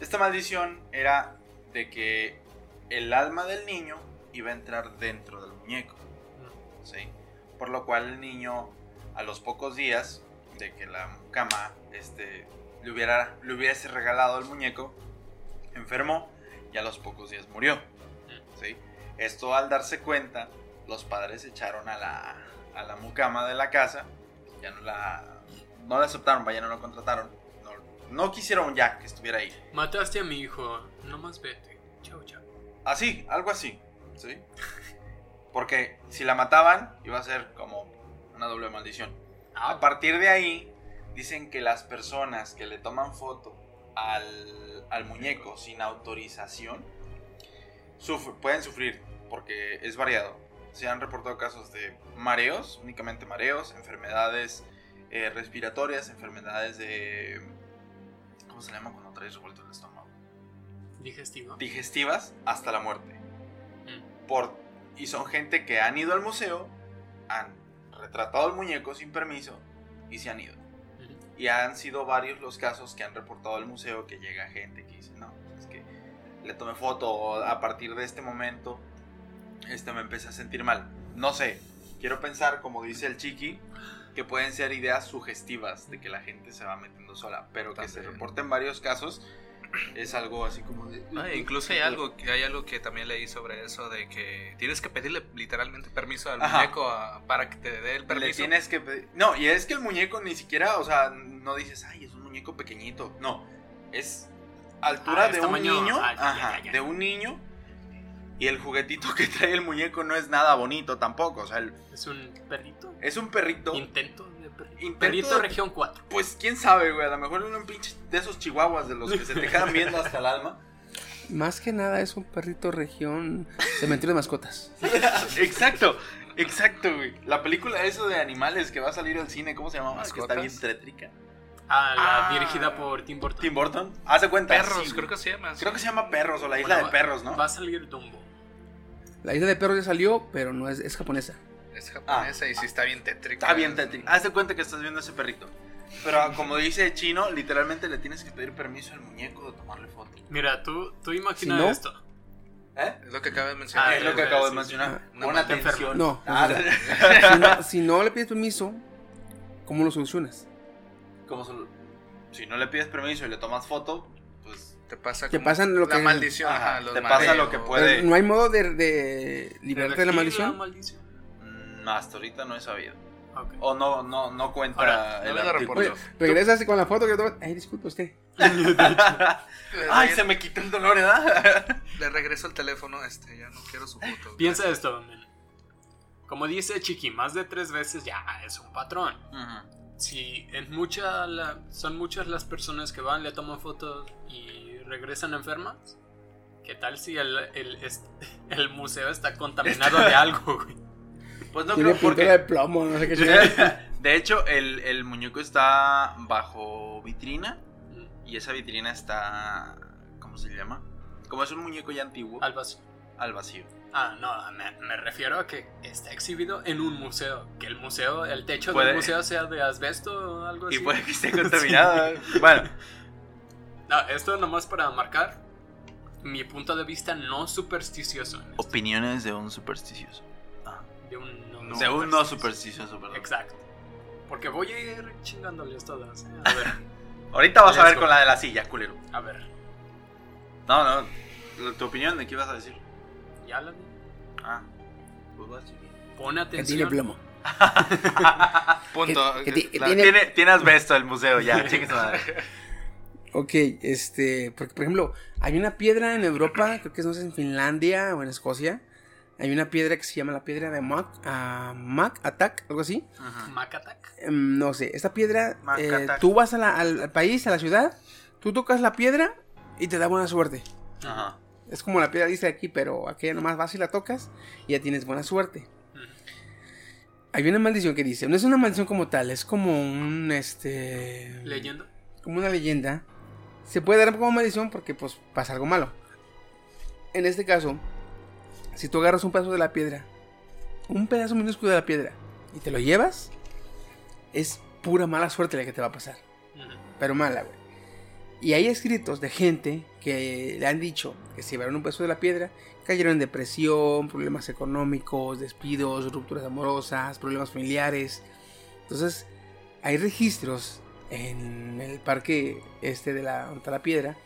Esta maldición era de que el alma del niño iba a entrar dentro del muñeco. ¿sí? Por lo cual el niño, a los pocos días de que la cama este, le, hubiera, le hubiese regalado el muñeco, enfermó y a los pocos días murió. ¿sí? Esto al darse cuenta, los padres echaron a la, a la mucama de la casa, ya no la, no la aceptaron, vaya, no la contrataron, no, no quisieron ya que estuviera ahí. Mataste a mi hijo. No más vete. Chao, chao. Así, algo así, ¿sí? Porque si la mataban, iba a ser como una doble maldición. Ah, A partir de ahí, dicen que las personas que le toman foto al, al muñeco sin autorización suf- pueden sufrir porque es variado. Se han reportado casos de mareos, únicamente mareos, enfermedades eh, respiratorias, enfermedades de... ¿Cómo se llama cuando traes revuelto el estómago? Digestivo. Digestivas hasta la muerte. Mm. Por, y son gente que han ido al museo, han retratado el muñeco sin permiso y se han ido. Y han sido varios los casos que han reportado al museo que llega gente que dice, no, es que le tomé foto a partir de este momento este me empecé a sentir mal. No sé, quiero pensar, como dice el chiqui, que pueden ser ideas sugestivas de que la gente se va metiendo sola, pero que se reporten varios casos es algo así como de... E incluso hay algo, que- hay algo que también leí sobre eso de que tienes que pedirle literalmente permiso al Ajá. muñeco a- para que te dé el Le permiso. tienes que pedir- No, y es que el muñeco ni siquiera, o sea, no dices, ay, es un muñeco pequeñito. No, es altura Ah, de un niño. ya, ajá, ya, ya. de un niño. Y el juguetito que trae el muñeco no es nada bonito tampoco. O sea, el- Es un perrito. es un perrito. Intento de perrito. Intento perrito de- región 4. Pues quién sabe, güey. A lo mejor un pinche de esos chihuahuas de los que se te quedan viendo hasta el alma. [LAUGHS] Más que nada es un perrito región cementerio de mascotas. [LAUGHS] exacto, exacto, güey. La película eso de animales que va a salir al cine, ¿cómo se llama? Que está bien tétrica. Ah, la Ah. dirigida por Tim Burton. Tim Burton. Haz de cuenta. Perros, sí, creo que se llama. Creo que se llama Perros o la isla Bueno, de perros, ¿no? Va a salir Dumbo. La isla de perros ya salió, pero no es, es japonesa. Es japonesa y sí está bien tétrica. Está bien tétrica. Haz de cuenta que estás viendo ese perrito. Pero como dice Chino, literalmente le tienes que pedir permiso al muñeco de tomarle foto. Mira, tú, tú imagina Si no- esto. ¿Eh? Es lo que acabas de mencionar. Ah, es lo que acabo de mencionar. Pon Una atención. No, Ah, Si no, si no le pides permiso, ¿cómo lo solucionas? como solo- si no le pides permiso y le tomas foto, Te pasa Te pasan lo la que- maldición. Ajá, ajá, los te pasa mareos. lo que puede- ¿No hay modo de, de liberarte de la maldición? maldición. mm, hasta ahorita no he sabido. O no, no, no cuenta Ahora, el no me lo artículo. Oye, regresas con la foto que tomas. Ay, disculpe usted. [LAUGHS] Ay, se me quitó el dolor, ¿verdad? [LAUGHS] Le regreso el teléfono, este, ya no quiero su foto. Piensa esto, men. Como dice Chiqui, más de tres veces ya es un patrón. Si en mucha la- son muchas las personas que van, le toman fotos y regresan enfermas, ¿qué tal si el, el, [LAUGHS] el museo está contaminado de algo, güey? Pues no Tiene creo porque... de plomo, no sé qué chingada. De hecho, el, el muñeco está bajo vitrina y esa vitrina está... ¿Cómo se llama? Como es un muñeco ya antiguo, Al vacío. al vacío. Ah, no, me, me refiero a que está exhibido en un museo. Que el museo, el techo Puede- del museo sea de asbesto o algo así. Y puede que esté [LAUGHS] contaminado. Bueno, No, esto nomás para marcar mi punto de vista no supersticioso. opiniones de un supersticioso. De un no, de un no supersticioso, perdón. Exacto. Porque voy a ir chingándoles todas. ¿eh? A ver, [LAUGHS] Ahorita vas a ver con la de la silla, culero. a ver. No, no. ¿Tu opinión de qué ibas a decir? Ya la vi. Ah, pues vas. Pon Que atención. tiene plomo. [LAUGHS] [LAUGHS] Punto. Que- que que La- tiene- Tiene, tiene asbesto el museo, ya, chingue madre. Ok, este, porque por ejemplo, hay una piedra en Europa, creo que es, no sé, en Finlandia o en Escocia. Hay una piedra que se llama la piedra de Mac, ah, Mac Attack, algo así. Mac Attack. Em, no sé, esta piedra, Mac eh, Attack. tú vas a la- al, al país, a la ciudad, tú tocas la piedra y te da buena suerte. Ajá. Es como la piedra dice aquí, pero aquella nomás vas y la tocas y ya tienes buena suerte. Hay una maldición que dice, no es una maldición como tal, es como un, este... Leyenda. como una leyenda, se puede dar como maldición porque pues pasa algo malo. En este caso, si tú agarras un pedazo de la piedra, un pedazo minúsculo de la piedra, y te lo llevas, es pura mala suerte la que te va a pasar. Pero mala, güey. Y hay escritos de gente que le han dicho que se llevaron un pedazo de la piedra, cayeron en depresión, problemas económicos, despidos, rupturas amorosas, problemas familiares. Entonces, hay registros en el parque este de la, está la piedra,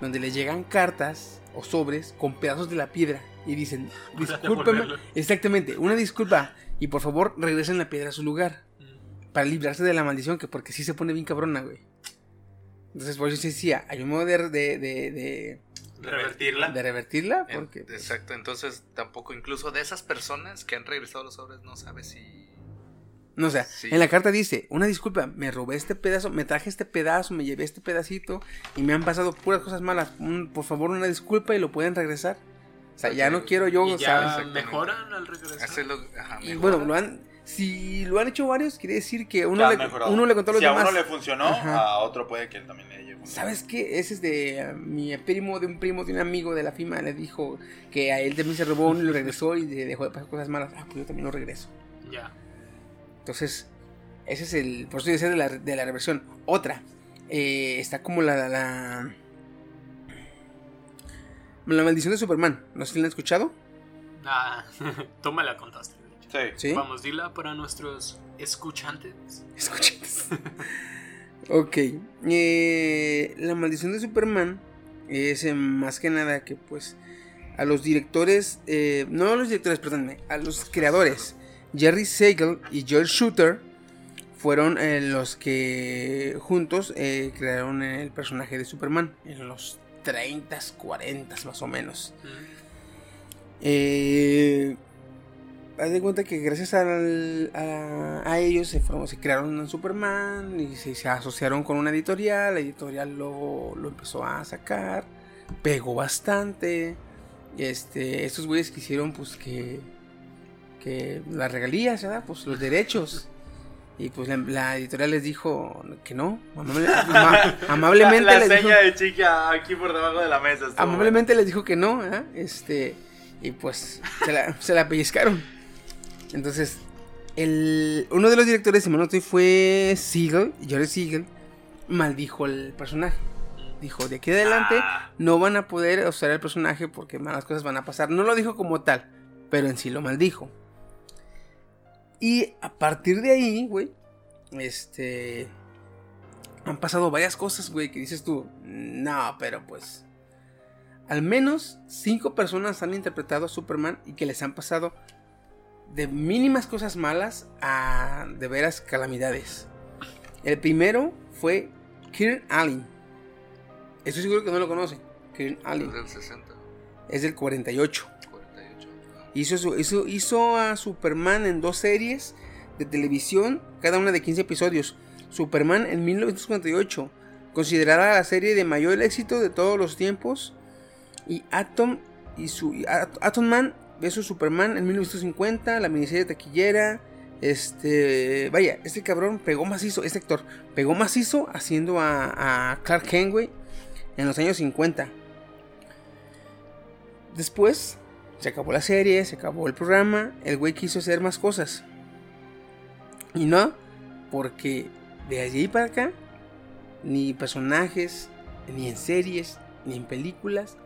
donde les llegan cartas o sobres con pedazos de la piedra y dicen, [LAUGHS] discúlpeme, exactamente, una disculpa y por favor regresen la piedra a su lugar Ujú. para librarse de la maldición, que porque sí se pone bien cabrona, güey. Entonces, por eso sí decía, hay un modo de, de, de, de- Revertirla. de revertirla, porque pues, Exacto, entonces tampoco, incluso de esas personas que han regresado los sobres, no sabes si. No, o sea, Sí. en la carta dice, una disculpa, me robé este pedazo, me traje este pedazo, me llevé este pedacito y me han pasado puras cosas malas. Un- por favor, una disculpa y lo pueden regresar. sea, ya no quiero yo, y ya ¿sabes? mejoran al regresar. Hacerlo, ajá, Y mejor. bueno, lo han, si lo han hecho varios, quiere decir que uno, le, uno le contó a los si a demás. uno le funcionó, Ajá. a otro puede que también le haya funcionado. ¿Sabes qué? Ese es de eh, mi primo, de un primo, de un amigo de la FIMA. Le dijo que a él también se robó uno y lo regresó y le dejó de pasar cosas malas. Ah, pues yo también lo regreso. Ya. Entonces, ese es el. Por eso yo decía de la, de la reversión. Otra. eh, está como la, la. La maldición de Superman. ¿No sé si la han escuchado? Ah, [LAUGHS] tú me la contaste. de hecho. Sí. Sí. Vamos, dila para nuestros escuchantes. Escuchen. [LAUGHS] ok. eh, la maldición de Superman es eh, más que nada que pues a los directores, eh, no a los directores, perdónme, a los creadores, Jerry Siegel y Joel Shooter fueron eh, los que juntos eh, crearon el personaje de Superman en los 30, 40 más o menos. Eh, haz de cuenta que gracias al- a, a ellos se, crearon un Superman y se, se asociaron con una editorial. La editorial lo, lo empezó a sacar, pegó bastante. Este, estos güeyes quisieron, pues, que, que las regalías, ¿verdad? Pues los derechos. Y pues la, la editorial les dijo que no, amable- ama- [LAUGHS] amablemente la, la les dijo- de chica aquí por debajo de la mesa. amablemente les dijo que no, ¿verdad? Este, y pues se la, se la pellizcaron. Entonces, el, uno de los directores, si estoy, fue Siegel, Jerry Siegel, maldijo el personaje. Dijo, de aquí adelante Ah. no van a poder usar el personaje porque malas cosas van a pasar. No lo dijo como tal, pero en sí lo maldijo. Y a partir de ahí, güey, este... Han pasado varias cosas, güey, que dices tú, no, pero pues... Al menos cinco personas han interpretado a Superman y que les han pasado de mínimas cosas malas a de veras calamidades. El primero fue Kieran Allen. Estoy seguro que no lo conocen. Kieran Es Allen. del 60, Es del 48. 48. Hizo, a Superman en dos series de televisión, cada una de 15 episodios. Superman en 1958, considerada la serie de mayor éxito de todos los tiempos. Y Atom y su Atom Man vs Superman en 1950, la miniserie taquillera. Este, vaya, este cabrón pegó macizo, este actor pegó macizo haciendo a, a Clark Kent, en los años 50. Después se acabó la serie, se acabó el programa, el güey quiso hacer más cosas. Y no, porque de allí para acá, ni personajes, ni en series, ni en películas,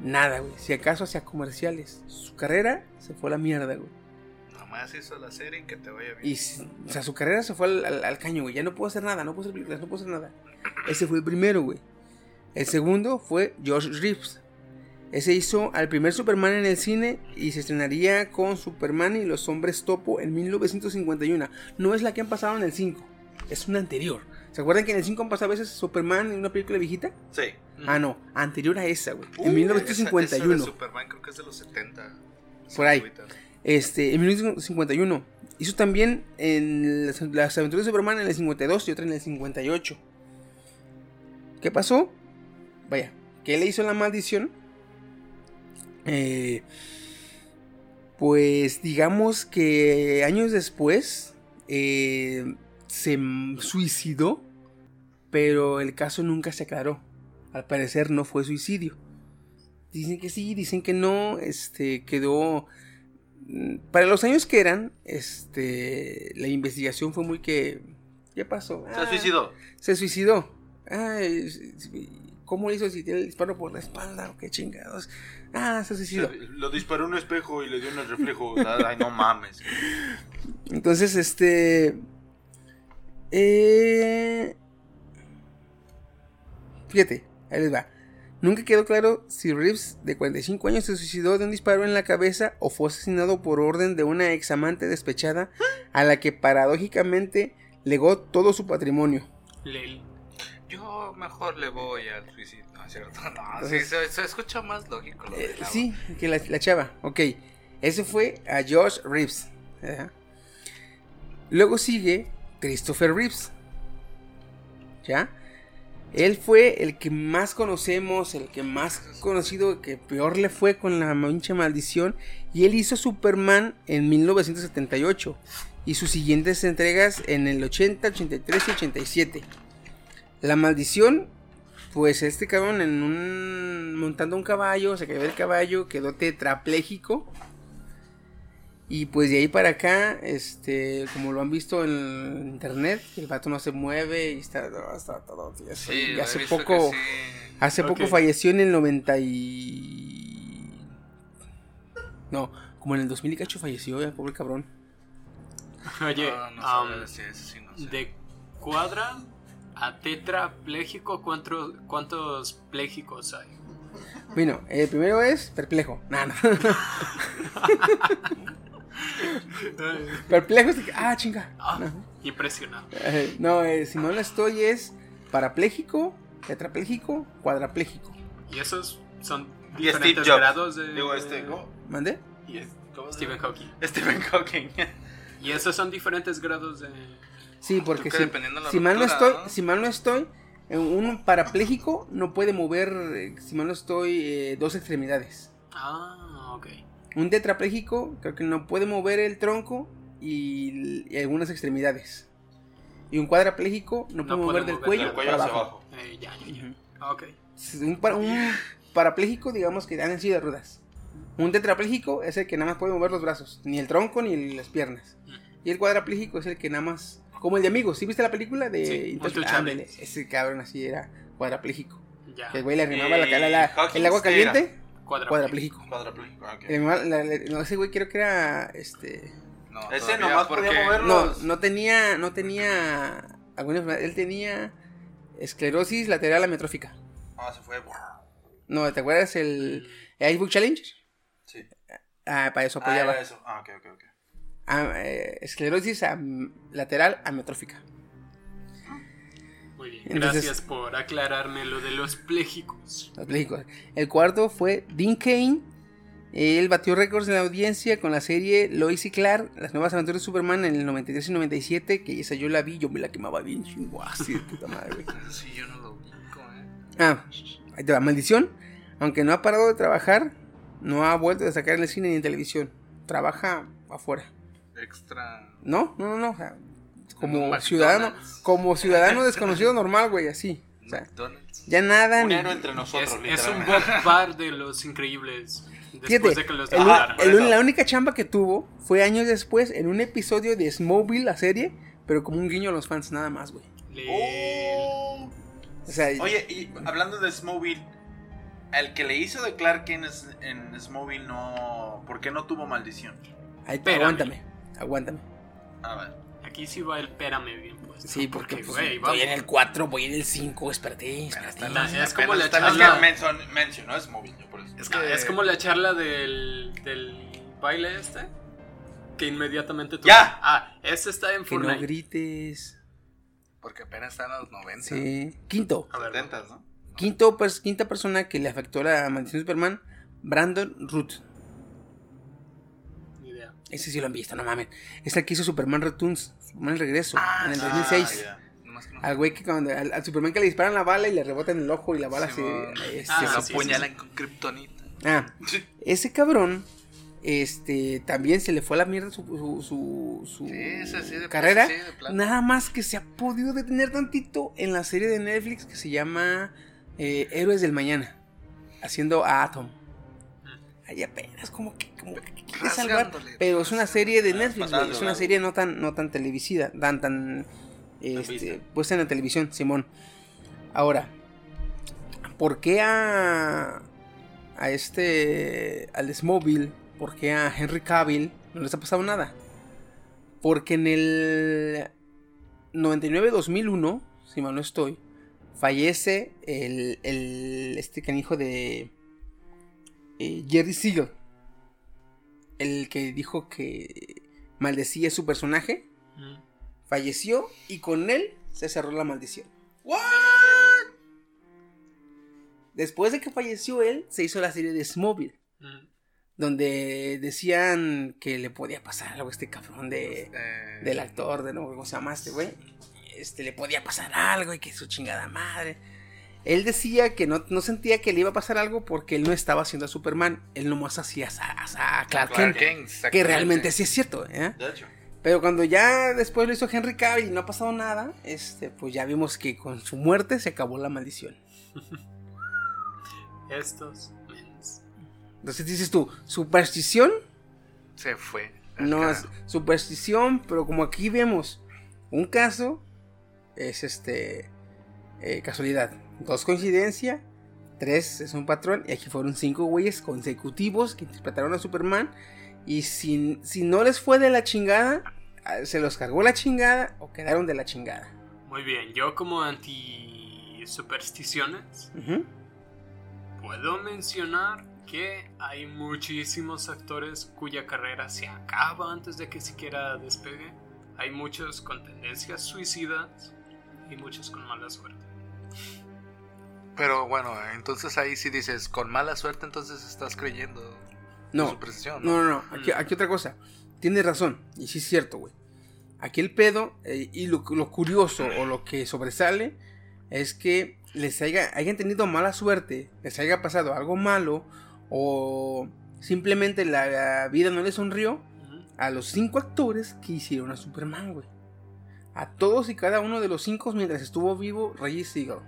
nada, güey. Si acaso hacía comerciales. Su carrera se fue a la mierda, güey. Nomás hizo la serie y que te vaya bien. Y, o sea, su carrera se fue al, al- al caño, güey. Ya no puedo hacer nada, no puedo hacer películas, no puedo hacer nada. Ese fue el primero, güey. El segundo fue George Reeves. Ese hizo al primer Superman en el cine y se estrenaría con Superman y los hombres topo en 1951. No es la que han pasado en el 5, es una anterior. ¿Se acuerdan que en el 5 han pasado a veces Superman en una película viejita? Sí. Ah, no, anterior a esa, güey. Uh, en Esa- esa de 1951. Superman creo que es de los 70. Por ahí. Este, en 1951. Hizo también en las, las aventuras de Superman en el 52 y otra en el 58. ¿Qué pasó? Vaya, que le hizo la maldición. Eh, pues digamos que años después eh, se suicidó, pero el caso nunca se aclaró. Al parecer no fue suicidio. Dicen que sí, dicen que no. Este quedó Mm, para los años que eran, este, la investigación fue muy que, ¿qué pasó? Se Ah, suicidó. Se suicidó. Ay, ¿Cómo le hizo si tiene el disparo por la espalda? ¿O qué chingados? Ah, se suicidó. Lo disparó un espejo y le dio en el reflejo. Ay, no mames. Entonces, este. Eh, fíjate, ahí les va. Nunca quedó claro si Reeves, de 45 años, se suicidó de un disparo en la cabeza o fue asesinado por orden de una examante despechada a la que paradójicamente legó todo su patrimonio. Le- Yo mejor le voy al suicidio. No, es cierto. [LAUGHS] No, sí, Entonces- se, se escucha más lógico lo Eh, sí, que la, la chava, ok. Ese fue a George Reeves. Luego sigue Christopher Reeves. ¿Ya? Él fue el que más conocemos, el que más conocido, que peor le fue con la pinche maldición. Y él hizo Superman en 1978. Y sus siguientes entregas en el 80, 83 y 87. La maldición, pues este cabrón en un. montando un caballo, se cayó del caballo, quedó tetrapléjico. Y pues de ahí para acá, este, como lo han visto en internet, el vato no se mueve y está, está todo. ya sé, Sí, y hace poco, sí. hace poco falleció en el 90 y... No, como en el 2000 y cacho falleció, ya, pobre cabrón. Oye, No, no am, sabes, sí, eso sí no sé. de cuadra a tetrapléjico, ¿cuántos, ¿cuántos pléjicos hay? Bueno, el primero es perplejo. Nah, no. [LAUGHS] perplejo es de que, ah, chinga. Ah, No. impresionado. Eh, no, eh, si no lo estoy es parapléjico, tetrapléjico, cuadrapléjico. Y esos son diferentes Jobs. grados de... Digo, este, ¿cómo? ¿Mande? Y es- ¿cómo se Stephen? Hawking. Stephen Hawking. Y esos son diferentes grados de... Sí, porque que si, dependiendo de la si mal no estoy, ¿no? si mal no estoy, un parapléjico no puede mover, eh, si mal no estoy, eh, dos extremidades. Ah, ok. Un tetrapléjico creo que no puede mover el tronco y, y algunas extremidades. Y un cuadrapléjico no, puede mover del cuello, Del cuello para hacia abajo. abajo. Eh, ya, ya, ya. Un, para- un parapléjico, digamos que silla de ruedas. Un tetrapléjico es el que nada más puede mover los brazos, ni el tronco ni las piernas. Y el cuadrapléjico es el que nada más. Como el de amigos, ¿sí viste la película de Sí, Intouch- Untouchable. Ándale, Ese cabrón así era cuadrapléjico. Ya. Que el güey le arrimaba la, Y la- el agua caliente, Cuadrapléjico. cuadrapléjico. Cuadrapléjico, ah, ok. Le arrimaba la- la- no, ese güey creo que era este. No, Ese nomás podía porque- mover- No, no tenía, no tenía alguna enfermedad, él tenía esclerosis lateral amiotrófica. Ah, se fue. No, ¿te acuerdas el Icebook Challenge? Sí. Ah, para eso Ah, apoyaba. era eso. Ah, ok, ok, ok. Eh, esclerosis am- lateral amiotrófica. Muy bien. Entonces- Gracias por aclararme lo de los pléjicos. Los plásticos. El cuarto fue Dean Kane. Él batió récords en la audiencia con la serie Lois y Clark, las nuevas aventuras de Superman en el 93 y 97, que esa yo la vi, yo me la quemaba bien chingua, así de puta madre, güey. [LAUGHS] Sí, yo no lo ubico, eh. Ah, ahí te va, maldición. Aunque no ha parado de trabajar, no ha vuelto a destacar en el cine ni en televisión. Trabaja afuera. Extra. No, no, no, no. o sea, como McDonald's. ciudadano, como ciudadano desconocido normal, güey, así. O sea, McDonald's. ya nada. Un ni- entre nosotros, Es, es un. Bob Bar de los increíbles. Después Fíjate, de que los el- la única chamba que tuvo fue años después en un episodio de Smallville, la serie, pero como un guiño a los fans, nada más, güey. Le- Oh. O sea, Oye, y hablando de Smallville, el que le hizo de Clark en, en Smallville no. ¿Por qué no tuvo maldición? ahí- aguántame, aguántame. A ver. Aquí sí va el pérame bien puesto. Sí, porque, pues, güey, voy vamos. en el 4, voy en el 5, espérate, espérate. La- es como la Es que charla. mencionó Smallville, yo por eso. Es Ah, que es como la charla del, del baile este. Que inmediatamente tú. ¡Ya! Ah, ese está en Que no Fortnite. grites. Porque apenas están a los 90. Sí. Quinto, A ver, 70, ¿no? quinto pers- quinta persona que le afectó la maldición de Superman, Brandon Root. Ese sí lo han visto, no mames. Es el que hizo Superman Returns, Superman el regreso, Ah, en el sí. 2006. Ah. Al güey que cuando al, al Superman que le disparan la bala y le rebotan el ojo y la bala Sí, se, mon. eh, Ah, se- lo apuñalan con kriptonita. Ah, ese cabrón, este, también se le fue a la mierda su, su, su, su Sí, es así de carrera. sí, de plano. Nada más que se ha podido detener tantito en la serie de Netflix que se llama eh, Héroes del Mañana, haciendo a Atom. Ahí apenas como que, como que quiere salvar, pero es una serie de Netflix, güey, es una serie no tan, no tan televisiva, tan, tan, este, puesta en la televisión, Simón. Ahora, ¿por qué a, a este, al Smallville, por qué a Henry Cavill no les ha pasado nada? Porque en el 99-2001, si mal no estoy, fallece el, el este canijo de eh, Jerry Siegel, el que dijo que maldecía su personaje, Mm. falleció y con él se cerró la maldición. Después de que falleció él, se hizo la serie de Mm. donde decían que le podía pasar algo a este cabrón de, Eh, del actor, de no, ¿cómo se llama este güey? Este, le podía pasar algo y que su chingada madre. Él decía que no, no sentía que le iba a pasar algo porque él no estaba haciendo a Superman. Él nomás hacía a, a Clark, Clark Kent. Kent, Que realmente sí es cierto, ¿eh? De hecho. Pero cuando ya después lo hizo Henry Cavill y no ha pasado nada, este, pues ya vimos que con su muerte se acabó la maldición. [LAUGHS] Estos. Entonces dices tú, superstición, Se fue. no es superstición, pero como aquí vemos un caso, es este eh, casualidad. Dos coincidencia, tres es un patrón, y aquí fueron cinco güeyes consecutivos que interpretaron a Superman. Y si, si no les fue de la chingada, ah, se los cargó la chingada o quedaron de la chingada. Muy bien, yo como anti supersticiones puedo mencionar que hay muchísimos actores cuya carrera se acaba antes de que siquiera despegue. Hay muchos con tendencias suicidas y muchos con mala suerte. Pero bueno, entonces ahí sí dices, con mala suerte entonces estás creyendo No, en superstición, No, no, no. Aquí, aquí otra cosa. Tienes razón. Y sí es cierto, güey. Aquí el pedo eh, y lo, lo curioso o lo que sobresale es que les haya, hayan tenido mala suerte, les haya pasado algo malo o simplemente la, la vida no les sonrió a los cinco actores que hicieron a Superman, güey. A todos y cada uno de los cinco mientras estuvo vivo Reggie Siegel.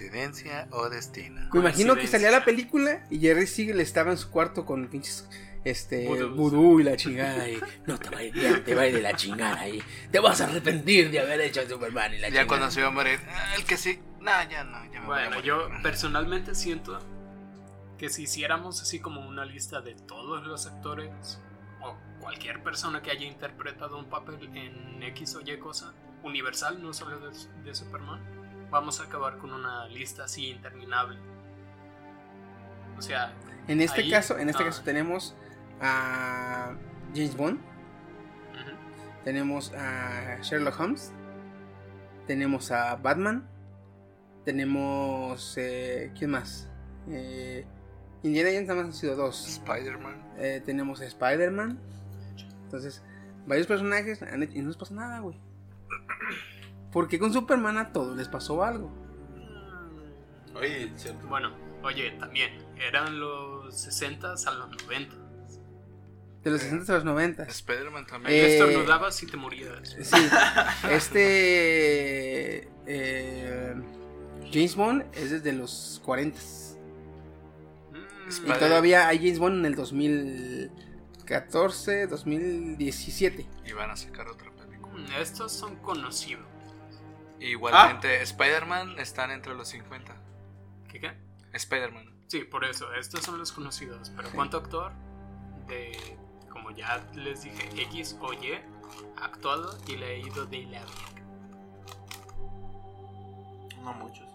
Coincidencia o destino. Me imagino que salía la película y Jerry Siegel estaba en su cuarto con pinches este vudú y la chingada y no te va a ir bien, te va a ir de la chingada y te vas a arrepentir de haber hecho a Superman y la Ya chingada. cuando se iba a morir, "Ah, el que sí, no, ya no, ya me voy a Bueno, morir". yo personalmente siento que si hiciéramos así como una lista de todos los actores o cualquier persona que haya interpretado un papel en X o Y cosa, universal, no solo de, de Superman, vamos a acabar con una lista así interminable. O sea, En este Ahí- caso, en este ah. caso tenemos a James Bond, tenemos a Sherlock Holmes, tenemos a Batman, tenemos eh, ¿quién más? Eh, Indiana Jones nada más han sido dos. Spider-Man. Eh, tenemos a Spider-Man. Entonces, varios personajes han hecho- y no les pasa nada, güey. Porque con Superman a todos les pasó algo. Oye, cierto. bueno, oye, también eran los 60 a los 90. De los 60 a los 90. Spider-Man también. Eh, estornudabas y te morías. Sí. Este. eh, James Bond es desde los 40. Mm, Y todavía hay James Bond en el 2014, 2017. Y van a sacar otra película. mm, estos son conocidos. Igualmente, Spider-Man están entre los 50. ¿Qué qué? Spider-Man. Sí, por eso, estos son los conocidos. Pero ¿cuánto actor de, como ya les dije, X o Y, ha actuado y le ha ido de la? No muchos.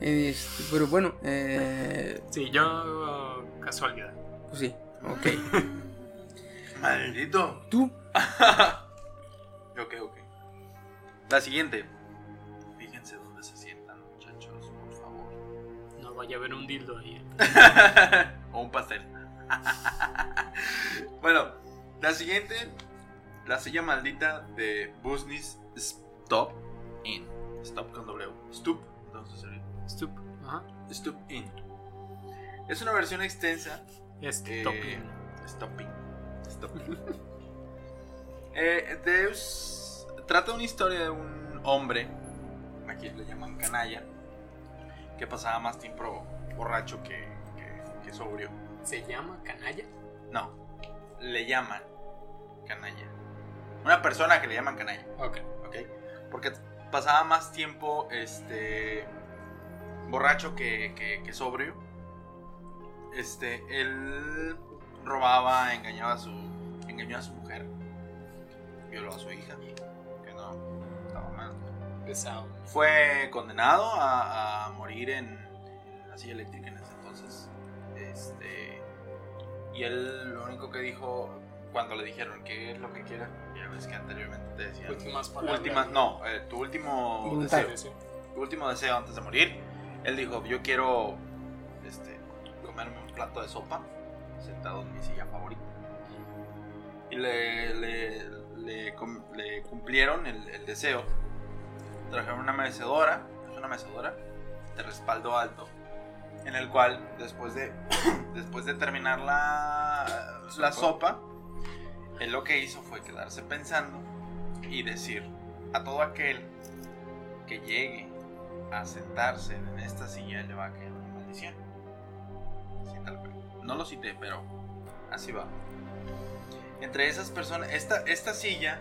Este, pero bueno, eh, Sí, yo, casualidad. pues sí, ok. [LAUGHS] Maldito. Tú, [LAUGHS] Ok, ok. La siguiente. Fíjense dónde se sientan, muchachos, por favor. No vaya a haber un dildo ahí. ¿eh? [LAUGHS] o un pastel. [LAUGHS] bueno, la siguiente. La silla maldita de Business Stop In. Stop con W. Stoop. Entonces sería Stup. Ajá. Stoop In. Es una versión extensa Este, Eh, topping. Stopping. Stopping. [LAUGHS] Eh, Deus trata una historia de un hombre, aquí le llaman canalla, que pasaba más tiempo borracho que, que, que sobrio. ¿Se llama canalla? No, le llaman canalla. Una persona que le llaman canalla, Ok. ¿ok? Porque pasaba más tiempo este, borracho que, que- que sobrio. Este, él robaba, engañaba a su, engañó a su mujer, violó a su hija, Pesado. Fue condenado a, a morir en, en la silla eléctrica en ese entonces. Este, y él lo único que dijo cuando le dijeron qué es lo que quiera, ya ves que anteriormente te decían. Últimas palabras. Últimas, no, eh, tu último Voluntad. deseo. Tu último deseo antes de morir. Él dijo, yo quiero este, comerme un plato de sopa sentado en mi silla favorita. Y le, le, le cum- le cumplieron el, el deseo. Trajeron una mecedora, es una mecedora de respaldo alto, en el cual después de, [COUGHS] después de terminar la, la sopa, él lo que hizo fue quedarse pensando y decir a todo aquel que llegue a sentarse en esta silla le va a caer una maldición. Así tal cual. No lo cité, pero así va. Entre esas personas, esta, esta silla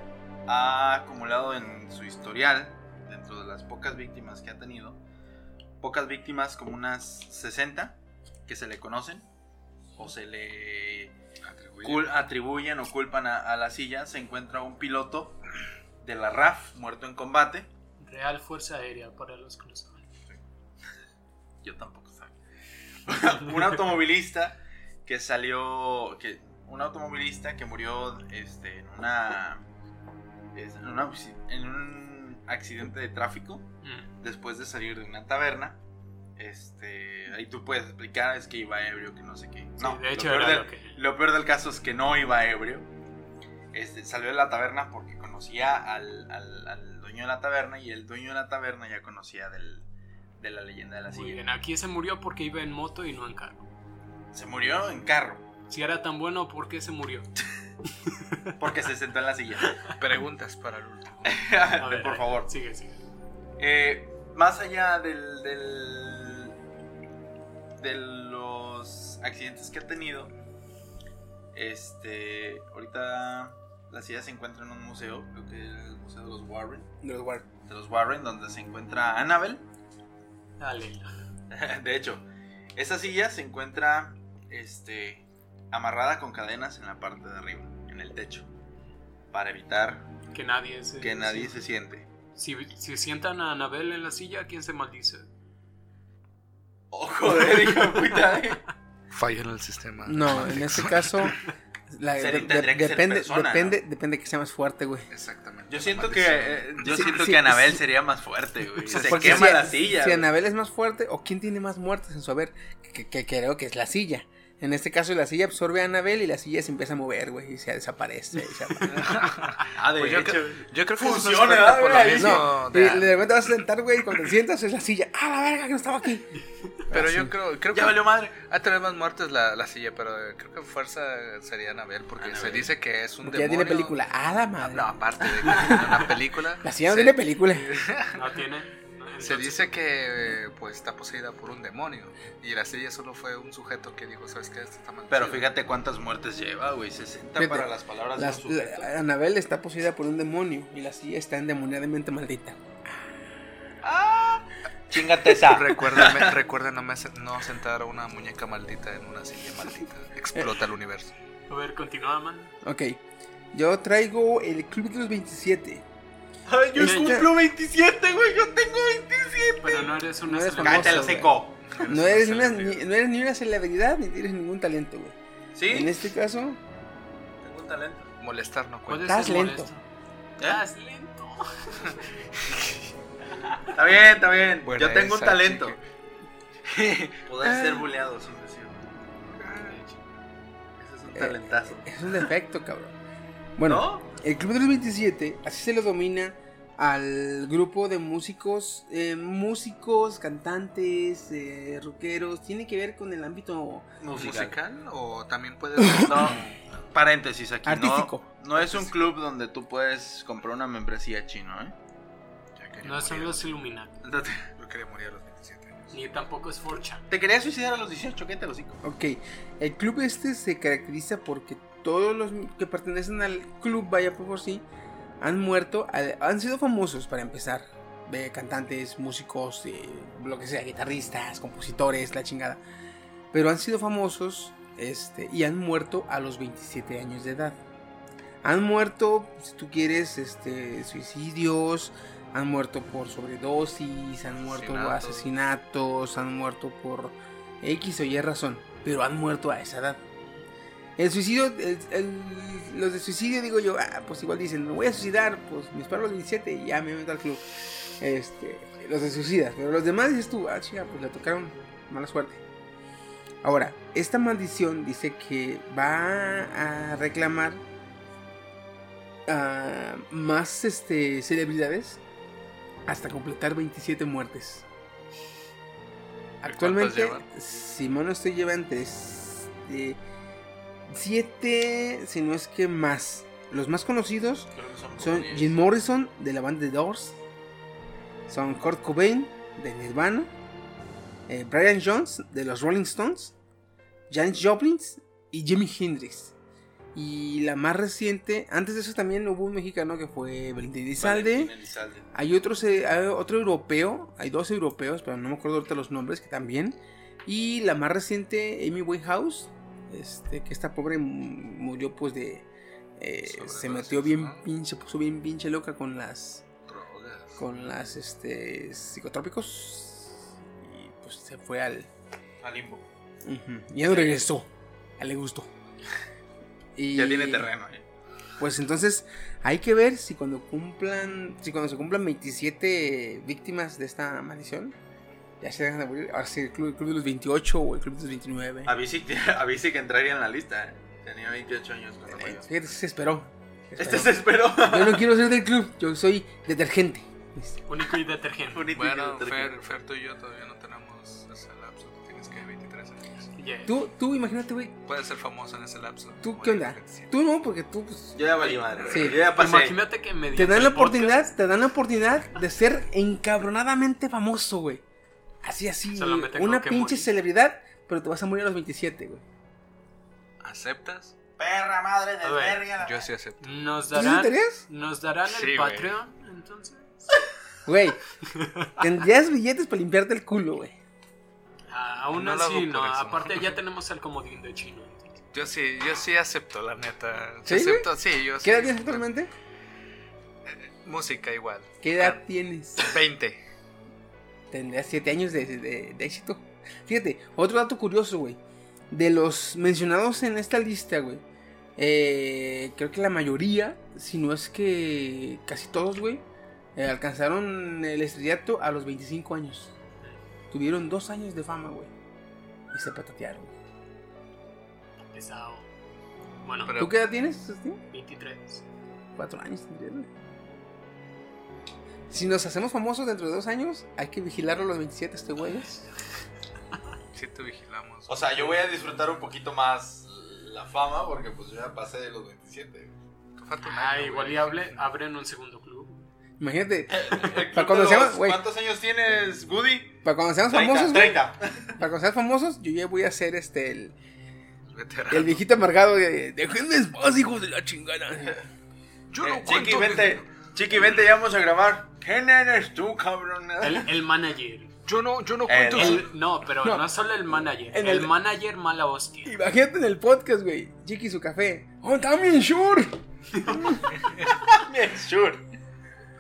ha acumulado en su historial, las pocas víctimas que ha tenido, pocas víctimas como unas 60 que se le conocen o se le cul- atribuyen o culpan a, a la silla, se encuentra un piloto de la RAF muerto en combate. Real Fuerza Aérea, para los que no saben. Yo tampoco sabía. [LAUGHS] un automovilista que salió, que un automovilista que murió este, en una, en una- en un accidente de tráfico Mm. después de salir de una taberna. Este, ahí tú puedes explicar es que iba ebrio, que no sé qué. No, de hecho lo, peor del, lo que- lo peor del caso es que no iba ebrio. Este, salió de la taberna porque conocía al, al- al dueño de la taberna y el dueño de la taberna ya conocía del, de la leyenda de la Muy silla. bien, aquí se murió porque iba en moto y no en carro. Se murió en carro Si era tan bueno, ¿por qué se murió? [LAUGHS] porque se sentó en la silla. Preguntas para el último. [LAUGHS] A ver, Por favor. Sigue, sigue. Eh, más allá del, del- de los accidentes que ha tenido, este, ahorita la silla se encuentra en un museo, creo que es el museo de los Warren, De los War- de los Warren, donde se encuentra Annabelle. Dale. [LAUGHS] De hecho, esa silla se encuentra, este, amarrada con cadenas en la parte de arriba, en el techo, para evitar Que nadie se. que nadie se siente. Si, si sientan a Anabel en la silla, ¿quién se maldice? Oh, joder, hijo de puta, eh. Falla en el sistema. No, [LAUGHS] en este caso. la- de- tendría que ser depende, persona, depende, depende que sea más fuerte, güey. Exactamente. Yo siento que eh, yo Sí, siento sí, que Anabel sí. sería más fuerte, güey. Se Porque quema si, la silla. Si. Anabel es más fuerte, o quién tiene más muertes en su haber, que, que- que creo que es la silla. En este caso, la silla absorbe a Anabel y la silla se empieza a mover, güey, y se desaparece. y se aparece. [LAUGHS] Ah, de Pues yo, hecho. creo, yo creo que eso Funciona, se cuenta por lo ¿verdad? mismo no, de- repente vas a sentar, güey, y cuando te sientas es la silla. ¡Ah, la verga, que no estaba aquí! [LAUGHS] Pero Así. yo creo, creo Ya que valió madre. ha de tener más muertes la, la silla, pero eh, creo que fuerza sería Anabel, porque se dice que es un Porque ya demonio. tiene película. ¡Ah, la madre! No, aparte de que tiene una [LAUGHS] película. La silla no se- tiene película. No tiene. Se dice que pues está poseída por un demonio y la silla solo fue un sujeto que dijo, ¿sabes qué? Esto está mal. Pero fíjate cuántas muertes lleva, güey. 60 Fíjate, para las palabras Las- de un sujeto. la- Anabel está poseída por un demonio y la silla está endemoniadamente maldita. Chingate esa. [LAUGHS] Recuerden, recuerden no, me- no sentar a una muñeca maldita en una silla maldita. Explota el universo. A ver, continúa, man. Ok. Yo traigo el Club de los 27. Ay, yo cumplo 27, güey. Yo tengo 27. Pero no eres una No eres celebridad. Cállate el. No eres, una- ni, no eres ni una celebridad ni tienes ningún talento, güey. Sí. En este caso, Tengo un talento. Molestar no cuenta. Puedes Estás lento. ¿Eh? Estás lento. [LAUGHS] Está bien, está bien. Buena yo tengo un talento. [LAUGHS] Poder ser buleado sin decirlo. Ese es un Eh, talentazo. es un defecto, cabrón. Bueno, ¿No? El Club de los 27, así se lo domina al grupo de músicos, eh, músicos, cantantes, eh, rockeros, tiene que ver con el ámbito Musical. ¿Musical? ¿O también puede ser [COUGHS] No, paréntesis aquí. Artístico. No, no es un club donde tú puedes comprar una membresía chino, ¿eh? Ya quería No son los Illuminati. [LAUGHS] Yo quería morir a los 27 años. Ni tampoco es 4chan. Te querías suicidar a los 18, ¿qué te lo digo? Ok, el club este se caracteriza porque todos los que pertenecen al club, vaya por sí, han muerto, han sido famosos para empezar. De cantantes, músicos, lo que sea, guitarristas, compositores, la chingada. Pero han sido famosos este, y han muerto a los 27 años de edad. Han muerto, si tú quieres, este, suicidios, han muerto por sobredosis, han muerto Asesinatos. asesinatos, han muerto por X o Y razón, pero han muerto a esa edad. El suicidio, el- el- los de suicidio, digo yo, ah, pues igual dicen, me voy a suicidar, pues mis perros los 17 y ya me meto al club. Este, los de suicidas, pero los demás dices tú, ah, chica, pues le tocaron mala suerte. Ahora, esta maldición dice que va a reclamar a más este, celebridades hasta completar 27 muertes. Actualmente? Simón no estoy lleva entre 7, si no es que más. Los más conocidos son. Jim Morrison de la banda The Doors, son Kurt Cobain de Nirvana, eh, Brian Jones de los Rolling Stones, Janis Joplin y Jimi Hendrix. Y la más reciente, antes de eso también hubo un mexicano que fue Valentín Elizalde. Hay otros, hay otro europeo, hay dos europeos, pero no me acuerdo ahorita los nombres, que también. Y la más reciente, Amy Winehouse, este, que esta pobre mu- murió pues de... eh, se metió bien ¿no? pinche, puso bien pinche loca con las... Drogas. Con las, este, psicotrópicos. Y pues se fue al... A limbo. Y ya no regresó. A le gustó. Y, [LAUGHS] Ya tiene terreno. eh. Pues entonces hay que ver si cuando cumplan, si cuando se cumplan 27 víctimas de esta maldición, ya se dejan de morir. Ahora sí, el club, el club de los 28 o el club de los 29. Avisi, avisi que entraría en la lista. eh. Tenía 28 años cuando Eh, murió. Fíjate, se esperó. se Este se esperó. Yo no quiero ser del club, yo soy detergente. Único y detergente. Bueno, y Fer, Fer, tú y yo todavía no tenemos ese lapso. Tú tienes que 23 años. Yeah. Tú, tú, imagínate, güey. Puedes ser famoso en ese lapso. ¿Tú qué onda? 27. Tú no, porque tú pues, Yo ya valí madre. Sí. Yo ya pasé. Imagínate que me te dan la oportunidad, te dan la oportunidad de ser encabronadamente famoso, güey. Así, así, Solo me tengo una que pinche morir. celebridad, pero te vas a morir a los 27, güey. ¿Aceptas? Perra madre de verga. Yo sí acepto. Nos ¿Tú sí darán, nos darán Sí, el güey. Patreon, entonces. Güey, [LAUGHS] tendrías billetes para limpiarte el culo, güey. Ah, aún No así, no. eso. Aparte, ya tenemos el comodín de chino. Yo sí, yo sí acepto, la neta. ¿Sí, Sí, acepto, sí, yo sí. ¿Qué edad tienes actualmente? Música igual. ¿Qué edad tienes? 20. Tendrías 7 años de, de- de éxito. Fíjate, otro dato curioso, güey. De los mencionados en esta lista, güey. eh, creo que la mayoría, si no es que casi todos, güey, eh, alcanzaron el estrellato a los 25 años. Tuvieron dos años de fama, güey. Y se patatearon. Pesado. Bueno, Pero- ¿Tú qué edad tienes, Justin? 23. Cuatro años tendrías, güey. Si nos hacemos famosos dentro de dos años, hay que vigilarlo a los 27, este güey. Sí te vigilamos. O sea, yo voy a disfrutar un poquito más la fama porque pues yo ya pasé de los 27. Te falta Ah, año, igual y hable, abren un segundo club. Imagínate, Para cuando seamos- los- güey. ¿Cuántos años tienes, Woody? para cuando seamos 30, famosos, güey, 30. para cuando seamos famosos, yo ya voy a ser este, el, Veterano. el viejito amargado de, déjenme en paz, hijos de la chingada. Yo Eh, Chiqui, vente. Chiqui, vente, ya vamos a grabar. ¿Quién eres tú, cabrón? El, el manager. Yo no, yo no Eh, cuento. no. su- El- no, pero No. no. solo el manager. En el, el- manager mala hostia. Imagínate en el podcast, güey, Chiqui y su café. ¡Oh, también, sure! Bien, sure. [LAUGHS]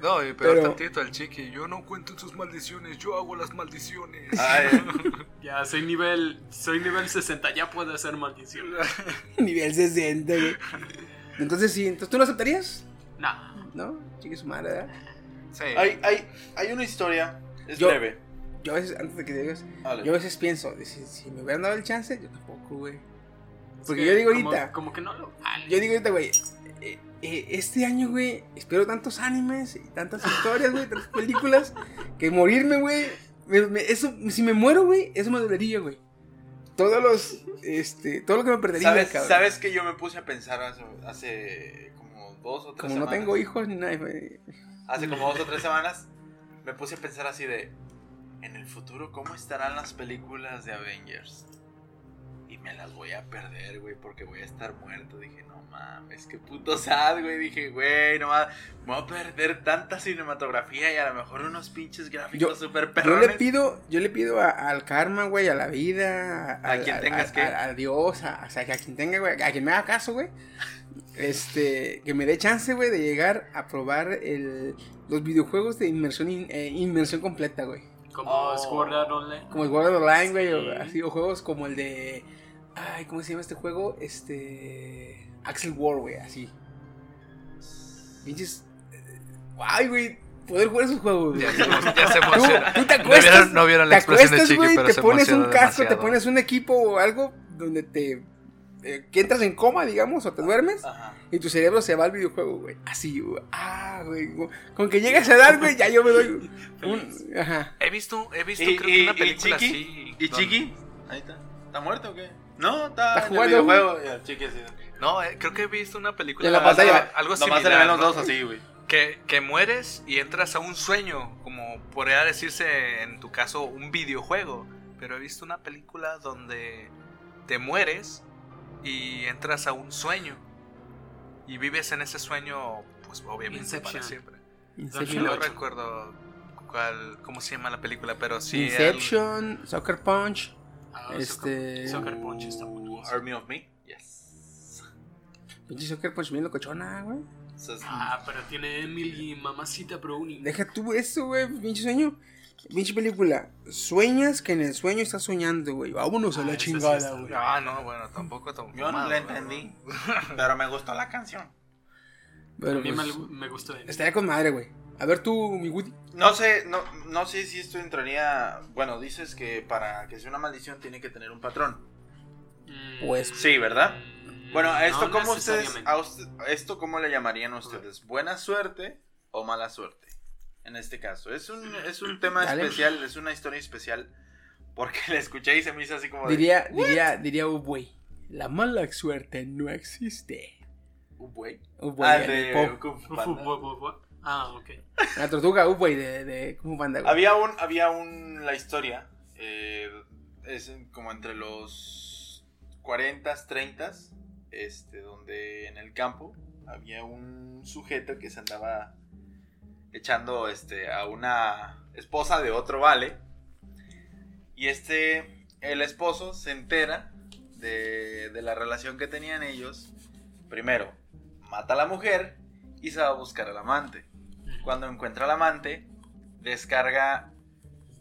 No, y peor Pero- tantito al chiqui. Yo no cuento sus maldiciones, yo hago las maldiciones. Ay, [LAUGHS] Ya soy nivel. Soy nivel 60, ya puedo hacer maldición. [LAUGHS] Nivel 60, güey. Entonces, sí, entonces tú lo aceptarías, Nah. ¿No? Chiqui su madre, ¿verdad? Sí. hay, hay, hay una historia. Es Yo- breve. Yo a veces, antes de que digas, Dale. yo a veces pienso, si, si me hubieran dado el chance, yo tampoco, güey. Porque que yo digo ahorita, Como que no lo. vale. yo digo ahorita, güey, eh, eh, este año, güey, espero tantos animes y tantas historias, güey, tantas películas, que morirme, güey, me- me- eso, si me muero, güey, eso me dolería, güey. Todos los, este, todo lo que me perdería, ¿Sabes, cabrón. ¿Sabes que yo me puse a pensar hace, hace dos o tres Como no semanas? tengo hijos ni nada, güey. Hace como dos o tres semanas me puse a pensar así de... En el futuro, ¿cómo estarán las películas de Avengers? Y me las voy a perder, güey, porque voy a estar muerto. Dije, no mames, qué puto sad, güey. Dije, güey, no mames, me voy a perder tanta cinematografía y a lo mejor unos pinches gráficos Yo- super Yo perrones. le pido, yo le pido a- al karma, güey, a la vida, A quien tengas que. a, a Dios, a, o sea, a quien tenga, güey, a quien me haga caso, güey, este, que me dé chance, güey, de llegar a probar el, los videojuegos de inmersión, in- eh, inmersión completa, güey, Como Oh. Sword Art Online. como el World Online, güey, Sí. o así, o juegos como el de, ay, ¿cómo se llama este juego? Este, Axel War, güey, así, pinches, eh, ay, güey, poder jugar esos juegos, güey. Ya se, ya emociona. tú te No acuestas, vieron, no vieron la te expresión de acuestas, Chiqui, güey, pero te se pones un casco, te pones un equipo o algo donde te eh, que entras en coma, digamos, o te duermes, Ajá. y tu cerebro se va al videojuego, güey. Así, güey. Ah, güey. Con que llegas a edad, güey, ya yo me doy [LAUGHS] un... Ajá. He visto, he visto ¿Y, creo que y- una y película Chiqui? así. ¿Y Chiqui? Ahí está. ¿Está muerto o qué? No, está, Está en jugando. el videojuego. Y el Chiqui así. No, eh, creo que he visto una película. En la pantalla. Algo Nomás se le ven los ¿no? dos así, güey. Que, que mueres y entras a un sueño, como podría decirse en tu caso un videojuego. Pero he visto una película donde te mueres y entras a un sueño. Y vives en ese sueño, pues obviamente Inception. para siempre. Inception. No recuerdo cuál, cómo se llama la película, pero sí. Inception, Soccer Punch. Ah, Este- Soccer, Punch está buenísimo. Army of Me. Yes. Pinche Soccer Punch bien locochona, güey. Ah, pero tiene Emily Mamacita Brownie. Deja tú eso, güey. Pinche sueño. Pinche película. Sueñas que en el sueño estás soñando, güey. Vámonos a Ah, la sí chingada, güey. Ah, no, bueno, tampoco. tampoco Yo no la entendí. [LAUGHS] Pero me gustó la canción. Pero a mí pues, me, me gustó. estaría con madre, güey. A ver tú, mi Woody. No sé, no, no sé si esto entraría. Bueno, dices que para que sea una maldición tiene que tener un patrón. Mm, Pues- Sí, ¿verdad? mm, Bueno, a esto no cómo ustedes, a usted- a esto cómo le llamarían ustedes, buena suerte o mala suerte. En este caso, es un es un [CLEARS THROAT] tema Dale. especial, es una historia especial porque [LAUGHS] la escuché y se me hizo así como de, Diría, diría, diría Ubwey. La mala suerte no existe. "Uh, güey". Ubwey, Ah, de. Kung Fu Panda. fu- Ah, ok. La tortuga Ubwey de, de Kung Fu Panda, güey. Había un había un la historia eh, es como entre los 40s, 30s, este donde en el campo había un sujeto que se andaba echando este a una esposa de otro vale. Y este el esposo se entera de, de la relación que tenían ellos. Primero mata a la mujer y se va a buscar al amante. Cuando encuentra al amante descarga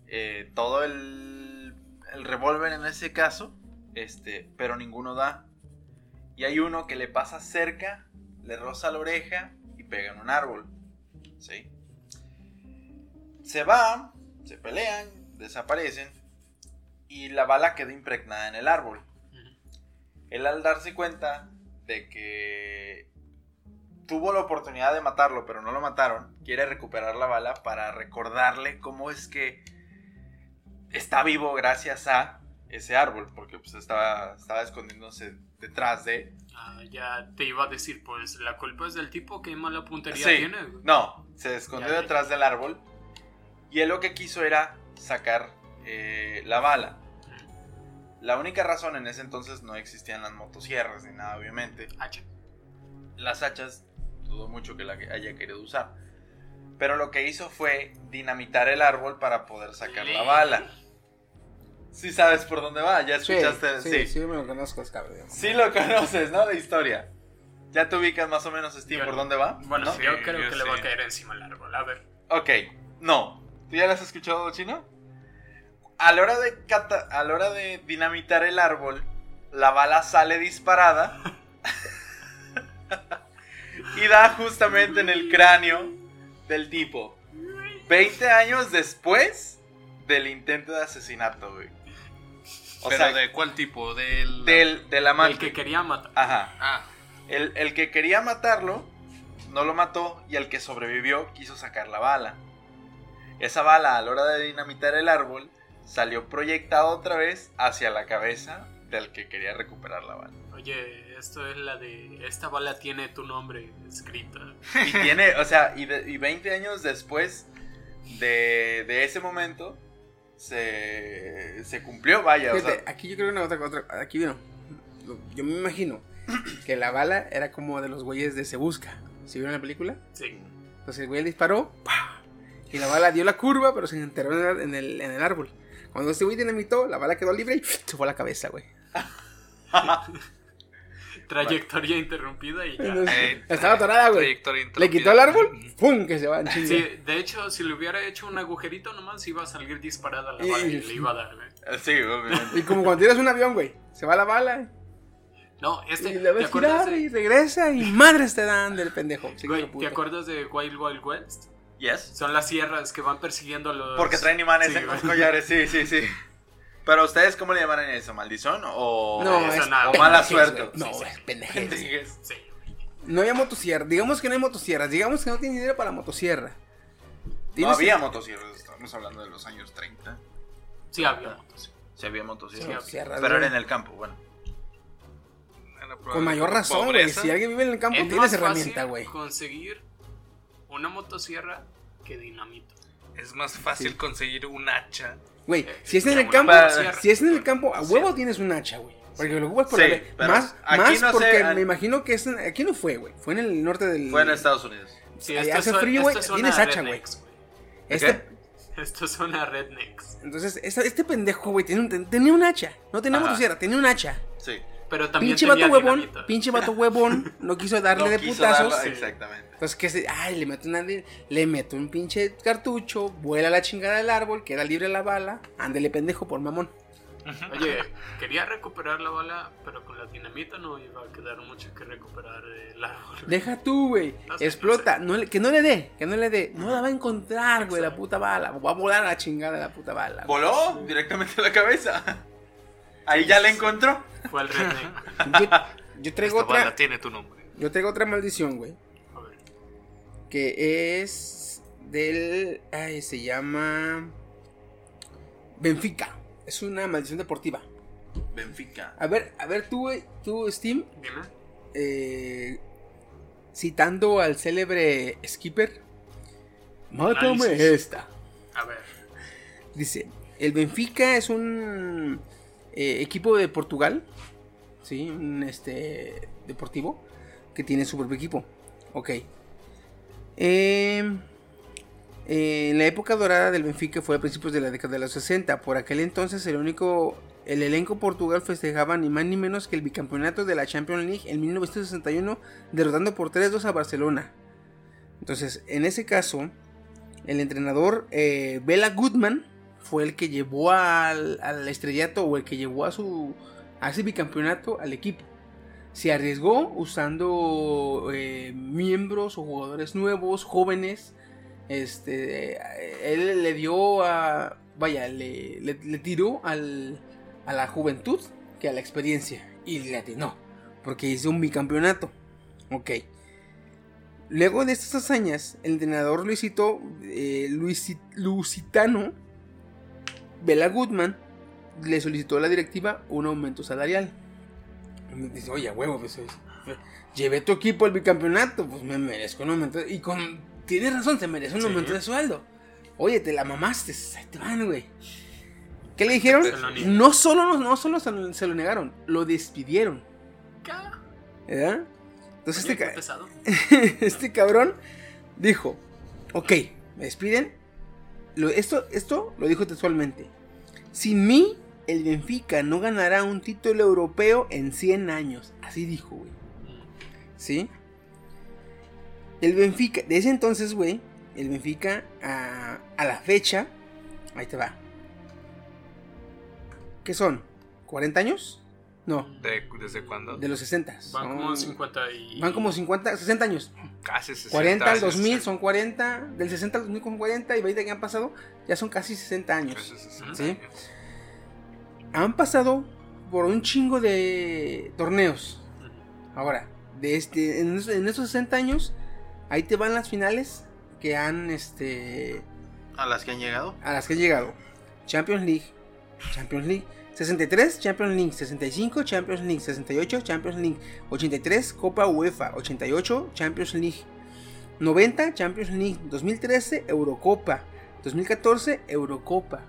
eh, todo el, el revólver en ese caso este pero ninguno da. Y hay uno que le pasa cerca le roza la oreja y pega en un árbol ¿sí? Se va se pelean desaparecen y la bala queda impregnada en el árbol él al darse cuenta de que tuvo la oportunidad de matarlo, pero no lo mataron, quiere recuperar la bala para recordarle cómo es que está vivo gracias a ese árbol, porque pues estaba, estaba escondiéndose detrás de... Ah, ya te iba a decir, pues la culpa es del tipo que mala puntería Sí. tiene. No, se escondió Ya, ya. detrás del árbol y él lo que quiso era sacar eh, la bala. La única razón en ese entonces no existían las motosierras ni nada, obviamente. Hacha. las hachas dudo mucho que la haya querido usar. Pero lo que hizo fue dinamitar el árbol para poder sacar la bala. Sí sabes por dónde va, ya Sí, escuchaste. sí, Sí, sí, me lo conozco, es cabrón. Sí lo conoces, ¿no? La historia. Ya te ubicas más o menos, Steve, Yo por no. dónde va. Bueno, ¿no? sí, yo Sí, creo yo que le va a sí. caer encima el árbol. A ver. Ok, no. ¿Tú ya lo has escuchado, Chino? A la hora de cata- a la hora de dinamitar el árbol, la bala sale disparada [LAUGHS] y da justamente en el cráneo del tipo. 20 años después del intento de asesinato, güey. O ¿Pero sea, de cuál tipo? Del... del, del amante. El que quería matar. Ajá. Ah, El, el que quería matarlo no lo mató y el que sobrevivió quiso sacar la bala. Esa bala a la hora de dinamitar el árbol salió proyectada otra vez hacia la cabeza del que quería recuperar la bala. Oye, esto es la de. Esta bala tiene tu nombre escrita. Y tiene, o sea, y, de- y 20 años después de, de ese momento se, se cumplió, vaya. o Fíjate, sea, aquí yo creo que una otra, otra aquí vino. Yo me imagino que la bala era como de los güeyes de Se Busca. ¿Sí vieron la película? Sí. Entonces el güey disparó ¡pah! Y la bala dio la curva, pero se enterró en el, en el, árbol. Cuando este güey dinamitó, la bala quedó libre y se fue a la cabeza, güey. Trayectoria interrumpida y ya. Entonces, eh, estaba atorada, güey. trayectoria Le quitó el árbol, ¡pum! que se va en chinga. Sí, de hecho, si le hubiera hecho un agujerito nomás, iba a salir disparada la bala y le iba a dar. güey. sí, obviamente. Y como cuando tiras un avión, güey, se va la bala No, este. y ¿Te ves acuerdas girar y regresa y madres te dan del pendejo. Sí, güey, ¿te acuerdas de Wild Wild West? Yes. Son las sierras que van persiguiendo los. Porque traen imanes Sí, en los collares, sí, sí, sí. Pero ustedes, ¿cómo le llaman a eso? ¿Maldición o, No, eso es nada. o mala suerte? No, es. Sí. No había motosierra. Digamos que no hay motosierras. Digamos que no tiene dinero para la motosierra. No había motosierras, estamos hablando de los años 30. Sí, había motos. Sí había motosierras. motosierras, Pero era en el campo, bueno. Con mayor razón, güey. Si alguien vive en el campo, Es tienes más herramienta, güey. conseguir una motosierra que dinamita. Es más fácil conseguir un hacha. Güey, Eh, si es en una el campo, si es en el campo, a huevo tienes un hacha, güey. Porque lo ocupas por Sí, la Más, más no porque an- me imagino que es en- aquí no fue, güey. Fue en el norte del. Fue en Estados Unidos. Sí, Ahí esto hace frío, güey, tienes hacha, güey. Este, Esto suena a rednecks. entonces, este, este pendejo, güey, tenía un, tenía un hacha. No tenía Ajá. motosierra, tenía un hacha. Sí. Pero también Pinche tenía vato huevón, dinamita. pinche vato huevón, no quiso [LAUGHS] darle No de quiso putazos. darla- Exactamente. Entonces, que se, ay, le meto, una, le meto un pinche cartucho, vuela la chingada del árbol, queda libre la bala, ándele pendejo por mamón. Oye, quería recuperar la bala, pero con la dinamita no iba a quedar mucho que recuperar el árbol. Deja tú, güey, No sé, explota, no no le- que no le dé, que no le dé, no la va a encontrar, güey, la puta bala, va a volar a la chingada la puta bala. güey. Voló directamente a la cabeza. Ahí ya la encontró. Fue el redneck. Yo, yo traigo Esta bala otra, tiene tu nombre. yo traigo otra maldición, güey, A ver. que es del, ay, se llama Benfica, es una maldición deportiva. Benfica. A ver, a ver tú, güey, tú, Steam, Dime. eh, citando al célebre skipper, mátame esta. A ver. Dice, el Benfica es un eh, equipo de Portugal, sí, un este deportivo que tiene su propio equipo. Ok. Eh, eh, en la época dorada del Benfica fue a principios de la década de los 60. Por aquel entonces el único el elenco Portugal festejaba ni más ni menos que el bicampeonato de la Champions League en 1961 derrotando por 3-2 a Barcelona. Entonces, en ese caso, el entrenador eh, Bela Goodman fue el que llevó al, al estrellato o el que llevó a su a bicampeonato al equipo. Se arriesgó usando eh, miembros o jugadores nuevos, jóvenes. Este, eh, él le dio a, vaya, le, tiró al, a la juventud que a la experiencia y le atinó porque hizo un bicampeonato. Ok. Luego de estas hazañas, el entrenador Luisito eh, Luisi- Lusitano Bela Goodman le solicitó a la directiva un aumento salarial. Y dice, oye, huevo, pues, es- llevé tu equipo al bicampeonato, pues me merezco un aumento. Y con, tienes razón, se merece un Sí. aumento de sueldo. Oye, te la mamaste, ahí te van, güey. ¿Qué le dijeron? No solo, no solo se lo, negaron, lo despidieron. ¿Qué? ¿Verdad? Entonces Oye, este, qué ca- [LAUGHS] este cabrón dijo, ok, me despiden. Esto, esto lo dijo textualmente. Sin mí, el Benfica no ganará un título europeo en 100 años. Así dijo, güey. ¿Sí? El Benfica, de ese entonces, güey, el Benfica a, a la fecha, ahí te va. ¿Qué son? ¿40 años? No, ¿De- ¿Desde cuándo? de los 60. Van Son- como 50 y... Van como 50, 60 años. Casi 60 40 al años, 2000 sí. son 40, del 60 al 2000 son 40 y 20 que han pasado, ya son casi 60 años. Casi 60 ¿Sí? años. Han pasado por un chingo de torneos. Ahora, de este, en, esos- en esos 60 años, ahí te van las finales que han, este, A las que han llegado. a las que han llegado. Champions League, Champions League, 63 Champions League, 65 Champions League, 68 Champions League, 83 Copa UEFA, 88 Champions League, 90 Champions League, 2013 Eurocopa, 2014 Eurocopa.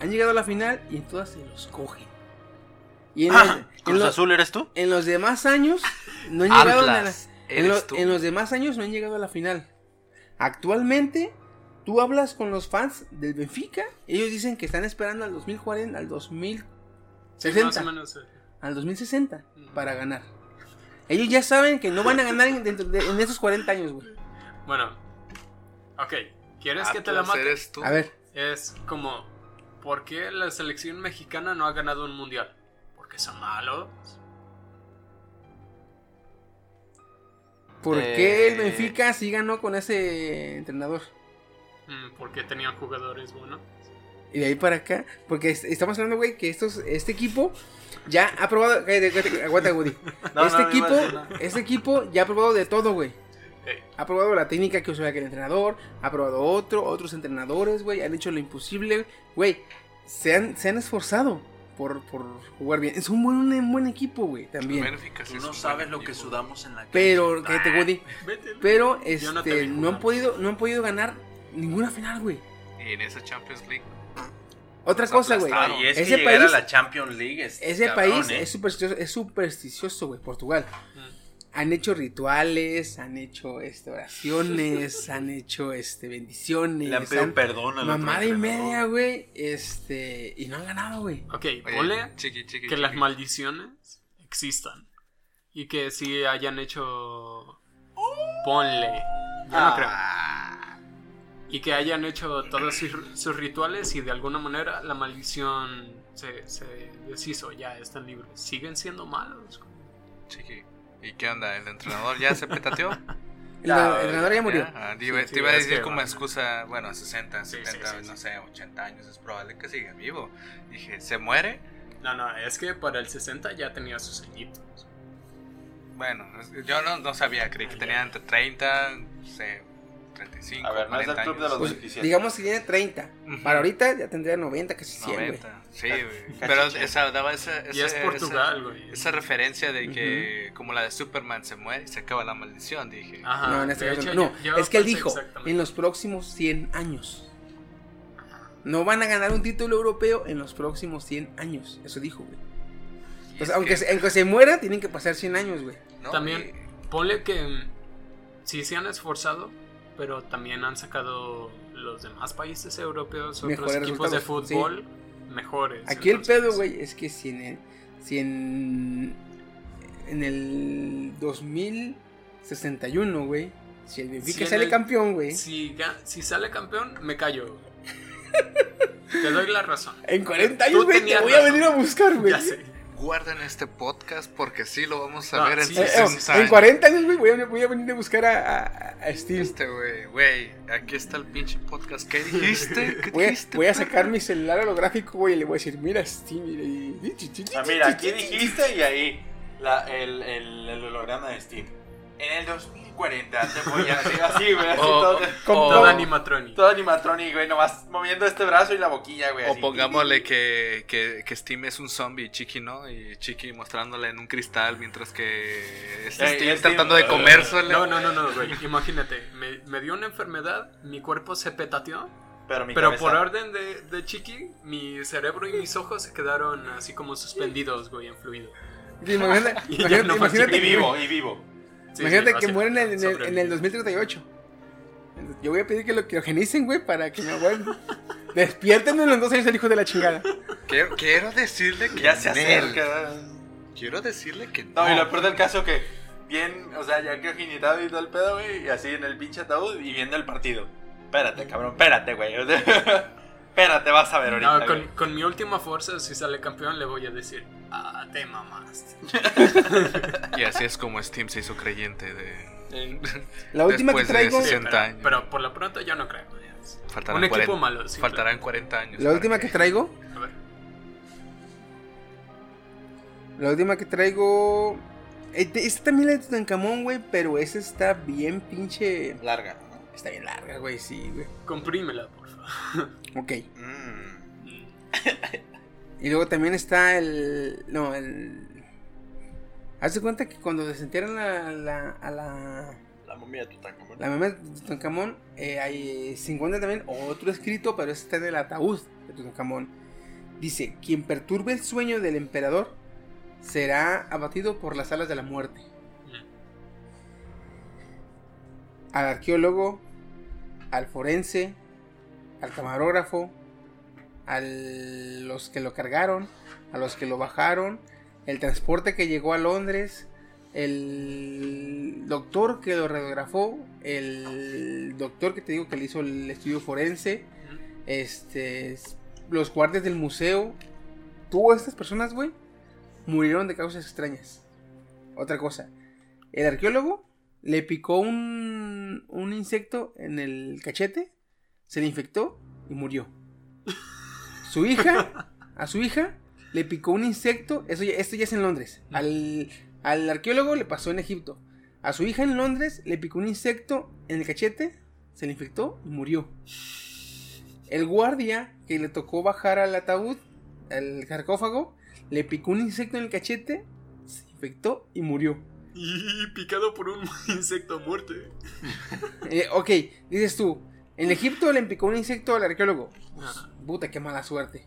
Han llegado a la final y en todas se los cogen. Y en, los, Ah, en Cruz los- Azul, ¿eres tú? en los demás años no han llegado a la, Atlas, en, lo- en los demás años no han llegado a la final. Actualmente, tú hablas con los fans del Benfica, ellos dicen que están esperando al 2040, al Sí, 2060, más o menos. eh. al 2060 para ganar. Ellos ya saben que no van a ganar en, dentro de- en esos 40 años, güey. Bueno. Ok. ¿Quieres que te la mate? tú. A ver, Es como... ¿Por qué la selección mexicana no ha ganado un mundial? Porque son malos. ¿por Eh, qué el Benfica sí ganó con ese entrenador? Mm, Porque tenían jugadores buenos. Y de ahí para acá, porque es- estamos hablando, güey, que estos, este equipo ya ha probado. cállate, Aguanta, Woody. [LAUGHS] No, este no, equipo, este equipo ya ha probado de todo, güey. Ey. Ha probado la técnica que usó aquel entrenador, ha probado otro, otros entrenadores, güey, han hecho lo imposible, güey. Se han, se han esforzado por, por jugar bien. Es un buen, un buen equipo, güey, también. Tú no sabes lo que sudamos en la calle. Pero, cállate, Woody. [LAUGHS] Vete. Pero, este, no, han podido, no han podido ganar ninguna final, güey. Y en esa Champions League. Otra cosa, güey. Y es Ese que país- a la Champions League es Ese cabrón, país ¿eh? es supersticioso, es supersticioso, güey, Portugal. Mm. Han hecho rituales, han hecho este, oraciones, [LAUGHS] han hecho este, bendiciones. Le han pedido han- perdón al otro Mamada y media, güey. Este. Y no han ganado, güey. Ok, ponle chiqui, que las maldiciones existan. Y que sí hayan hecho. Ponle. Yo no creo. Ah, Y que hayan hecho todos sus, sus rituales y de alguna manera la maldición se, se deshizo, ya están libres. Siguen siendo malos. Chiqui. ¿Y qué onda? ¿El entrenador ya se petateó? [LAUGHS] El, Ya, el entrenador ya murió. Ya, ah, te iba, Sí, te iba a sí, decir como excusa, bueno, 60, Sí, sí, 70, sí, sí. no sé, 80 años, es probable que siga vivo. Dije, ¿se muere? No, no, es que para el 60 ya tenía sus añitos. Bueno, es- yo no, no sabía, creí que tenía entre 30, no sé, 35, A ver, no es el 40 club de los. Pues, beneficiarios. digamos que tiene 30. Ujú. Para ahorita ya tendría 90, casi 100, güey. 90, sí, güey. Pero 80. esa, daba esa, Y es esa- Portugal, esa- güey. Esa referencia de que, como la de Superman se muere y se acaba la maldición, dije. Ajá, no, en este caso hecho, no. yo- yo es que él dijo, en los próximos 100 años. No van a ganar un título europeo en los próximos 100 años. Eso dijo, güey. Y Pues es aunque, que- se, aunque se muera, tienen que pasar 100 años, güey. ¿no? También, ponle que mm, sí se han esforzado, pero también han sacado los demás países europeos, otros Mejores equipos de sí. fútbol mejores. Aquí el pedo, güey, es que si en el, si en, en el 2061, güey, si el Benfica Si sale el- campeón, güey, Si, si sale campeón, me callo. [LAUGHS] Te doy la razón. en 40 Tú años, güey, te voy a venir a buscar, güey. Ya sé. Guarden este podcast porque sí lo vamos a No, ver en sí, Eh, eh, 60 en años. 40 años, güey, voy a, voy a venir a buscar a, a, a Steve. Este güey, güey, aquí está el pinche podcast. ¿Qué dijiste? ¿Qué Voy a, dijiste? voy a perro? sacar mi celular holográfico, güey, y le voy a decir, mira, Steve, mira, y... Ah, mira, aquí dijiste y ahí la, el, el, el holograma de Steve. En el 2040 te voy a decir así, güey, así [LAUGHS] O- todo, o- Todo todo- animatronic. todo animatronic, güey, nomás moviendo este brazo y la boquilla, güey. O así. pongámosle que, que, que Steam es un zombie y Chiqui no, y Chiqui mostrándole en un cristal mientras que es Ey, Steam Steam, tratando de comérsele. No, no, no, no, güey. Imagínate, me, me dio una enfermedad, mi cuerpo se petateó, Pero, mi pero por orden de, de Chiqui, mi cerebro y mis ojos se quedaron así como suspendidos, güey, en fluido. [LAUGHS] Imagínate, Y ya imagínate, no más imagínate Y que- vivo, y vivo. Sí, Imagínate sí, que mueren en, en el, en el sobreviví. 2038. Yo voy a pedir que lo criogenicen, güey, para que me abuelo. [LAUGHS] Despiértenme en los dos años el hijo de la chingada. Quiero, quiero decirle que Ya se acerca. Quiero decirle que No, y lo peor del caso que bien, o sea, ya que jinitado y todo el pedo, güey, y así en el pinche ataúd y viendo el partido. Espérate, cabrón, espérate, güey. [LAUGHS] espérate, vas a ver ahorita. No, con, con mi última fuerza, si sale campeón, le voy a decir, ah, te mamaste. Y así es como Steam se hizo creyente de. La última que Después traigo. ese- Sí, 60 pero, años. pero por lo pronto yo no creo. Faltarán Un equipo 40 malo. sí, Faltarán 40 años. La última que traigo. A ver. La última que traigo. Este, esta también es de Tutankamón, güey, pero esa está bien pinche. Larga, ¿no? Está bien larga, güey, sí, güey. Comprímela, por favor. Ok. Mm. [LAUGHS] Y luego también está el. No, el. Haz de cuenta que cuando desentierran a la. a la. La momia de Tutankamón. La mamá de Tutankamón, eh, hay, se encuentra también otro escrito, pero ese está en el ataúd de Tutankamón. Dice: Quien perturbe el sueño del emperador será abatido por las alas de la muerte. Al arqueólogo, al forense, al camarógrafo, a los que lo cargaron, a los que lo bajaron, el transporte que llegó a Londres, el doctor que lo radiografó, el doctor que te digo que le hizo el estudio forense, este, los guardias del museo, todas estas personas, güey, murieron de causas extrañas. Otra cosa, el arqueólogo le picó un, un insecto en el cachete, se le infectó y murió. [LAUGHS] su hija, a su hija, le picó un insecto. Eso ya- esto ya es en Londres. Al, al arqueólogo le pasó en Egipto. A su hija en Londres le picó un insecto en el cachete, se le infectó y murió. El guardia que le tocó bajar al ataúd, al sarcófago, le picó un insecto en el cachete, se infectó y murió. Y picado por un [LAUGHS] insecto muerte. Eh, ok, dices tú, en Egipto le picó un insecto al arqueólogo. Ajá. Puta, qué mala suerte.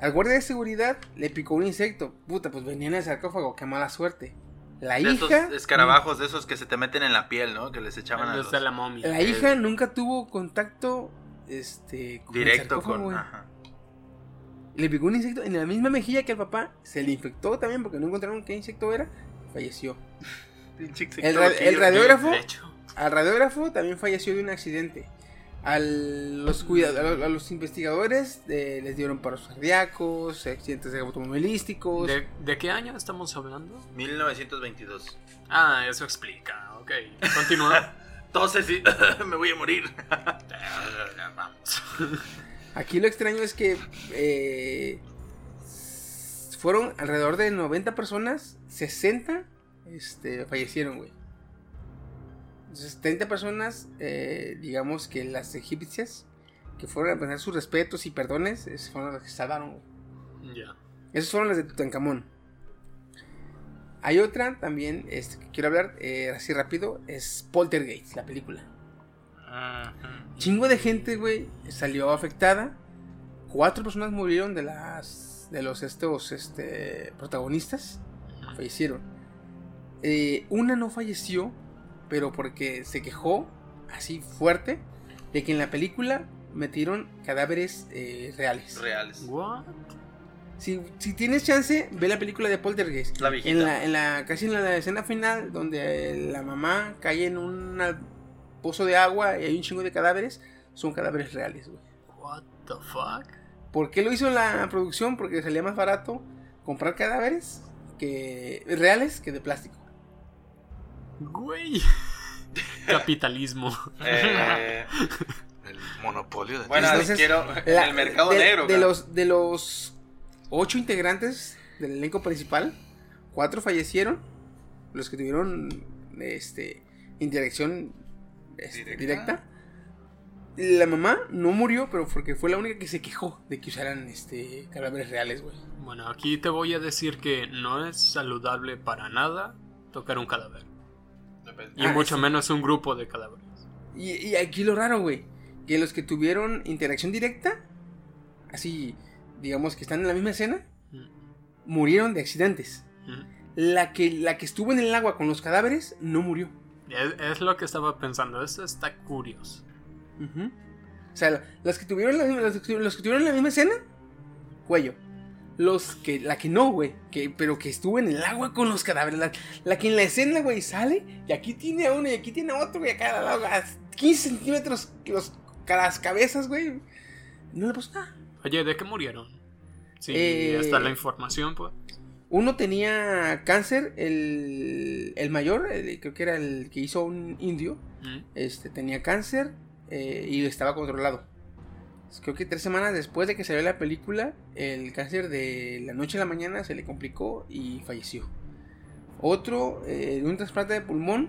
Al guardia de seguridad le picó un insecto. Puta, pues venía en el sarcófago, qué mala suerte. La De esos hija. escarabajos, de esos que se te meten en la piel, ¿no? Que les echaban a los... La momia. La hija nunca tuvo contacto este, con el Directo con... Ajá. Le picó un insecto en la misma mejilla que al papá. Se le infectó también porque no encontraron qué insecto era. Falleció. [LAUGHS] El, ra- el radiógrafo. Al radiógrafo también falleció de un accidente. A los, cuida- a los, a los investigadores eh, les dieron paros cardíacos, accidentes automovilísticos. ¿De, de qué año estamos hablando? 1922. Ah, eso explica. Ok, continúa. [LAUGHS] Entonces sí, [LAUGHS] me voy a morir. Vamos. [LAUGHS] Aquí lo extraño es que eh, fueron alrededor de 90 personas, 60 este, fallecieron, güey. Entonces, 30 personas, eh, digamos que las egipcias, que fueron a presentar sus respetos y perdones, es- fueron las que salvaron. Ya. Esas fueron las de Tutankamón. Hay otra también este, que quiero hablar eh, así rápido. Es Poltergeist, la película. Chingo de gente, güey, salió afectada. Cuatro personas murieron de las de los estos este, protagonistas. Fallecieron. Eh, una no falleció, pero porque se quejó así fuerte de que en la película metieron cadáveres eh, reales. Reales. What? Si, si tienes chance, ve la película de Poltergeist. La viejita. En la, en la, casi en la escena final, donde eh, la mamá cae en un pozo de agua y hay un chingo de cadáveres, son cadáveres reales, güey. What the fuck? ¿Por qué lo hizo la producción? Porque salía más barato comprar cadáveres que reales que de plástico. Güey. [LAUGHS] Capitalismo. Eh, El monopolio de bueno, Entonces, quiero... La- el mercado de, negro. De cara. los, de los ocho integrantes del elenco principal, cuatro fallecieron. Los que tuvieron este, interacción este, Directa. directa. La mamá no murió, pero porque fue la única que se quejó de que usaran este, cadáveres reales, güey. Bueno, aquí te voy a decir que no es saludable para nada tocar un cadáver. Y Ah, mucho sí. menos un grupo de cadáveres. Y, y aquí lo raro, güey, que los que tuvieron interacción directa, así, digamos que están en la misma escena, Mm. murieron de accidentes. Mm. La que, la que estuvo en el agua con los cadáveres no murió. Es, es lo que estaba pensando. Eso está curioso. O sea, los que tuvieron la los que tuvieron la misma escena, cuello. Los que, la que no, güey, que, pero que estuvo en el agua con los cadáveres. La, la que en la escena, güey, sale y aquí tiene a uno y aquí tiene a otro, güey, acá lado, a 15 centímetros los, las cabezas, güey. No le pasó nada. Oye, ¿de qué murieron? Sí, Eh, está la información, pues. Uno tenía cáncer, el, el mayor, el- creo que era el que hizo un indio, Mm. este, tenía cáncer eh, y estaba controlado. Creo que tres semanas después de que salió la película, el cáncer de la noche a la mañana se le complicó y falleció. Otro, eh, de un trasplante de pulmón,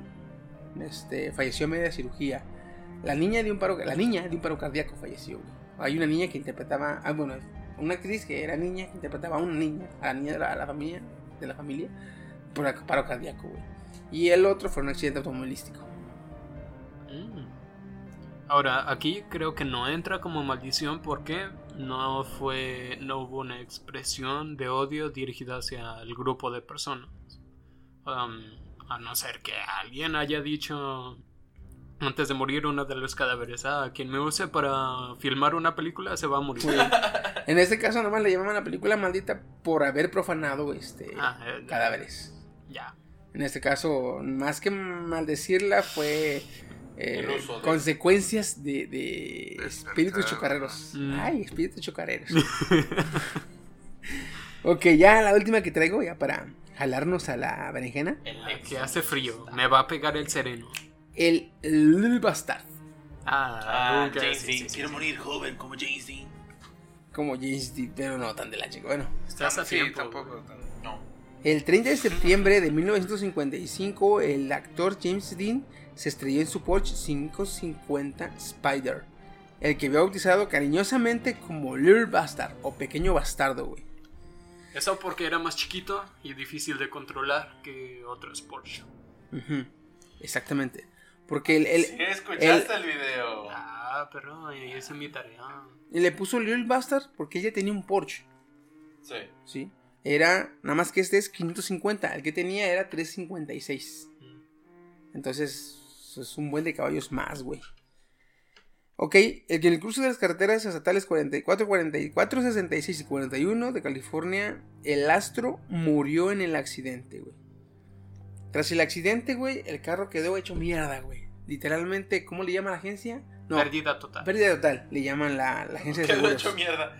este, falleció a media cirugía. La niña de un paro, la niña de un paro cardíaco falleció. Hay una niña que interpretaba, ah, bueno, una actriz que era niña que interpretaba a una niña, a la niña de la, familia, de la familia, por paro cardíaco, güey. Y el otro fue un accidente automovilístico. Ahora, aquí creo que no entra como maldición porque no fue, no hubo una expresión de odio dirigida hacia el grupo de personas. Um, a no ser que alguien haya dicho antes de morir uno de los cadáveres, ah, quien me use para filmar una película se va a morir. En este caso nomás le llamaban la película maldita por haber profanado este Ah, eh, cadáveres. Ya. En este caso, más que maldecirla, fue eh, El de- consecuencias de, espíritus chocarreros. Mm. Ay, espíritus chocarreros. [LAUGHS] ok, ya la última que traigo, ya para jalarnos a la berenjena. Que hace frío, me va a pegar el sereno. El Little Bastard. Ah, Ah, James sí, Dean. sí, sí, Quiero sí. morir joven como James Dean. como James Dean, pero no tan de la chica. Bueno, Estás a Sí, tiempo. tampoco. No. el 30 de septiembre de 1955, el actor James Dean se estrelló en su Porsche 550 Spider, el que había bautizado cariñosamente como Little Bastard o Pequeño Bastardo, güey. Eso porque era más chiquito y difícil de controlar que otros Porsche. Ujú, Exactamente. Porque el, el- Sí, escuchaste el, video. Ah, pero ahí hice mi tarea. le puso Little Bastard porque ella tenía un Porsche, Sí. ¿sí? Era, nada más que este es 550, el que tenía era 356. Mm. Entonces, es un buen de caballos más, güey. Ok, el que en el cruce de las carreteras estatales 44, 44, 66 y 41 de California, el astro murió en el accidente, güey. Tras el accidente, güey, el carro quedó hecho mierda, güey. Literalmente, ¿cómo le llama la agencia? No, Pérdida total. pérdida total, le llaman la, la agencia de Quedó seguros. hecho mierda.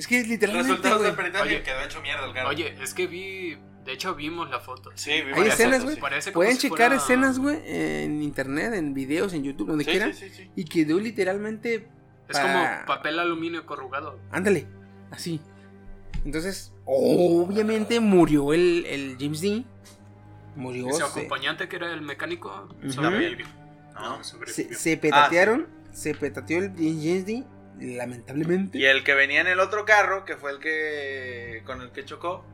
Es que literalmente, Resultados güey, de peritaje Oye. quedó hecho mierda el carro. Oye, es que vi. De hecho, vimos la foto. Sí, vi Hay escenas, güey. sí. Pueden si checar fuera- escenas, güey, en internet, en videos, en YouTube, donde Sí, quieran. sí, sí, sí. Y quedó literalmente Es para- como papel aluminio corrugado. Ándale, así. Entonces, obviamente murió el, el James Dean. Murió. Ese Se, acompañante que era el mecánico Ujú. sobrevivió. ¿No? No, sobrevivió. se, se petatearon. Se petateó el James Dean, lamentablemente. Y el que venía en el otro carro, que fue el que con el que chocó,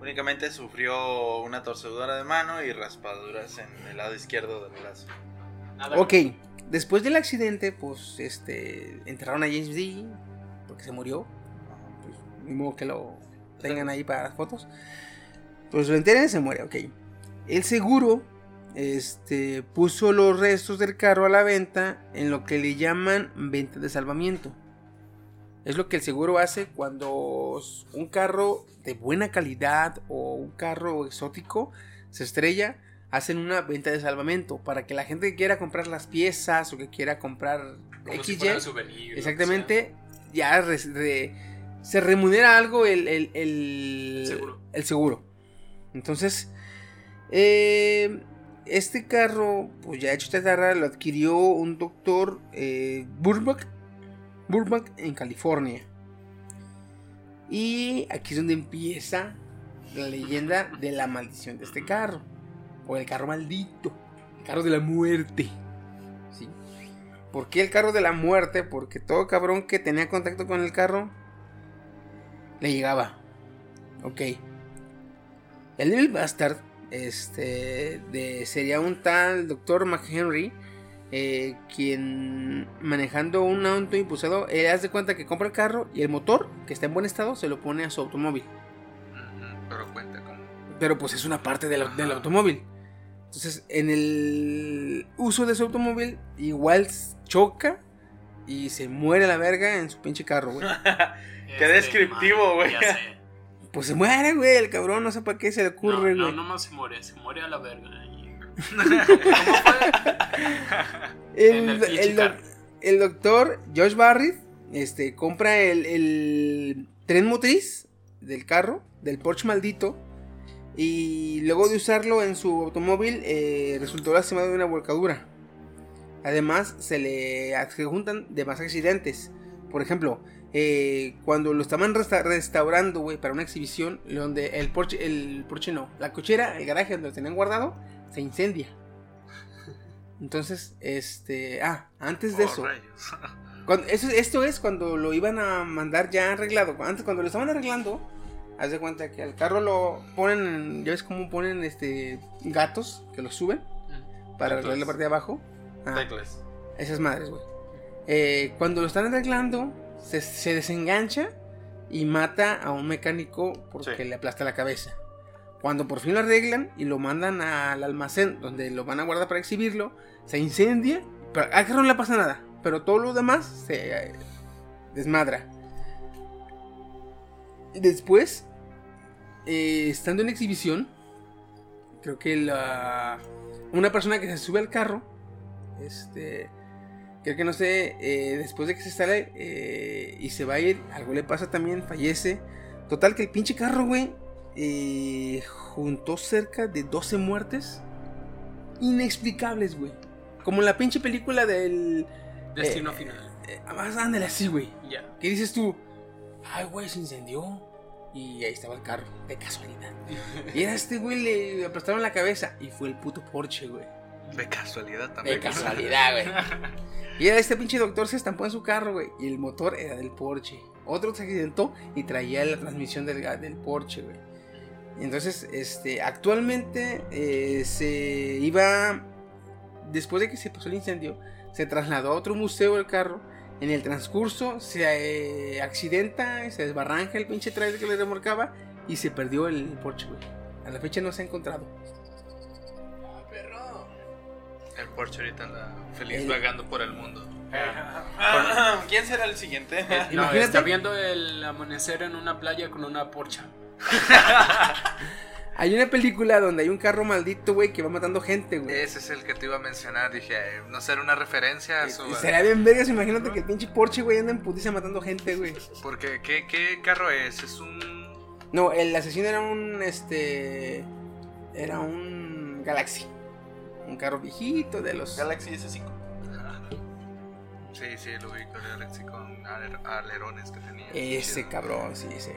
únicamente sufrió una torcedura de mano y raspaduras en el lado izquierdo del brazo. Nada Ok, después del accidente, pues, este, enterraron a James Dean, porque se murió. Pues, ni modo que lo tengan ahí para las fotos. Pues lo entierran y se muere, ok. El seguro, este, puso los restos del carro a la venta en lo que le llaman venta de salvamiento. Es lo que el seguro hace cuando un carro de buena calidad o un carro exótico se estrella, hacen una venta de salvamento para que la gente que quiera comprar las piezas o que quiera comprar Como XY, souvenir, exactamente, ya re- re- se remunera algo el, el- el- Seguro. el seguro. Entonces, eh, este carro, pues ya hecho chatarra, lo adquirió un doctor eh, Burbank, Burbank en California. Y aquí es donde empieza la leyenda de la maldición de este carro. O el carro maldito. El carro de la muerte. ¿Sí? ¿Por qué el carro de la muerte? Porque todo cabrón que tenía contacto con el carro le llegaba. Ok. El Little Bastard este, de, sería un tal Dr. McHenry. Eh, quien manejando un auto impulsado, él hace de cuenta que compra el carro y el motor, que está en buen estado, se lo pone a su automóvil. Pero cuenta como. Pero pues es una parte del, automóvil. Entonces, en el uso de su automóvil, igual choca y se muere la verga en su pinche carro, güey. [LAUGHS] Qué descriptivo, man, güey. Ya sé. Pues se muere, güey, el cabrón, no sé para qué se le ocurre, no, güey. no, nomás se muere, se muere a la verga. Y- el, el pinche el doc- carro. el doctor Josh Barrett este, compra el, el tren motriz del carro, del Porsche maldito. Y luego de usarlo en su automóvil, eh, resultó lastimado de una volcadura. Además, se le adjuntan demás accidentes. Por ejemplo, eh, cuando lo estaban resta- restaurando, güey, para una exhibición, donde el Porsche, el Porsche no, la cochera, el garaje donde lo tenían guardado, se incendia. Entonces, este, ah, antes de Oh, eso, [LAUGHS] cuando- eso, esto es cuando lo iban a mandar ya arreglado. Antes, cuando lo estaban arreglando, haz de cuenta que al carro lo ponen, en- ya ves cómo ponen este gatos que lo suben para arreglar la parte de abajo. Ah, esas madres, güey. Eh, cuando lo están arreglando, se, se desengancha y mata a un mecánico porque Sí. le aplasta la cabeza. Cuando por fin lo arreglan y lo mandan al almacén donde lo van a guardar para exhibirlo, se incendia. Pero al carro no le pasa nada, pero todo lo demás se eh, desmadra. Después, eh, estando en exhibición, creo que la, una persona que se sube al carro, este, creo que no sé, eh, después de que se eh, y se va a ir, algo le pasa también, fallece. Total que el pinche carro, güey, eh, juntó cerca de 12 muertes inexplicables, güey. Como en la pinche película del... Destino eh, final. eh, más ándale así, güey. Ya. ¿Qué dices tú? Ay, güey, se incendió. Y ahí estaba el carro, de casualidad. [LAUGHS] Y era este güey, le aplastaron la cabeza. Y fue el puto Porsche, güey. De casualidad De también. casualidad, güey. Y era este pinche doctor se estampó en su carro, güey. Y el motor era del Porsche. Otro se accidentó y traía la transmisión del, del Porsche, güey. Entonces, este, actualmente eh, se iba, después de que se pasó el incendio, se trasladó a otro museo el carro. En el transcurso se eh, accidenta, se desbarranca el pinche trailer que le remolcaba y se perdió el Porsche, güey. A la fecha no se ha encontrado. El Porsche ahorita anda feliz El- vagando por el mundo. [LAUGHS] ¿Quién será el siguiente? No, Imagínate. está viendo el amanecer en una playa con una porcha. [LAUGHS] Hay una película donde hay un carro maldito, güey, que va matando gente, güey. Ese es el que te iba a mencionar. Dije, eh, no será una referencia a su. y Sería bien vergas, imagínate que el pinche Porsche, güey, anda en putiza matando gente, güey. Porque, ¿qué, ¿qué carro es? Es un. No, el asesino era un, este... Era un Galaxy. Un carro viejito de los... Galaxy S5. Sí, sí, lo ubico, el Galaxy con aler- alerones que tenía. Ese cabrón, sí, ese.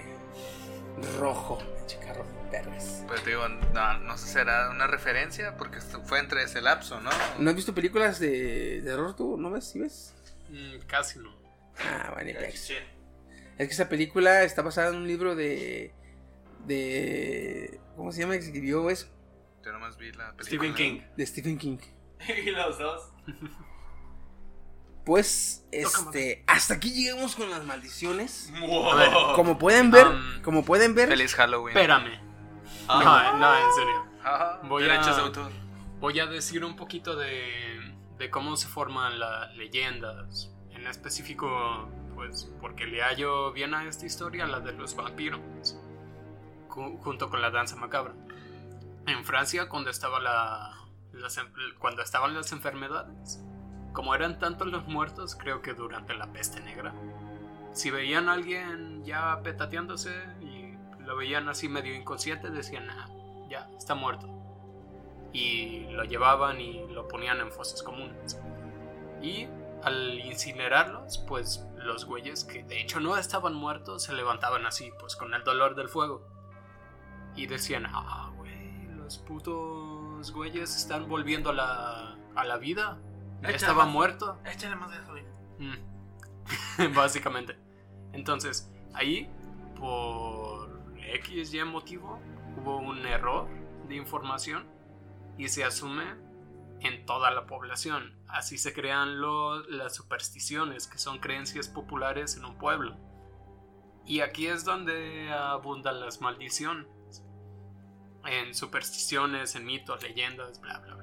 Rojo, pinche carro perres. Pues digo, no, no sé si será una referencia porque fue entre ese lapso, ¿no? ¿No has visto películas de, de horror tú? ¿No ves? ¿Sí ves? Mm, casi no. Ah, bueno, y pex. Sí. Es que esa película está basada en un libro de... De... ¿Cómo se llama? Que escribió eso. Yo nomás vi la película. Stephen King. De Stephen King. [LAUGHS] y los dos. [LAUGHS] Pues, este, hasta aquí llegamos con las maldiciones. Ver, Como pueden ver, Um, como pueden ver, Feliz Halloween. espérame. Ah. No, no, en serio. Voy a- de autor. Voy a decir un poquito de, de cómo se forman las leyendas. En específico, pues, porque le hallo bien a esta historia, la de los vampiros, ju- junto con la danza macabra. En Francia, cuando, estaba la, las cuando estaban las enfermedades, como eran tantos los muertos, creo que durante la peste negra, si veían a alguien ya petateándose y lo veían así medio inconsciente, decían, ah, ya, está muerto y lo llevaban y lo ponían en fosas comunes. Y al incinerarlos, pues los güeyes que de hecho no estaban muertos se levantaban así, pues con el dolor del fuego. Y decían, ah, güey, los putos güeyes están volviendo a la, a la vida. Ya Échale estaba más. muerto. Échale más gasolina. Mm. [LAUGHS] Básicamente. Entonces, ahí, por X y motivo, hubo un error de información y se asume en toda la población. Así se crean lo- las supersticiones, que son creencias populares en un pueblo. Y aquí es donde abundan las maldiciones. En supersticiones, en mitos, leyendas, bla, bla, bla, bla.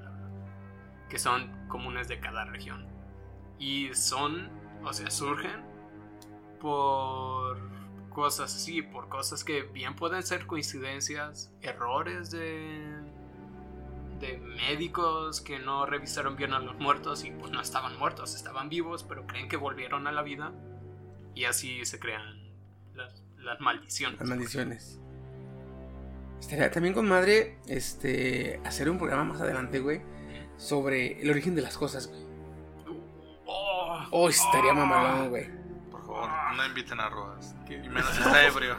Que son comunes de cada región. Y son, o sea, surgen por cosas así, por cosas que bien pueden ser coincidencias, errores de de médicos que no revisaron bien a los muertos y pues no estaban muertos, estaban vivos, pero creen que volvieron a la vida y así se crean las, las maldiciones. las maldiciones. Estaría también con madre, este, hacer un programa más adelante, güey, sobre el origen de las cosas, güey. Oh, Oh, estaría mamalón, güey. Por favor, no inviten a Rodas. Y menos [LAUGHS] está ebrio.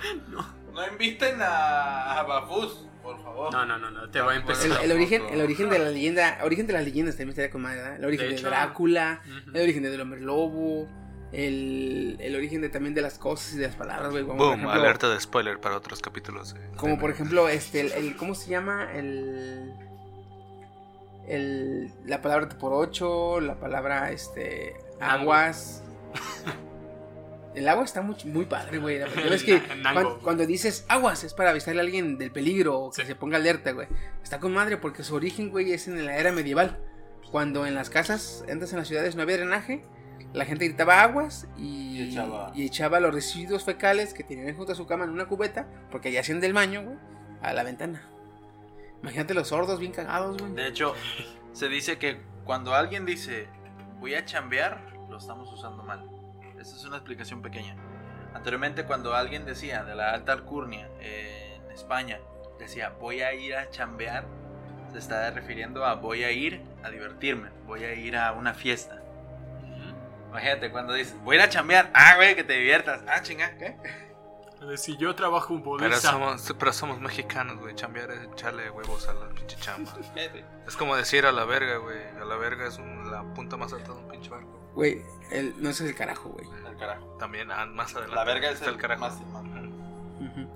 No inviten a, a Bafus, por favor. no, no, no, no, te va a empezar. El, el origen, el origen de la leyenda, origen de las leyendas también estaría con madre, ¿verdad? El origen De Drácula, el origen del hombre lobo, el, el origen de, también de las cosas y de las palabras, güey. Boom, ejemplo- alerta de spoiler para otros capítulos. Como por ejemplo, este, el, el- ¿cómo se llama? El, el, la palabra por ocho, la palabra, este, aguas. El agua está muy, muy padre, güey. Ves que [LAUGHS] cuando, dices aguas es para avisarle a alguien del peligro o que Sí. se ponga alerta, güey. Está con madre porque su origen, güey, es en la era medieval. Cuando en las casas, antes en las ciudades no había drenaje, la gente gritaba aguas y, Y echaba- y echaba los residuos fecales que tenían junto a su cama en una cubeta, porque ya hacían del baño, güey, a la ventana. Imagínate los sordos bien cagados, güey. De hecho, se dice que cuando alguien dice voy a chambear, lo estamos usando mal. Esta es una explicación pequeña. Anteriormente, cuando alguien decía de la alta alcurnia eh, en España, decía voy a ir a chambear, se está refiriendo a voy a ir a divertirme, voy a ir a una fiesta. Imagínate cuando dices voy a ir a chambear, ah, güey, que te diviertas, ah, chinga, ¿qué? Si yo trabajo un Pero bolsa. somos, pero somos mexicanos, güey. Chambear es echarle huevos a la pinche chamba. [LAUGHS] Es como decir a la verga, güey. A la verga es un- la punta más alta de un pinche barco. Güey, el, no es el carajo, güey. El carajo. También ah, más adelante. La verga es está el carajo. más- más- Ujú.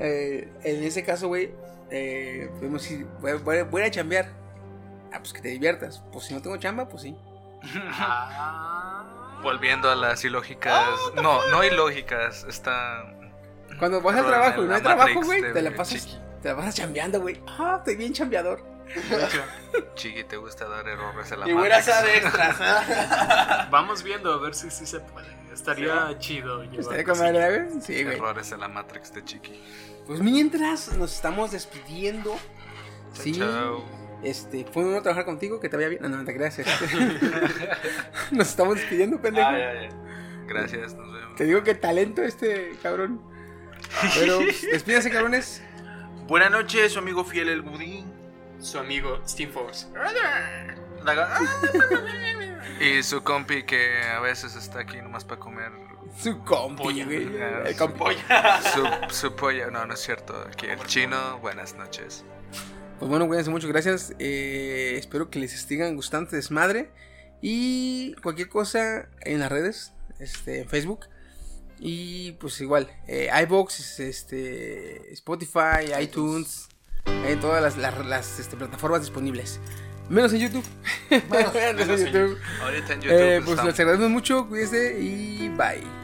Eh, en ese caso, güey, eh, podemos decir, voy, voy- voy a ir a chambear. Ah, pues que te diviertas. Pues si no tengo chamba, pues sí. [LAUGHS] Ah. Volviendo a las ilógicas. No, no ilógicas. Está. Cuando vas al trabajo y no hay trabajo, güey, te la pasas, Chiqui. te la pasas chambeando, güey. Ah, estoy bien chambeador. [LAUGHS] Chiqui, te gusta dar errores a la Y voy a hacer extras. [LAUGHS] Vamos viendo a ver si sí se puede. Estaría chido. llevar ¿Estaría madre, güey? Sí, güey. Errores en la Matrix de Chiqui. Pues mientras nos estamos despidiendo. Sí. Chao. Este, fue bueno trabajar contigo, que te vaya bien. No, no te creas. este. nos estamos despidiendo, pendejo. Ay, ay, ay. Gracias, nos vemos. Te digo que talento este cabrón. Pero [LAUGHS] despídase, cabrones. Buenas noches, su amigo fiel el budín. Su amigo Steam Force. [LAUGHS] Y su compi que a veces está aquí nomás para comer Su compi, güey. Ah, El su compi. [LAUGHS] su, su polla. No, no es cierto. Aquí el chino, buenas noches. Pues bueno, cuídense mucho, gracias. Eh, espero que les sigan gustando este desmadre. Y cualquier cosa en las redes, este, en Facebook. Y pues igual, eh, iBox, este, Spotify, iTunes, en todas las, las- las, este, plataformas disponibles. Menos en YouTube. [LAUGHS] Menos en menos en YouTube. Ahorita en YouTube. Eh, pues estamos- les agradecemos mucho, cuídense y bye.